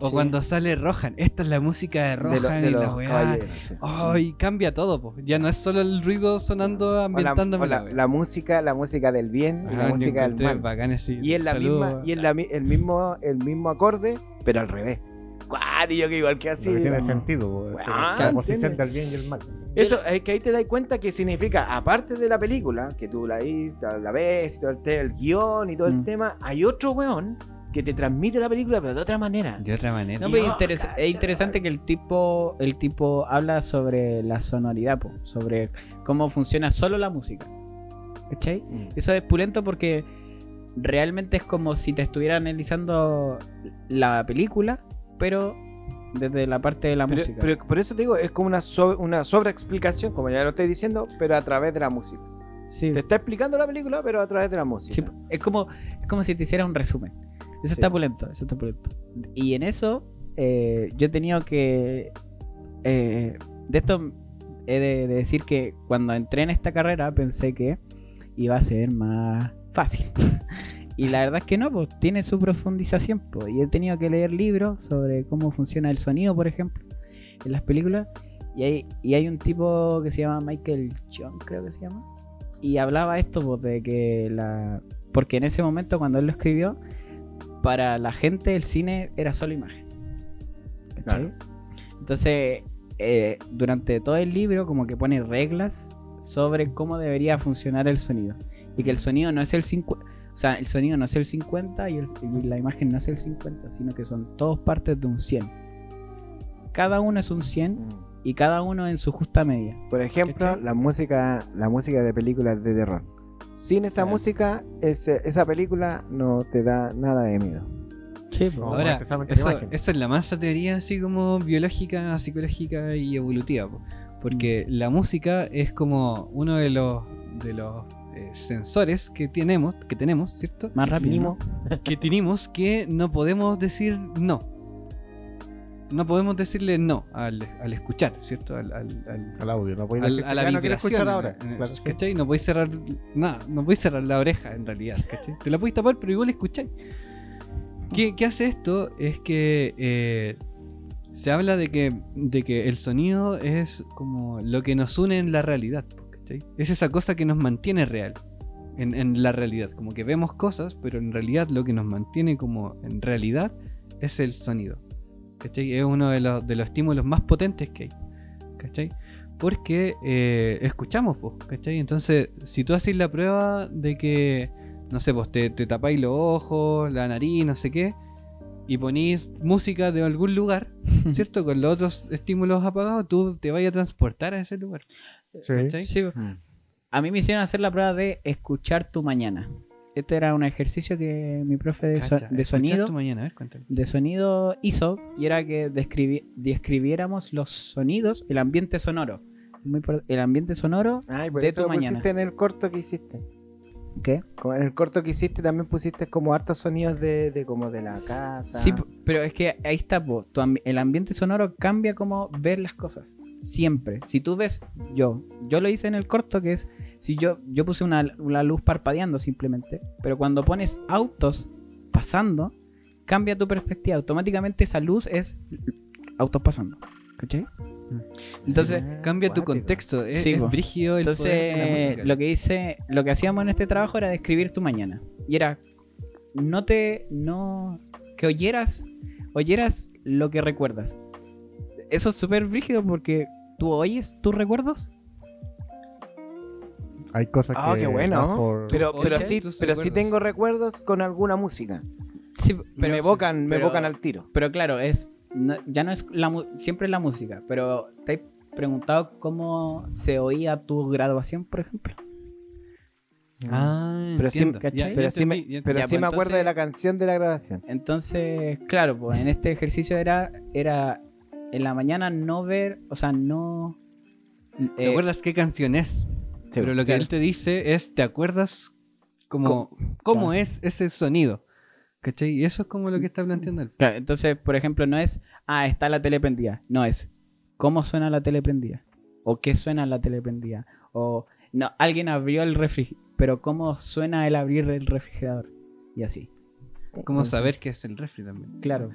Speaker 3: O cuando sale Rohan, esta es la música de
Speaker 1: de, lo-
Speaker 3: Rohan
Speaker 1: de
Speaker 3: y la weá. Oh, y cambia todo, po. ya no es solo el ruido sonando,
Speaker 1: O la,
Speaker 3: ambientándome
Speaker 1: o la- música, la música del bien y
Speaker 3: Ajá,
Speaker 1: la música del mal.
Speaker 3: bacán
Speaker 1: Y es la misma, y es la el mismo, el mismo acorde, pero al revés. ¡Guau! Y yo que igual que así.
Speaker 2: Que tiene
Speaker 1: ¿no?
Speaker 2: sentido. la
Speaker 1: ¿entiendes?
Speaker 2: del bien y el mal.
Speaker 1: Eso es que ahí te das cuenta que significa, aparte de la película, que tú la, vis- la ves y todo el, el guion y todo el
Speaker 4: Mm.
Speaker 1: tema, hay otro weón que te transmite la película, pero de otra manera.
Speaker 3: De otra manera.
Speaker 4: No,
Speaker 1: Y-
Speaker 4: pero
Speaker 1: oh,
Speaker 4: interes-
Speaker 1: cacha,
Speaker 4: es interesante que el tipo, el tipo habla sobre la sonoridad, po, sobre cómo funciona solo la música. ¿Cachai?
Speaker 1: Mm.
Speaker 4: Eso es pulento porque realmente es como si te estuviera analizando la película, pero desde la parte de la
Speaker 1: Pero,
Speaker 4: música.
Speaker 1: pero por eso te digo, es como una, so- una sobreexplicación, como ya lo estoy diciendo, pero a través de la música.
Speaker 4: sí,
Speaker 1: Te está explicando la película, pero a través de la música.
Speaker 4: sí, es como es como si te hiciera un resumen. Eso
Speaker 1: Sí.
Speaker 4: está pulento, eso está pulento. Y en eso eh, yo he tenido que eh, de esto he de, de decir que cuando entré en esta carrera pensé que iba a ser más fácil. *laughs* y la verdad es que no, pues tiene su profundización. Pues, y he tenido que leer libros sobre cómo funciona el sonido, por ejemplo, en las películas. Y hay, y hay un tipo que se llama Michael John, creo que se llama. Y hablaba esto pues, de que la... Porque en ese momento cuando él lo escribió, para la gente el cine era solo imagen.
Speaker 1: Claro.
Speaker 4: Entonces, eh, durante todo el libro como que pone reglas sobre cómo debería funcionar el sonido. Y que el sonido no es el 50, o sea, el sonido no es el 50 y, el- y la imagen no es el 50, sino que son todos partes de un 100. Cada uno es un 100 y cada uno en su justa medida.
Speaker 1: Por ejemplo,
Speaker 4: ¿Cachai?
Speaker 1: la música, la música de películas de terror. Sin esa
Speaker 4: Claro.
Speaker 1: música, ese- esa película no te da nada de miedo.
Speaker 4: Sí,
Speaker 2: No,
Speaker 3: Ahora, eso, esa es la mansa teoría así como biológica, psicológica y evolutiva. po. Porque la música es como uno de los, de los eh, sensores que tenemos, que tenemos, ¿cierto?
Speaker 4: más rápido.
Speaker 3: Que tenemos que no podemos decir no. No podemos decirle no al, al escuchar, ¿cierto? Al, al- al-
Speaker 2: Al audio, no podéis decir
Speaker 3: a la
Speaker 2: no escuchar ahora.
Speaker 3: en-
Speaker 2: Claro.
Speaker 3: ¿cachai? No podéis cerrar nada, no podéis cerrar la oreja en realidad, ¿cachai? Te la podéis tapar, pero igual escucháis. ¿Qué, qué hace esto? Es que eh, se habla de que, de que el sonido es como lo que nos une en la realidad. ¿Cachai? Es esa cosa que nos mantiene real. En, en la realidad. Como que vemos cosas, pero en realidad lo que nos mantiene como en realidad es el sonido. ¿cachai? Es uno de los, de los estímulos más potentes que hay. ¿cachai? Porque eh, escuchamos, pues, ¿cachai? Entonces, si tú haces la prueba de que, no sé, pues te, te tapáis los ojos, la nariz, no sé qué, y ponís música de algún lugar, *laughs* ¿cierto? Con los otros estímulos apagados, tú te vayas a transportar a ese lugar.
Speaker 2: Sí,
Speaker 4: a mí me hicieron hacer la prueba de escuchar tu mañana. Este era un ejercicio que mi profe de, so-
Speaker 3: Cacha,
Speaker 4: de
Speaker 3: escuchar
Speaker 4: sonido
Speaker 3: tu mañana, a ver, cuéntame.
Speaker 4: de sonido hizo y era que describi- describiéramos los sonidos, el ambiente sonoro. Muy el ambiente sonoro,
Speaker 1: Ay, por
Speaker 4: De
Speaker 1: eso
Speaker 4: tu
Speaker 1: lo
Speaker 4: mañana.
Speaker 1: pusiste en el corto que hiciste.
Speaker 4: ¿qué?
Speaker 1: Como en el corto que hiciste también pusiste como hartos sonidos de, de como de la casa.
Speaker 4: Sí, pero es que ahí está, po, tu ambi- el ambiente sonoro cambia como ver las cosas. Siempre. Si tú ves, yo, yo lo hice en el corto que es, si yo, yo puse una, una luz parpadeando simplemente, pero cuando pones autos pasando, cambia tu perspectiva. Automáticamente esa luz es autos pasando. ¿Cachai? Entonces,
Speaker 1: Ah,
Speaker 3: Cambia tu contexto, es,
Speaker 4: Sí,
Speaker 3: es
Speaker 4: po.
Speaker 3: brígido el poder de la
Speaker 4: Entonces,
Speaker 3: música.
Speaker 4: lo que hice, lo que hacíamos en este trabajo era describir tu mañana. Y era, no te, no, que oyeras, oyeras lo que recuerdas. Eso es súper brígido porque tú oyes tus recuerdos.
Speaker 2: Hay cosas
Speaker 1: Ah,
Speaker 2: que
Speaker 1: qué bueno.
Speaker 2: por-
Speaker 1: Pero, pero sí, pero sí tengo recuerdos con alguna música.
Speaker 4: Sí,
Speaker 1: me evocan, me
Speaker 4: pero-
Speaker 1: evocan al tiro.
Speaker 4: Pero claro, es, no- ya no es la, siempre la música, pero te has preguntado cómo se oía tu graduación, por ejemplo.
Speaker 3: Ah,
Speaker 1: Pero sí-.
Speaker 4: ¿cachai?
Speaker 3: Ya-
Speaker 1: Pero
Speaker 3: ya
Speaker 1: sí me,
Speaker 3: entendí,
Speaker 1: pero
Speaker 4: Ya,
Speaker 1: sí
Speaker 4: pues,
Speaker 1: me acuerdo
Speaker 4: entonces-
Speaker 1: de la canción de la grabación.
Speaker 4: Entonces, claro, pues en este ejercicio era, era en la mañana no ver, o sea, no...
Speaker 3: ¿Te
Speaker 4: eh,
Speaker 3: acuerdas qué canción es? Pero lo que él te dice es, ¿te acuerdas cómo
Speaker 4: claro.
Speaker 3: es ese sonido? ¿Cachai? Y eso es como lo que está planteando él.
Speaker 4: Claro, entonces, por ejemplo, no es, ah, está la tele prendida. No es, ¿cómo suena la tele prendida? O qué suena la tele prendida. O, no, alguien abrió el refrigerador, pero ¿cómo suena el abrir el refrigerador? Y así.
Speaker 3: Cómo
Speaker 4: Entonces,
Speaker 3: saber qué es el refri también.
Speaker 4: Claro.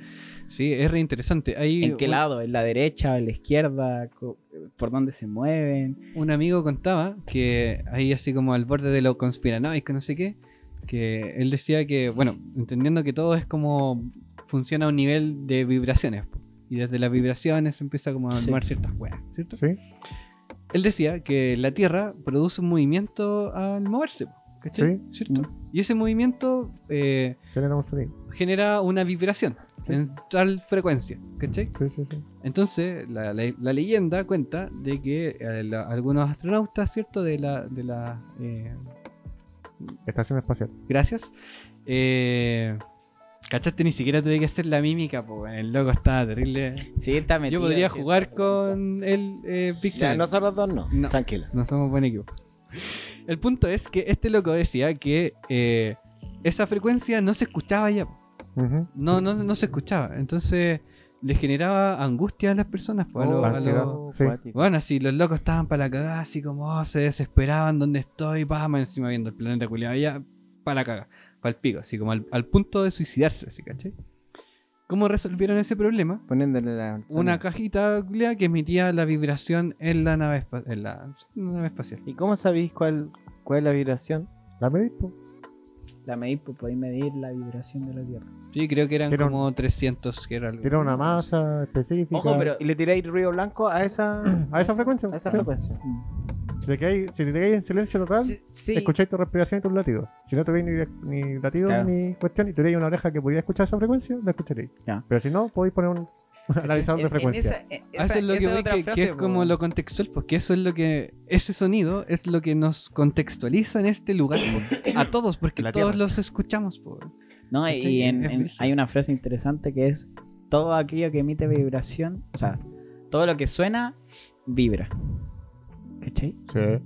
Speaker 3: Sí, es re interesante. Hay
Speaker 4: ¿En qué
Speaker 3: un,
Speaker 4: lado? ¿En la derecha? ¿En la izquierda? ¿Por dónde se mueven?
Speaker 3: un amigo contaba que ahí así como al borde de lo conspiranoico, no sé qué, que él decía que, bueno, entendiendo que todo es como funciona a un nivel de vibraciones. Y desde las vibraciones se empieza como a
Speaker 4: Sí.
Speaker 3: armar ciertas weas, ¿cierto?
Speaker 2: Sí,
Speaker 3: Él decía que la Tierra produce un movimiento al moverse, ¿cachai? ¿Cierto? Y ese movimiento eh,
Speaker 2: genera un sonido.
Speaker 3: genera una vibración
Speaker 2: Sí.
Speaker 3: en tal frecuencia, ¿cachai?
Speaker 2: Sí, sí, sí.
Speaker 3: Entonces, la, la- la leyenda cuenta de que eh, la- algunos astronautas, ¿cierto? De la... De la eh,
Speaker 2: Estación espacial.
Speaker 3: gracias. Eh, ¿Cachaste? Ni siquiera tuve que hacer la mímica, pues el loco estaba terrible.
Speaker 4: Sí, está metido.
Speaker 3: Yo podría
Speaker 4: sí.
Speaker 3: jugar con el eh, Big
Speaker 1: Ya, nosotros dos no.
Speaker 3: No.
Speaker 1: Tranquilo.
Speaker 3: No somos buen equipo. El punto es que este loco decía que eh, esa frecuencia no se escuchaba ya.
Speaker 2: Ujú.
Speaker 3: No, no, no se escuchaba. Entonces le generaba angustia a las personas. po, a lo- a lo-
Speaker 2: ansiedad. Sí.
Speaker 3: Bueno, así los locos estaban para la cagada, así como oh, se desesperaban donde estoy, pama, encima viendo el planeta culiado, ya para la caga, para el pico, así como al, al punto de suicidarse, ¿sí, ¿cachai? ¿Cómo resolvieron ese problema?
Speaker 1: Poniéndole la.
Speaker 3: Una cajita que emitía la vibración en la nave, en la, en la nave espacial.
Speaker 1: ¿Y cómo sabéis cuál, cuál es la vibración?
Speaker 2: La medís, po.
Speaker 4: La medís, pues podéis medir la vibración de la Tierra.
Speaker 3: Sí, creo que eran como 300, que era algo.
Speaker 2: Tiene una masa específica.
Speaker 4: Ojo, pero
Speaker 1: Y le tiráis ruido blanco a esa, *clears throat*
Speaker 2: A esa frecuencia.
Speaker 1: a esa
Speaker 2: sí.
Speaker 1: frecuencia.
Speaker 2: Si te quedáis, si te en silencio total,
Speaker 4: Sí, sí.
Speaker 2: escucháis tu respiración y tus latidos. Si no te veis ni, ni latidos
Speaker 4: Claro.
Speaker 2: ni cuestión y tuvierais una oreja que pudiera escuchar esa frecuencia, la escucharéis.
Speaker 4: Ya.
Speaker 2: Pero si no, podéis poner un *laughs* analizador de
Speaker 4: En- en
Speaker 2: frecuencia.
Speaker 4: esa-
Speaker 3: Ah,
Speaker 4: esa-
Speaker 3: eso es lo que
Speaker 4: otra
Speaker 3: que, es como lo contextual, porque eso es lo que, ese sonido es lo que nos contextualiza en este lugar, *laughs* a todos, porque
Speaker 2: La
Speaker 3: todos
Speaker 2: tierra.
Speaker 3: los escuchamos. po.
Speaker 4: No, y en-
Speaker 3: Es
Speaker 4: en-
Speaker 3: brígido.
Speaker 4: hay una frase interesante que es todo aquello que emite vibración, o sea, todo lo que suena vibra. ¿Cachai?
Speaker 2: Sí.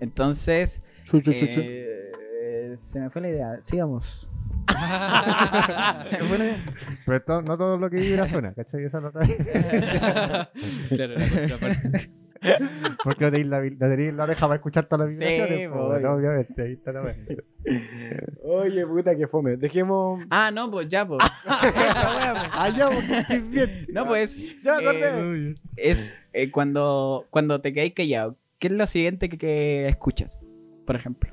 Speaker 4: Entonces,
Speaker 1: Chu, chu, chu, chu.
Speaker 4: eh, se me fue la idea. Sigamos. *laughs* Se me fue la idea.
Speaker 2: Pero to- no todo lo que vibra suena, ¿cachai? Esa es la otra- *laughs*
Speaker 3: claro, la contraparte.
Speaker 2: Porque no tenéis la, no tenéis la oreja para escuchar todas las
Speaker 4: Sí,
Speaker 2: vibraciones. bueno,
Speaker 4: obvio.
Speaker 2: obviamente, ahí está la wea.
Speaker 1: Oye, puta, que fome. Dejemos.
Speaker 4: Ah, no, pues ya, pues. *laughs* Pues.
Speaker 2: Ah, ya, bien.
Speaker 4: No, pues.
Speaker 1: Ya me
Speaker 4: eh,
Speaker 1: acordé.
Speaker 4: es eh, cuando, cuando te quedáis callado. ¿Qué es lo siguiente que, que escuchas? Por ejemplo.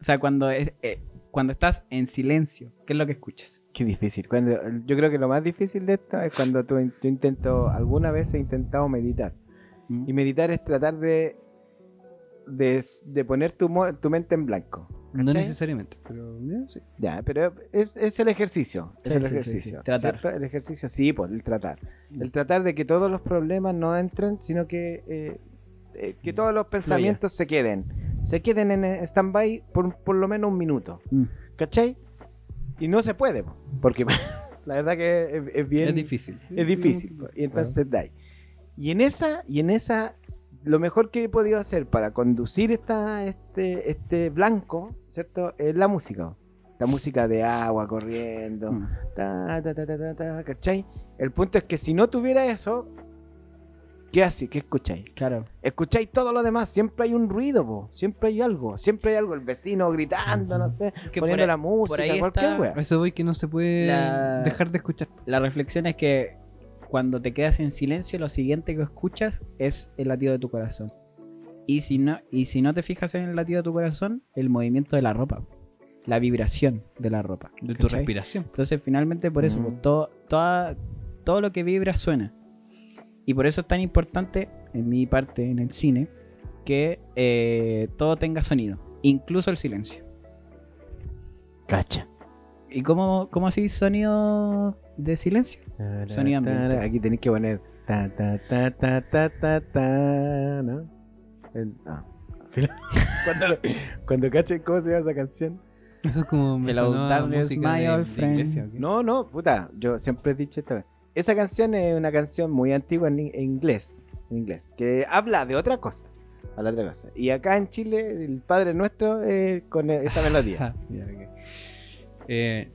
Speaker 4: O sea, cuando, es- eh, cuando estás en silencio, ¿qué es lo que escuchas?
Speaker 1: Qué difícil. Cuando, yo creo que lo más difícil de esto es cuando tú, yo intento, alguna vez he intentado meditar.
Speaker 4: ¿Mm?
Speaker 1: Y meditar es tratar de, de, de poner tu, tu mente en blanco.
Speaker 3: No necesariamente, pero ya, sí.
Speaker 1: Ya, pero es, es el ejercicio. Es
Speaker 4: Sí,
Speaker 1: el
Speaker 4: sí,
Speaker 1: ejercicio.
Speaker 4: sí. Tratar.
Speaker 1: ¿cierto? El ejercicio, sí, pues, el tratar. El tratar de que todos los problemas no entren, sino que, eh, eh, que todos los pensamientos se queden. Se queden en stand-by por, por lo menos un minuto.
Speaker 4: Mm.
Speaker 1: ¿Cachai? Y no se puede, po, porque *laughs* la verdad que es, es bien.
Speaker 3: es difícil.
Speaker 1: Es difícil. Y entonces dai. Y en esa, y en esa, lo mejor que he podido hacer para conducir esta, este, este blanco, ¿cierto? Es la música. La música de agua corriendo.
Speaker 4: Mm.
Speaker 1: Ta, ta, ta, ta, ta, ta, ¿cachai? El punto es que si no tuviera eso, ¿qué así? ¿Qué escucháis?
Speaker 4: Claro.
Speaker 1: Escucháis todo lo demás, siempre hay un ruido, po. siempre hay algo, siempre hay algo, el vecino gritando, no sé,
Speaker 4: Que
Speaker 1: poniendo
Speaker 4: por
Speaker 1: la música,
Speaker 4: ahí
Speaker 1: cualquier
Speaker 4: está-
Speaker 3: eso voy que no se puede
Speaker 4: La-
Speaker 3: dejar de escuchar.
Speaker 4: La reflexión es que cuando te quedas en silencio, lo siguiente que escuchas es el latido de tu corazón. Y si no, y si no te fijas en el latido de tu corazón, el movimiento de la ropa. La vibración de la ropa.
Speaker 3: De tu respiración.
Speaker 4: Entonces, finalmente, por eso,
Speaker 1: Mm.
Speaker 4: pues, todo, toda- todo lo que vibra suena. Y por eso es tan importante, en mi parte, en el cine, que eh, todo tenga sonido, incluso el silencio.
Speaker 1: Cacha.
Speaker 4: ¿Y cómo, cómo así sonido de silencio? Sonido ambiente.
Speaker 1: Aquí tenéis que poner ta ta ta ta ta ta ta, ¿no? El- ah. *laughs* cuando, lo- cuando cachen cómo se llama esa canción.
Speaker 3: Eso es como me de.
Speaker 1: No, no, puta, yo siempre he dicho esta vez. Esa canción es una canción muy antigua en, en inglés, en inglés, que habla de otra cosa, habla de otra cosa. Y acá en Chile, el Padre Nuestro eh, con esa melodía.
Speaker 3: Ah, *laughs* ya, ok. Eh,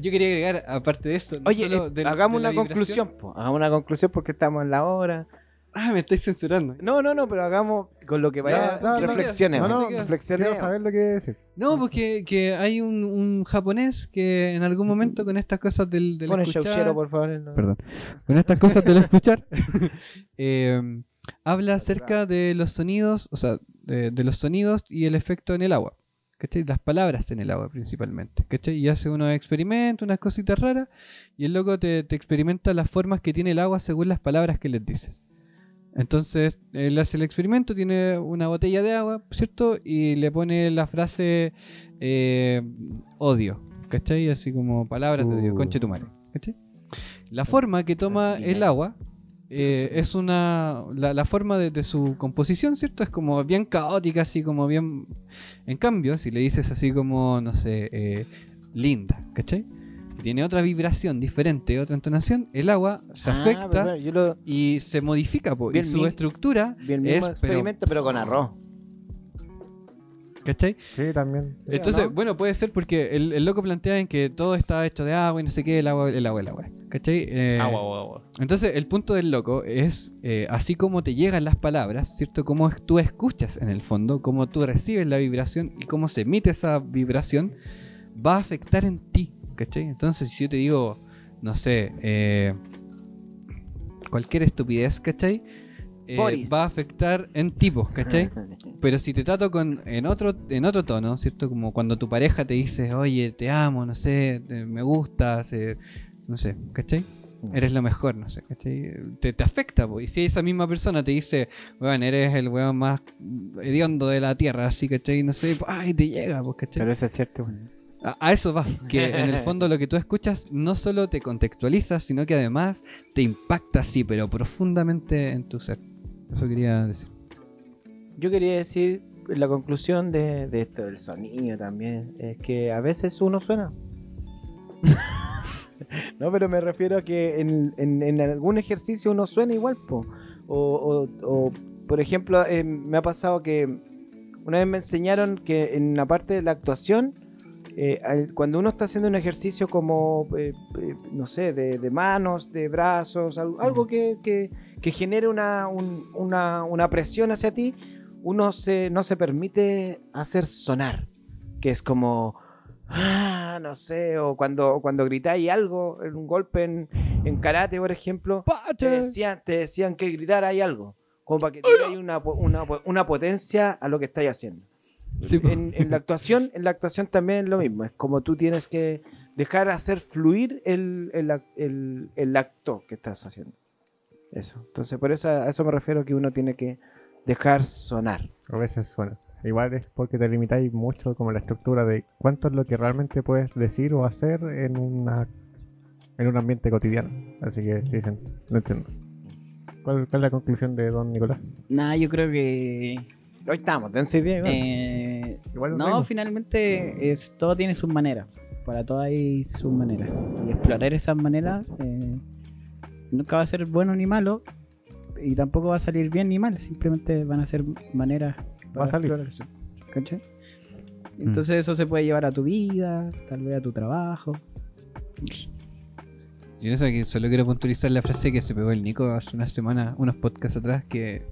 Speaker 3: yo quería agregar, aparte de esto, no
Speaker 1: Oye,
Speaker 3: solo
Speaker 1: eh,
Speaker 3: de
Speaker 1: hagamos
Speaker 3: de la
Speaker 1: una conclusión, po, hagamos una conclusión porque estamos en la hora.
Speaker 3: Ah, me estáis censurando.
Speaker 1: No, no, no, pero hagamos con lo que vaya,
Speaker 2: no, no,
Speaker 1: reflexiones.
Speaker 2: no, no,
Speaker 1: reflexiones.
Speaker 2: Quiero saber lo que decir.
Speaker 3: No, porque que hay un, un japonés que en algún momento con estas cosas del, del
Speaker 1: Pon
Speaker 3: escuchar...
Speaker 1: por favor. no.
Speaker 3: Perdón. Con estas cosas del escuchar, *laughs* eh, habla acerca de los sonidos, o sea, de, de los sonidos y el efecto en el agua. ¿Cachai? Las palabras en el agua principalmente. ¿Cachai? Y hace unos experimentos, unas cositas raras, y el loco te, te experimenta las formas que tiene el agua según las palabras que les dices. Entonces, él hace el experimento, tiene una botella de agua, ¿cierto? Y le pone la frase eh, odio, ¿cachai? Así como palabras de odio,
Speaker 2: Uh.
Speaker 3: conche tu madre, ¿cachai? La forma que toma el agua eh, es una. La, la forma de, de su composición, ¿cierto? Es como bien caótica, así como bien. En cambio, si le dices así como, no sé, eh, linda, ¿cachai? Que Tiene otra vibración diferente, otra entonación, el agua se
Speaker 1: Ah,
Speaker 3: afecta
Speaker 1: pero lo
Speaker 3: y se modifica, po, y su
Speaker 1: mi-
Speaker 3: estructura
Speaker 1: vi el mismo
Speaker 3: es.
Speaker 1: experimento, pero, con arroz.
Speaker 3: ¿Cachai?
Speaker 2: Sí, también.
Speaker 1: Sí,
Speaker 3: Entonces,
Speaker 1: ¿no?
Speaker 3: bueno, puede ser porque el, el loco plantea en que todo está hecho de agua y no sé qué, el agua, el agua, el agua. ¿Cachai? Eh,
Speaker 5: Agua, agua, agua.
Speaker 3: Entonces, el punto del loco es, eh, así como te llegan las palabras, ¿cierto? Cómo tú escuchas en el fondo, cómo tú recibes la vibración y cómo se emite esa vibración, va a afectar en ti, ¿cachai? Entonces, si yo te digo, no sé, eh, cualquier estupidez, ¿cachai? Eh, va a afectar en tipos, ¿cachai? *laughs* Pero si te trato con en otro en otro tono, ¿cierto? Como cuando tu pareja te dice, oye, te amo, no sé, te- me gustas, eh, no sé, ¿cachai? Eres lo mejor, no sé, ¿cachai? Te, te afecta, pues. Y si esa misma persona te dice, weón, eres el weón más hediondo de la tierra, así, ¿cachai? No sé, pues, ay, te llega, pues, ¿cachai?
Speaker 4: Pero eso es cierto. weón.
Speaker 3: A, a eso va, que en el *laughs* fondo lo que tú escuchas no solo te contextualiza, sino que además te impacta, sí, pero profundamente en tu ser. Eso quería decir.
Speaker 1: Yo quería decir la conclusión de, de esto del sonido también, es que a veces uno suena. *laughs* no, pero me refiero a que en, en- en algún ejercicio uno suena igual, po. O, o- o, por ejemplo, eh, me ha pasado que una vez me enseñaron que en la parte de la actuación, eh, al- cuando uno está haciendo un ejercicio como, eh, eh, no sé, de, de manos, de brazos, al- algo que, que- que genere una, un- una, una presión hacia ti, uno se, no se permite hacer sonar, que es como, ah, no sé, o cuando, cuando gritáis algo, en un golpe en, en karate, por ejemplo, te decían, te decían que gritarais algo, como para que tuvierais una, una, una potencia a lo que estáis haciendo.
Speaker 3: Sí.
Speaker 1: En, en la actuación, en la actuación también es lo mismo, es como tú tienes que dejar hacer fluir el, el, el- el acto que estás haciendo. Eso. Entonces, por eso a eso me refiero que uno tiene que dejar sonar.
Speaker 2: A veces suena. Igual es porque te limitáis mucho como la estructura de cuánto es lo que realmente puedes decir o hacer en una en un ambiente cotidiano. Así que sí, sí, no entiendo. ¿Cuál, cuál es la conclusión de don Nicolás?
Speaker 4: Nah, yo creo que.
Speaker 1: Hoy estamos, dense idea. igual.
Speaker 4: eh,
Speaker 2: Igual
Speaker 4: no, finalmente es, todo tiene sus maneras. Para todo hay sus maneras. Y explorar esas maneras eh, nunca va a ser bueno ni malo. Y tampoco va a salir bien ni mal. Simplemente van a ser maneras.
Speaker 2: Va a salir.
Speaker 4: explorar eso, ¿cachai? Entonces eso se puede llevar a tu vida, tal vez a tu trabajo.
Speaker 3: Yo eso que solo quiero puntualizar la frase que se pegó el Nico hace unas semanas, unos podcasts atrás, que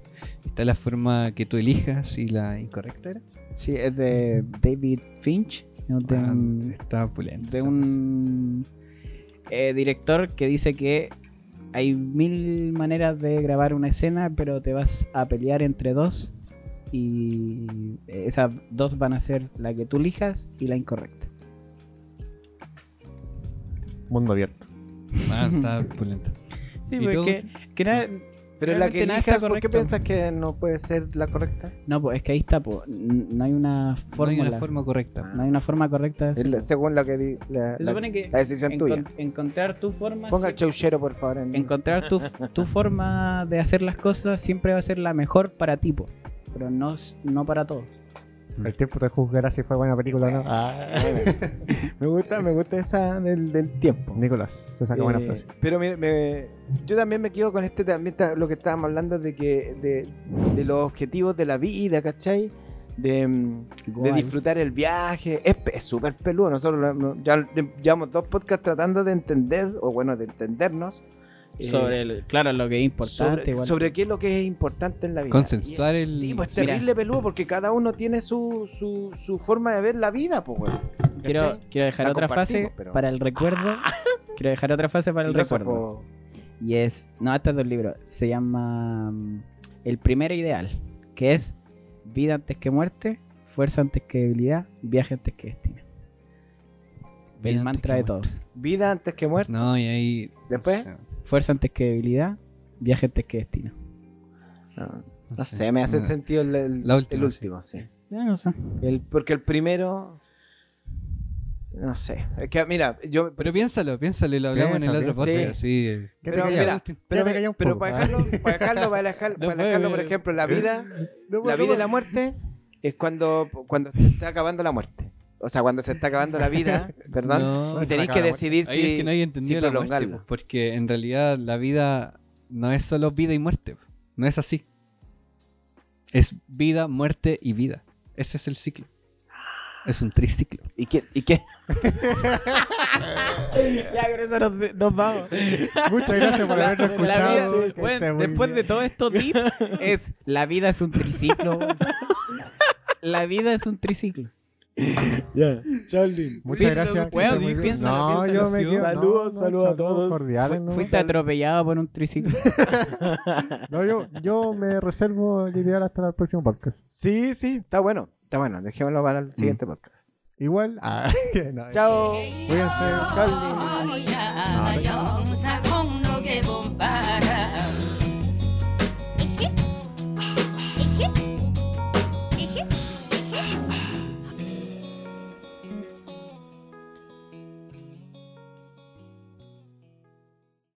Speaker 3: está la forma que tú elijas y la incorrecta era.
Speaker 4: Sí, es de David Finch. ¿no? De
Speaker 3: Ah,
Speaker 4: un-
Speaker 3: está opulento.
Speaker 4: de un eh, director que dice que hay mil maneras de grabar una escena, pero te vas a pelear entre dos y esas dos van a ser la que tú elijas y la incorrecta.
Speaker 2: Mundo abierto.
Speaker 3: Ah, está *laughs* opulento.
Speaker 4: Sí, porque que na-
Speaker 1: Pero la que elijas, ¿por qué piensas que no puede ser la correcta?
Speaker 4: no, pues es que ahí está, po, n- no hay una
Speaker 3: No hay
Speaker 4: fórmula,
Speaker 3: una forma correcta.
Speaker 4: no hay una forma correcta de
Speaker 1: Es
Speaker 4: hacerlo.
Speaker 1: la- según la que di- la, la-
Speaker 4: que
Speaker 1: la decisión
Speaker 4: encon-
Speaker 1: tuya.
Speaker 4: encontrar tu forma
Speaker 1: Ponga el chauchero, por favor. en-
Speaker 4: encontrar tu, tu forma de hacer las cosas siempre va a ser la mejor para ti, po, pero no, no para todos.
Speaker 2: El tiempo te juzgará si fue buena película o no. Ah. *laughs*
Speaker 1: me gusta, me gusta esa del, del tiempo.
Speaker 2: Nicolás, se saca buena
Speaker 1: Eh,
Speaker 2: frase.
Speaker 1: Pero me- me- yo también me quedo con este también ta- lo que estábamos hablando de que de, de los objetivos de la vida, ¿cachai? De, mm, de disfrutar el viaje. Es pe- es súper peludo. Nosotros lo ya llevamos dos podcasts tratando de entender, o bueno, de entendernos. Eh,
Speaker 4: Sobre, el- claro, lo que es importante.
Speaker 1: sobre,
Speaker 4: igual.
Speaker 1: sobre qué es lo que es importante en la vida.
Speaker 3: Consensuar el-
Speaker 1: Sí, pues
Speaker 4: Mira.
Speaker 1: terrible peludo porque cada uno tiene su, su, su forma de ver la vida, pues, weón.
Speaker 4: quiero, quiero dejar
Speaker 1: La
Speaker 4: otra fase
Speaker 1: pero-
Speaker 4: para el recuerdo. *laughs* quiero dejar otra fase para el
Speaker 1: Filósofo.
Speaker 4: recuerdo. Y es. No, este es del libro. Se llama mm, El primer ideal. Que es vida antes que muerte, fuerza antes que debilidad, viaje antes que destino.
Speaker 3: Vida
Speaker 4: El mantra de
Speaker 3: muerte.
Speaker 4: todos.
Speaker 1: Vida antes que muerte.
Speaker 3: No, y ahí.
Speaker 1: Después.
Speaker 4: Fuerza antes que debilidad, viaje antes que destino.
Speaker 1: No, no sé, me hace
Speaker 3: No.
Speaker 1: sentido el, el-
Speaker 3: La última,
Speaker 1: el último, sí.
Speaker 4: Ya no sé.
Speaker 1: El, porque el primero. No sé. Es que, mira, yo.
Speaker 3: Pero piénsalo, piénsalo y lo hablamos en el otro podcast. Sí.
Speaker 2: ¿Qué te
Speaker 1: Pero, mira, pero,
Speaker 2: poco.
Speaker 1: para
Speaker 2: Ah.
Speaker 1: dejarlo, para dejarlo, para *laughs* dejarlo, por ejemplo, la vida, *laughs*
Speaker 2: No,
Speaker 1: la
Speaker 2: no,
Speaker 1: vida y la muerte es cuando, cuando se está acabando la muerte. O sea, cuando se está acabando la vida, *laughs* perdón,
Speaker 3: No,
Speaker 1: y tenéis que decidir si,
Speaker 3: es que no hay entendido
Speaker 1: si
Speaker 3: la muerte, pues, porque en realidad la vida no es solo vida y muerte, pues. no es así. Es vida, muerte y vida. Ese es el ciclo. Es un triciclo.
Speaker 1: ¿Y qué? ¿Y qué? *laughs*
Speaker 4: ya, con eso nos, nos vamos.
Speaker 2: Muchas gracias por habernos escuchado.
Speaker 4: vida, bueno, después
Speaker 2: bien.
Speaker 4: de todo esto es la vida es un triciclo. *laughs* la vida es un triciclo. *laughs*
Speaker 1: Ya. Charlie.
Speaker 2: Muchas gracias. que
Speaker 4: Weón,
Speaker 2: esté muy bien.
Speaker 4: piensa lo
Speaker 2: No,
Speaker 4: piensa
Speaker 2: yo me quedo.
Speaker 1: Saludos,
Speaker 2: no,
Speaker 1: saludos a todos.
Speaker 2: cordiales, ¿no?
Speaker 4: Fuiste atropellado por un triciclo. *laughs*
Speaker 2: No, yo, yo me reservo el ideal hasta el próximo podcast.
Speaker 1: Sí, sí, está bueno. Está bueno. Dejémoslo para el siguiente podcast.
Speaker 2: Igual. Ah, *laughs* no,
Speaker 1: Chao.
Speaker 2: Cuídense.
Speaker 1: Charlie.
Speaker 2: No,